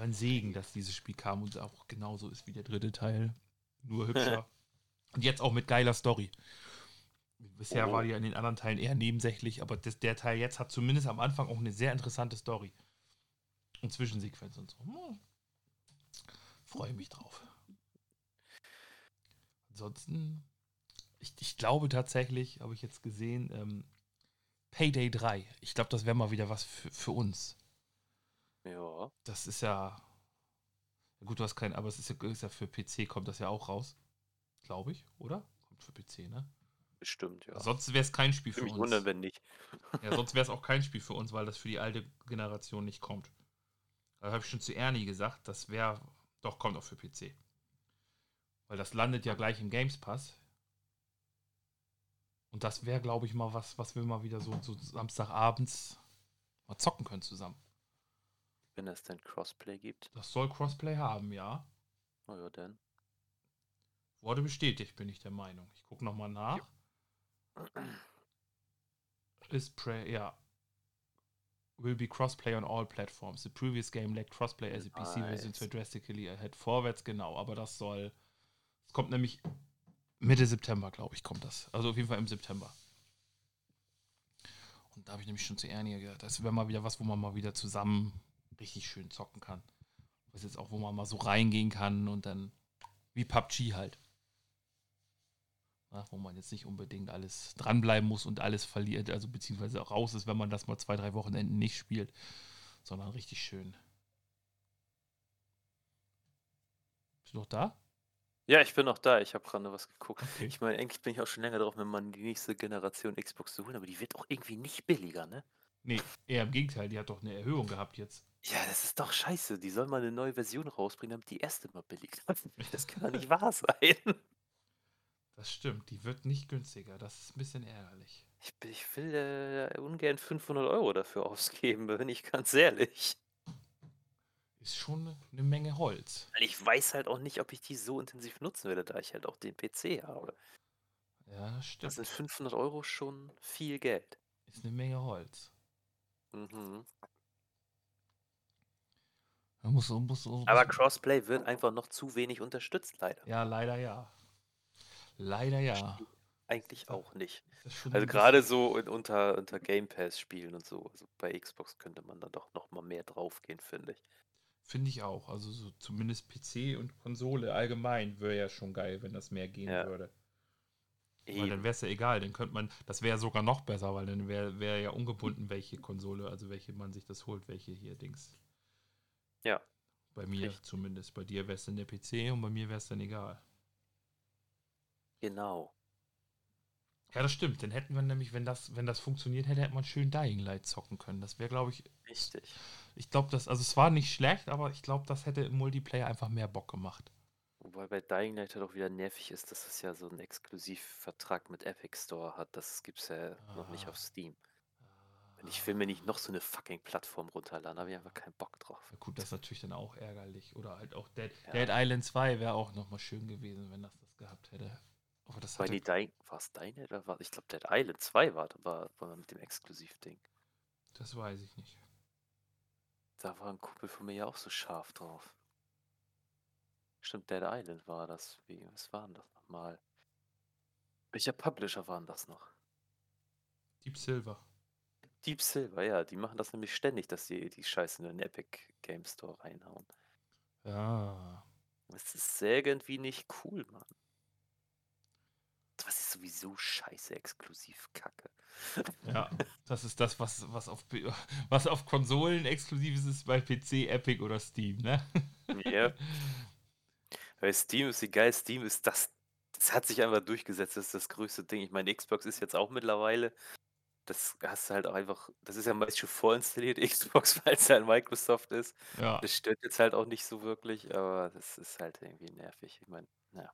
Speaker 1: Ein Segen, dass dieses Spiel kam und auch genauso ist wie der dritte Teil. Nur hübscher. und jetzt auch mit geiler Story. Bisher
Speaker 2: Oh.
Speaker 1: war die ja in den anderen Teilen eher nebensächlich, aber das, der Teil jetzt hat zumindest am Anfang auch eine sehr interessante Story. Und Zwischensequenz und so. Hm. Freue mich drauf. Ansonsten, ich, ich glaube tatsächlich, habe ich jetzt gesehen, ähm, Payday 3. Ich glaube, das wäre mal wieder was für, für uns.
Speaker 2: Ja,
Speaker 1: Das ist ja. Gut, du hast keinen, aber es ist ja, ist ja für PC, kommt das ja auch raus. Glaube ich, oder? Kommt für PC, ne?
Speaker 2: bestimmt, ja.
Speaker 1: Sonst wäre es kein Spiel für
Speaker 2: Würde mich
Speaker 1: uns.
Speaker 2: wundern, wenn nicht.
Speaker 1: Ja, sonst wäre es auch kein Spiel für uns, weil das für die alte Generation nicht kommt. Da habe ich schon zu Ernie gesagt, das wäre. Doch, kommt auch für PC. Weil das landet ja gleich im Games Pass. Und das wäre, glaube ich, mal was, was wir mal wieder so, so Samstagabends mal zocken können zusammen.
Speaker 2: Wenn es denn Crossplay gibt.
Speaker 1: Das soll Crossplay haben, ja.
Speaker 2: Oh ja, dann.
Speaker 1: Wurde bestätigt, bin ich der Meinung. Ich gucke nochmal nach. Ist Prey, ja. Will be crossplay on all platforms. The previous game lacked crossplay as a PC version
Speaker 2: Nice.
Speaker 1: so drastically ahead. Vorwärts, genau. Aber das soll. Es kommt nämlich Mitte September, glaube ich, kommt das. Also auf jeden Fall im September. Und da habe ich nämlich schon zu Ernie gesagt, das wäre mal wieder was, wo man mal wieder zusammen richtig schön zocken kann. Ist jetzt auch, wo man mal so reingehen kann und dann wie PUBG halt. Ja, wo man jetzt nicht unbedingt alles dranbleiben muss und alles verliert, also beziehungsweise auch raus ist, wenn man das mal zwei, drei Wochenenden nicht spielt, sondern richtig schön. Bist du noch da?
Speaker 2: Ja, ich bin noch da. Ich habe gerade was geguckt.
Speaker 1: Okay.
Speaker 2: Ich meine, eigentlich bin ich auch schon länger drauf, mir mal die nächste Generation Xbox zu holen, aber die wird auch irgendwie nicht billiger, ne?
Speaker 1: Nee, eher im Gegenteil, die hat doch eine Erhöhung gehabt jetzt.
Speaker 2: Ja, das ist doch scheiße. Die sollen mal eine neue Version rausbringen, damit die erste mal billig wird. Das kann doch nicht wahr sein.
Speaker 1: Das stimmt, die wird nicht günstiger. Das ist ein bisschen ärgerlich.
Speaker 2: Ich, ich will äh, ungern 500 Euro dafür ausgeben, bin ich ganz ehrlich.
Speaker 1: Ist schon eine Menge Holz.
Speaker 2: Weil ich weiß halt auch nicht, ob ich die so intensiv nutzen werde, da ich halt auch den PC habe.
Speaker 1: Ja, das
Speaker 2: Das
Speaker 1: stimmt.
Speaker 2: sind 500 Euro schon viel Geld.
Speaker 1: Ist eine Menge Holz.
Speaker 2: Mhm.
Speaker 1: Muss, muss, muss,
Speaker 2: Aber Crossplay wird einfach noch zu wenig unterstützt, leider.
Speaker 1: Ja, leider ja. Leider ja.
Speaker 2: Eigentlich auch nicht. Also gerade so in, unter, unter Game Pass spielen und so. Also bei Xbox könnte man da doch noch mal mehr draufgehen, finde ich.
Speaker 1: Finde ich auch. Also so zumindest PC und Konsole allgemein wäre ja schon geil, wenn das mehr gehen
Speaker 2: Ja.
Speaker 1: würde. Weil
Speaker 2: Eben.
Speaker 1: dann wäre es ja egal, dann könnte man, das wäre sogar noch besser, weil dann wäre wär ja ungebunden, welche Konsole, also welche man sich das holt, welche hier Dings.
Speaker 2: Ja.
Speaker 1: Bei mir
Speaker 2: Richtig.
Speaker 1: zumindest. Bei dir wäre es dann der PC und bei mir wäre es dann egal.
Speaker 2: Genau.
Speaker 1: Ja, das stimmt. Dann hätten wir nämlich, wenn das, wenn das funktioniert hätte, hätte man schön Dying Light zocken können. Das wäre, glaube ich,
Speaker 2: Richtig.
Speaker 1: ich glaube, das, also es war nicht schlecht, aber ich glaube, das hätte im Multiplayer einfach mehr Bock gemacht.
Speaker 2: Wobei bei Dying Light halt auch wieder nervig ist, dass es ja so einen Exklusivvertrag mit Epic Store hat. Das gibt's ja noch nicht
Speaker 1: Ah.
Speaker 2: auf Steam. Und ich will mir nicht noch so eine fucking Plattform runterladen, da habe ich einfach keinen Bock drauf.
Speaker 1: Ja, gut, das ist natürlich dann auch ärgerlich. Oder halt auch Dead,
Speaker 2: Ja.
Speaker 1: Dead Island 2 wäre auch nochmal schön gewesen, wenn das das gehabt hätte. Aber das
Speaker 2: die Dying, war es Light oder war Ich glaube, Dead Island 2 war, war, war mit dem Exklusivding.
Speaker 1: das weiß ich nicht.
Speaker 2: Da war ein Kumpel von mir ja auch so scharf drauf. Stimmt, Dead Island war das. Wie, was war denn das nochmal? Welcher Publisher waren das noch?
Speaker 1: Deep Silver.
Speaker 2: Deep Silver, ja, die machen das nämlich ständig, dass die die Scheiße in den Epic Game Store reinhauen.
Speaker 1: Ja.
Speaker 2: Das ist irgendwie nicht cool, Mann. Was ist sowieso scheiße exklusiv Kacke.
Speaker 1: Ja, das ist das, was, was, auf, was auf Konsolen exklusiv ist, ist bei PC, Epic oder Steam, ne?
Speaker 2: Ja. Weil Steam ist egal, Steam ist das, das hat sich einfach durchgesetzt, das ist das größte Ding. Ich meine, Xbox ist jetzt auch mittlerweile, das hast du halt auch einfach, das ist ja meist schon vorinstalliert, Xbox, weil es halt Microsoft ist.
Speaker 1: Ja.
Speaker 2: Das stört jetzt halt auch nicht so wirklich, aber das ist halt irgendwie nervig. Ich meine, naja.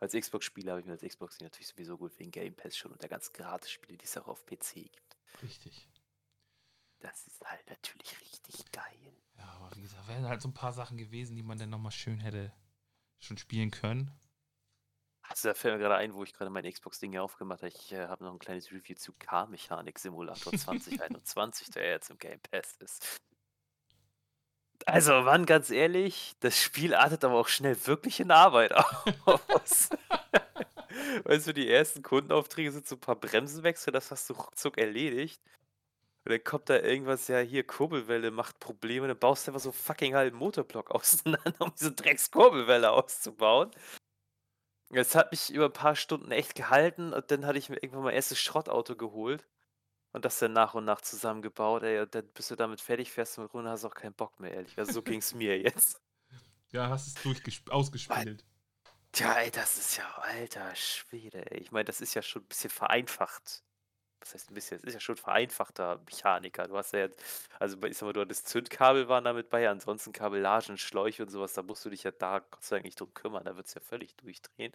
Speaker 2: Als Xbox-Spieler habe ich mir als Xbox natürlich sowieso gut wegen Game Pass schon und der ganzen Gratis-Spiele, die es auch auf PC gibt.
Speaker 1: Richtig.
Speaker 2: Das ist halt natürlich richtig geil.
Speaker 1: Ja, aber wie gesagt, wären halt so ein paar Sachen gewesen, die man dann nochmal schön hätte schon spielen können.
Speaker 2: Also da fällt mir gerade ein, wo ich gerade mein Xbox-Ding hier aufgemacht habe. Ich äh, habe noch ein kleines Review zu Car-Mechanik Simulator 2021, der jetzt im Game Pass ist. Also, Mann, ganz ehrlich, das Spiel artet aber auch schnell wirklich in Arbeit aus. weißt du, die ersten Kundenaufträge sind so ein paar Bremsenwechsel, das hast du ruckzuck erledigt. Und dann kommt da irgendwas, ja, hier, Kurbelwelle macht Probleme, dann baust du einfach so fucking halben Motorblock auseinander, um diese Dreckskurbelwelle auszubauen. Es hat mich über ein paar Stunden echt gehalten und dann hatte ich mir irgendwann mein erstes Schrottauto geholt und das dann nach und nach zusammengebaut. Ey, und dann bist du damit fertig, fährst du mit runter, hast auch keinen Bock mehr, ehrlich. Also so ging es mir jetzt.
Speaker 1: Ja, hast es ausgespielt.
Speaker 2: Tja, ey, das ist ja, alter Schwede, ey. Ich meine, das ist ja schon ein bisschen vereinfacht. Was heißt ein bisschen? Es ist ja schon vereinfachter Mechaniker. Du hast ja jetzt, also ich sag mal, du hattest Zündkabel waren damit bei, ansonsten Kabellagen, Schläuche und sowas, da musst du dich ja da Gott sei Dank nicht drum kümmern, da wird es ja völlig durchdrehen.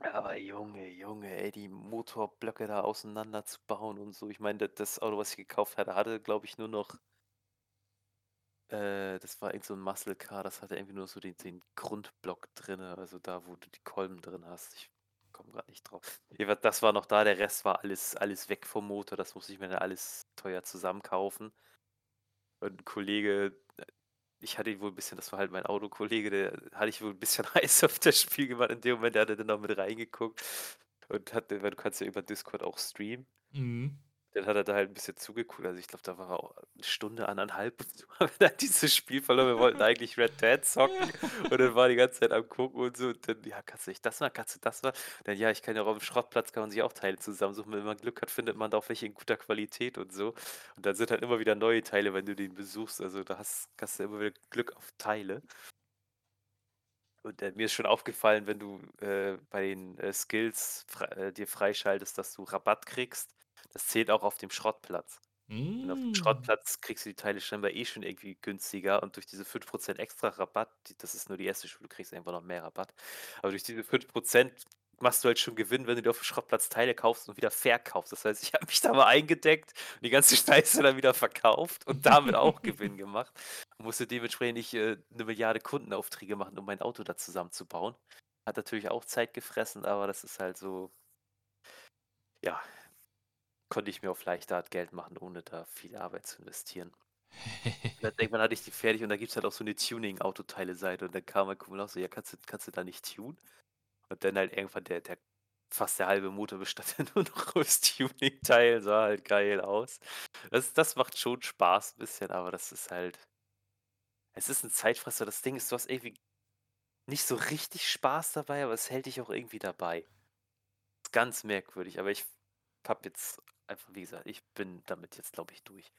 Speaker 2: Aber Junge, Junge, ey, die Motorblöcke da auseinanderzubauen und so. Ich meine, das, das Auto, was ich gekauft hatte, hatte, glaube ich, nur noch, äh, das war irgend so ein Muscle Car, das hatte irgendwie nur so den, den Grundblock drin, also da, wo du die Kolben drin hast. Ich komme gerade nicht drauf. Das war noch da, der Rest war alles, alles weg vom Motor, das musste ich mir dann alles teuer zusammenkaufen. Und ein Kollege, äh, ich hatte ihn wohl ein bisschen, das war halt mein Autokollege, der hatte ich wohl ein bisschen heiß auf das Spiel gemacht. In dem Moment, der hat er dann noch mit reingeguckt und hat, weil du kannst ja über Discord auch streamen.
Speaker 1: Mhm.
Speaker 2: Dann hat er da halt ein bisschen zugeguckt. Also ich glaube, da war er auch eine Stunde, anderthalb. haben wir dann dieses Spiel verloren. Wir wollten eigentlich Red Dead zocken. Und dann war die ganze Zeit am Gucken und so. Und dann, ja, kannst du nicht das mal, kannst du das mal? Dann, ja, ich kann ja auch auf dem Schrottplatz, kann man sich auch Teile zusammensuchen. Wenn man Glück hat, findet man da auch welche in guter Qualität und so. Und dann sind halt immer wieder neue Teile, wenn du den besuchst. Also da hast, hast du immer wieder Glück auf Teile. Und äh, mir ist schon aufgefallen, wenn du äh, bei den äh, Skills fre äh, dir freischaltest, dass du Rabatt kriegst, Das zählt auch auf dem Schrottplatz. Und auf dem
Speaker 1: Mm.
Speaker 2: Schrottplatz kriegst du die Teile scheinbar eh schon irgendwie günstiger und durch diese 5% extra Rabatt, die, das ist nur die erste Stufe, du kriegst einfach noch mehr Rabatt. Aber durch diese 5% machst du halt schon Gewinn, wenn du dir auf dem Schrottplatz Teile kaufst und wieder verkaufst. Das heißt, ich habe mich da mal eingedeckt und die ganze Scheiße dann wieder verkauft und damit auch Gewinn gemacht. Und musste dementsprechend nicht äh, eine Milliarde Kundenaufträge machen, um mein Auto da zusammenzubauen. Hat natürlich auch Zeit gefressen, aber das ist halt so, ja, konnte ich mir auf leichte Art Geld machen, ohne da viel Arbeit zu investieren. Und dann irgendwann hatte ich die fertig und da gibt es halt auch so eine Tuning-Autoteile-Seite und dann kam mein Kumpel auch so, ja, kannst du, kannst du da nicht tunen? Und dann halt irgendwann der, der fast der halbe Motor bestand ja nur noch aus Tuning-Teilen, sah halt geil aus. Das, das macht schon Spaß ein bisschen, aber das ist halt, es ist ein Zeitfresser. Das Ding ist, du hast irgendwie nicht so richtig Spaß dabei, aber es hält dich auch irgendwie dabei. Ist ganz merkwürdig, aber ich hab jetzt einfach, wie gesagt, ich bin damit jetzt, glaube ich, durch.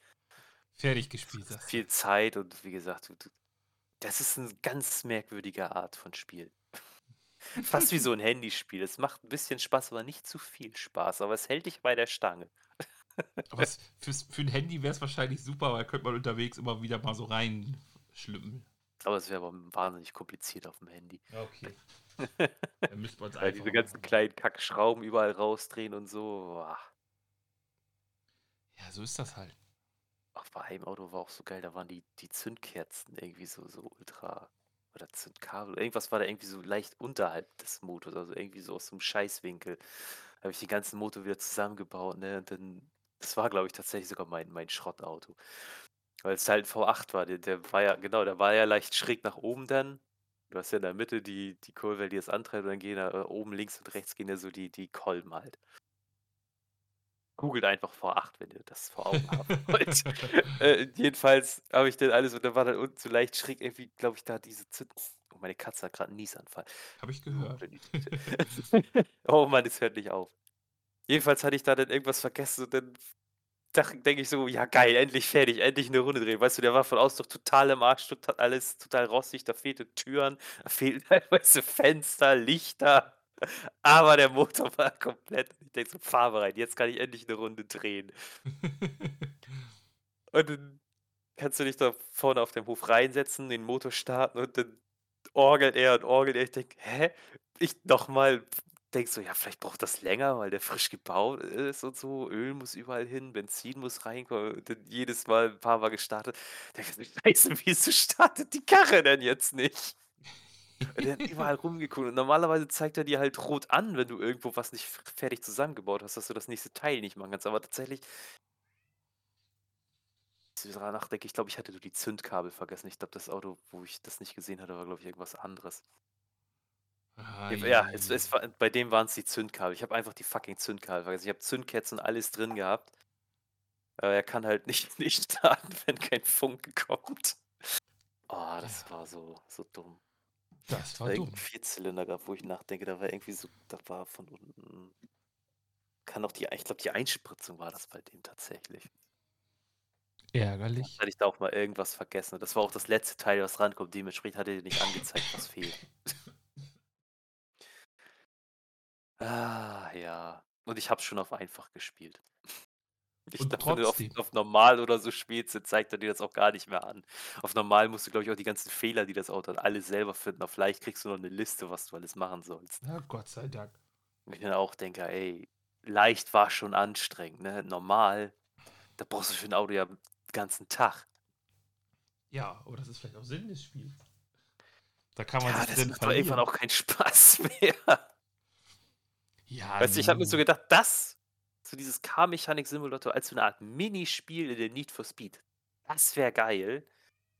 Speaker 1: Fertig gespielt. du.
Speaker 2: Viel Zeit und wie gesagt, das ist eine ganz merkwürdige Art von Spiel. Fast wie so ein Handyspiel. Es macht ein bisschen Spaß, aber nicht zu viel Spaß. Aber es hält dich bei der Stange.
Speaker 1: Aber es, fürs, für ein Handy wäre es wahrscheinlich super, weil könnte man unterwegs immer wieder mal so reinschlüpfen.
Speaker 2: Aber es wäre aber wahnsinnig kompliziert auf dem Handy.
Speaker 1: Ja, okay. Dann müsste man es
Speaker 2: Weil
Speaker 1: einfach.
Speaker 2: diese ganzen kleinen Kackschrauben überall rausdrehen und so. boah.
Speaker 1: Ja, so ist das halt.
Speaker 2: Ach, bei einem Auto war auch so geil, da waren die, die Zündkerzen irgendwie so, so ultra. Oder Zündkabel. Irgendwas war da irgendwie so leicht unterhalb des Motors, also irgendwie so aus so einem Scheißwinkel. Da habe ich den ganzen Motor wieder zusammengebaut, ne? Und dann, das war, glaube ich, tatsächlich sogar mein, mein Schrottauto. Weil es halt ein V8 war. Der, der war ja, genau, der war ja leicht schräg nach oben dann. Du hast ja in der Mitte die, die Kurve, die das antreibt, und dann gehen da äh, oben links und rechts gehen ja so die, die Kolben halt. Googelt einfach V8, wenn ihr das vor Augen haben wollt. äh, jedenfalls habe ich dann alles und da war dann unten so leicht schräg irgendwie, glaube ich, da diese Zünd. Oh, meine Katze hat gerade einen Niesanfall.
Speaker 1: Habe ich gehört.
Speaker 2: oh Mann, es hört nicht auf. Jedenfalls hatte ich da dann irgendwas vergessen und dann denke ich so, ja geil, endlich fertig, endlich eine Runde drehen. Weißt du, der war von außen doch total im Arsch, total, alles total rostig, da fehlten Türen, da fehlten teilweise Fenster, Lichter. Aber der Motor war komplett. Ich denke so, fahr mal rein, jetzt kann ich endlich eine Runde drehen. Und dann kannst du dich da vorne auf dem Hof reinsetzen, den Motor starten und dann orgelt er und orgelt er. Ich denke, hä? Ich nochmal denke so, ja, vielleicht braucht das länger, weil der frisch gebaut ist und so. Öl muss überall hin, Benzin muss reinkommen. Und dann jedes Mal ein paar Mal gestartet. Denke ich, Scheiße, wieso startet die Karre denn jetzt nicht? Der hat überall rumgeguckt. Und normalerweise zeigt er dir halt rot an, wenn du irgendwo was nicht fertig zusammengebaut hast, dass du das nächste Teil nicht machen kannst. Aber tatsächlich daran nachdenke, ich glaube, ich hatte nur die Zündkabel vergessen. Ich glaube, das Auto, wo ich das nicht gesehen hatte, war, glaube ich, irgendwas anderes. Ja, es, es war, bei dem waren es die Zündkabel. Ich habe einfach die fucking Zündkabel vergessen. Ich habe Zündkerzen und alles drin gehabt. Aber er kann halt nicht, nicht starten, wenn kein Funke kommt. Oh, das war so, so dumm.
Speaker 1: Das
Speaker 2: Da
Speaker 1: war dumm.
Speaker 2: Vierzylinder gab, wo ich nachdenke, da war irgendwie so, da war von unten. Kann auch die, ich glaube, die Einspritzung war das bei dem tatsächlich.
Speaker 1: Ärgerlich.
Speaker 2: Hatte ich da auch mal irgendwas vergessen. Das war auch das letzte Teil, was rankommt. Dementsprechend hat er nicht angezeigt, was fehlt. Ah, ja. Und ich habe schon auf einfach gespielt. Ich
Speaker 1: Und
Speaker 2: wenn du auf,
Speaker 1: trotzdem.
Speaker 2: auf normal oder so spielst, dann zeigt er dir das auch gar nicht mehr an. Auf normal musst du, glaube ich, auch die ganzen Fehler, die das Auto hat, alle selber finden. Auf leicht kriegst du noch eine Liste, was du alles machen sollst.
Speaker 1: Na, Gott sei Dank.
Speaker 2: Und ich dann auch denke, ey, leicht war schon anstrengend, ne? Normal, da brauchst du für ein Auto ja den ganzen Tag.
Speaker 1: Ja, aber das ist vielleicht auch Sinn des Spiels. Da kann man
Speaker 2: Ja,
Speaker 1: sich
Speaker 2: das
Speaker 1: drin
Speaker 2: macht irgendwann auch keinen Spaß mehr.
Speaker 1: Ja,
Speaker 2: Weißt du, ich habe mir so gedacht, das, so dieses Car-Mechanik-Simulator als so eine Art Minispiel in der Need for Speed, das wäre geil.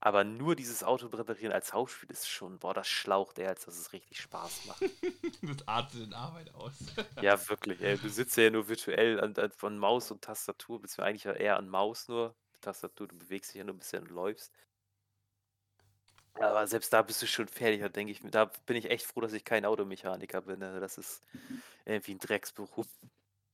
Speaker 2: Aber nur dieses Auto reparieren als Hauptspiel ist schon, boah, das schlaucht eher, als dass es richtig Spaß macht.
Speaker 1: das artet in Arbeit aus.
Speaker 2: ja, wirklich, ey. Du sitzt ja nur virtuell an, an, von Maus und Tastatur, beziehungsweise eigentlich eher an Maus nur. Tastatur, du bewegst dich ja nur ein bisschen und läufst. Aber selbst da bist du schon fertig, da denke ich mir, da bin ich echt froh, dass ich kein Automechaniker bin. ne? Das ist irgendwie ein Drecksberuf.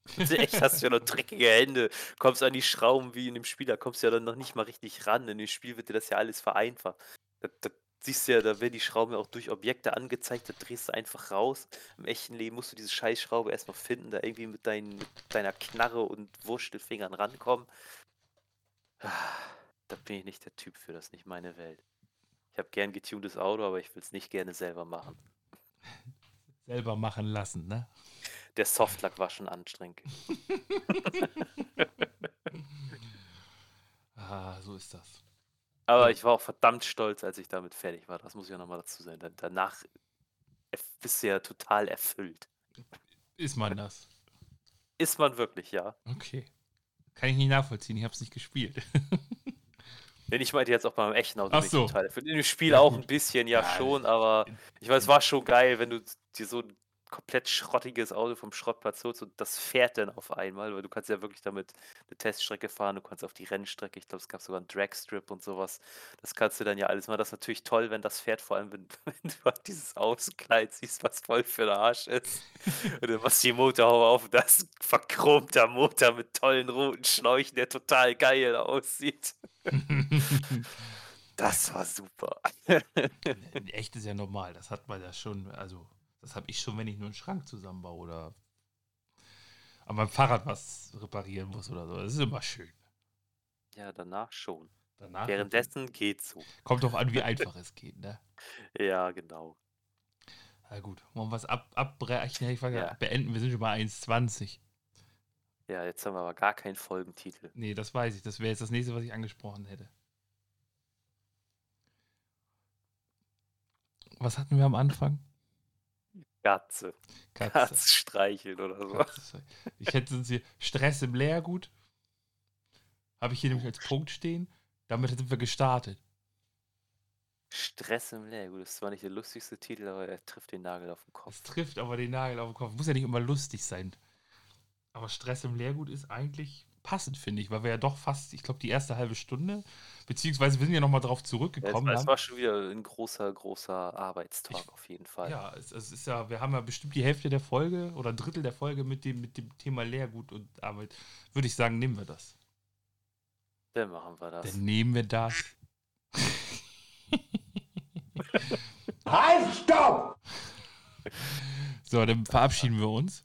Speaker 2: Echt, hast du ja noch dreckige Hände, kommst an die Schrauben wie in dem Spiel, da kommst du ja dann noch nicht mal richtig ran. In dem Spiel wird dir das ja alles vereinfacht. Da, da siehst du ja, da werden die Schrauben ja auch durch Objekte angezeigt, da drehst du einfach raus. Im echten Leben musst du diese Scheißschraube erstmal finden, da irgendwie mit, deinen, mit deiner Knarre und Wurstelfingern rankommen. Da bin ich nicht der Typ für, das nicht meine Welt. Ich habe gern getuntes Auto, aber ich will es nicht gerne selber machen.
Speaker 1: Selber machen lassen, ne?
Speaker 2: Der Softlack war schon anstrengend.
Speaker 1: Ah, so ist das.
Speaker 2: Aber ich war auch verdammt stolz, als ich damit fertig war. Das muss ich ja nochmal dazu sagen. Da- Danach bist du ja total erfüllt.
Speaker 1: Ist man das?
Speaker 2: Ist man wirklich, ja.
Speaker 1: Okay. Kann ich nicht nachvollziehen, ich habe es nicht gespielt.
Speaker 2: Denn ich meinte jetzt auch beim echten Auto
Speaker 1: Ach
Speaker 2: bin ich
Speaker 1: so.
Speaker 2: total erfüllt. In dem Spiel
Speaker 1: Ja,
Speaker 2: auch ein bisschen, ja,
Speaker 1: Ja,
Speaker 2: schon, aber ich weiß, es war schon geil, wenn du dir so ein komplett schrottiges Auto vom Schrottplatz holst und das fährt dann auf einmal, weil du kannst ja wirklich damit eine Teststrecke fahren, du kannst auf die Rennstrecke, ich glaube, es gab sogar einen Dragstrip und sowas. Das kannst du dann ja alles mal. Das ist natürlich toll, wenn das fährt, vor allem wenn, wenn du halt dieses Außenkleid siehst, was voll für der Arsch ist. Und dann machst du die Motorhaube auf und das ist ein verchromter Motor mit tollen roten Schläuchen, der total geil aussieht. Das war super.
Speaker 1: Echt ist ja normal, das hat man ja schon, also das habe ich schon, wenn ich nur einen Schrank zusammenbaue oder an meinem Fahrrad was reparieren muss oder so. Das ist immer schön.
Speaker 2: Ja, danach schon.
Speaker 1: Danach
Speaker 2: Währenddessen geht's so.
Speaker 1: kommt doch an, wie einfach es geht, ne?
Speaker 2: Ja, genau.
Speaker 1: Na gut, wollen wir was ab, abbrechen? Ich war
Speaker 2: ja.
Speaker 1: beenden, wir sind schon bei 1,20.
Speaker 2: Ja, jetzt haben wir aber gar keinen Folgentitel.
Speaker 1: Nee, das weiß ich. Das wäre jetzt das nächste, was ich angesprochen hätte. Was hatten wir am Anfang?
Speaker 2: Katze.
Speaker 1: Katze.
Speaker 2: Katz streicheln oder so.
Speaker 1: Katze. Ich hätte uns hier Stress im Lehrgut. Habe ich hier nämlich als Punkt stehen. Damit sind wir gestartet.
Speaker 2: Stress im Lehrgut. Das ist zwar nicht der lustigste Titel, aber er trifft den Nagel auf den Kopf.
Speaker 1: Es trifft aber den Nagel auf den Kopf. Muss ja nicht immer lustig sein. Aber Stress im Lehrgut ist eigentlich passend, finde ich, weil wir ja doch fast, ich glaube, die erste halbe Stunde, beziehungsweise wir sind ja nochmal drauf
Speaker 2: Ja, es,
Speaker 1: zurückgekommen.
Speaker 2: war, es
Speaker 1: haben-
Speaker 2: war schon wieder ein großer, großer Arbeitstag auf jeden Fall.
Speaker 1: Ja, es, es ist ja, wir haben ja bestimmt die Hälfte der Folge oder ein Drittel der Folge mit dem, mit dem Thema Lehrgut und Arbeit. Würde ich sagen, nehmen wir das.
Speaker 2: Dann machen wir das.
Speaker 1: Dann nehmen wir das.
Speaker 3: Halt, stopp!
Speaker 1: So, dann verabschieden wir uns.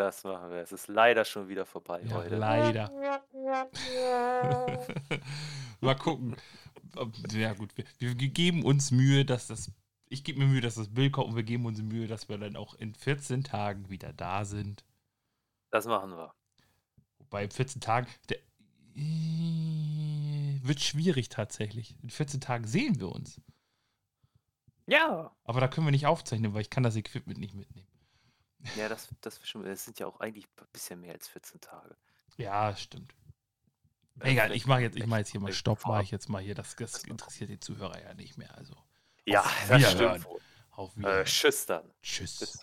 Speaker 2: Das machen wir. Es ist leider schon wieder vorbei
Speaker 1: Ja,
Speaker 2: heute.
Speaker 1: leider. Mal gucken. Ja, gut. Wir, wir geben uns Mühe, dass das. Ich gebe mir Mühe, dass das Bild kommt und wir geben uns Mühe, dass wir dann auch in 14 Tagen wieder da sind.
Speaker 2: Das machen wir.
Speaker 1: Wobei in 14 Tagen. Der, äh, wird schwierig tatsächlich. In 14 Tagen sehen wir uns.
Speaker 2: Ja.
Speaker 1: Aber da können wir nicht aufzeichnen, weil ich kann das Equipment nicht mitnehmen.
Speaker 2: Ja, das, das, das sind ja auch eigentlich ein bisschen mehr als 14 Tage.
Speaker 1: Ja, stimmt.
Speaker 2: Ja,
Speaker 1: Egal, ich mache jetzt, ich mache jetzt hier mal Stopp, mache ich jetzt mal hier. Das, das interessiert die Zuhörer ja nicht mehr. Also
Speaker 2: Ja, das stimmt
Speaker 1: auf
Speaker 2: Äh, tschüss dann.
Speaker 1: Tschüss.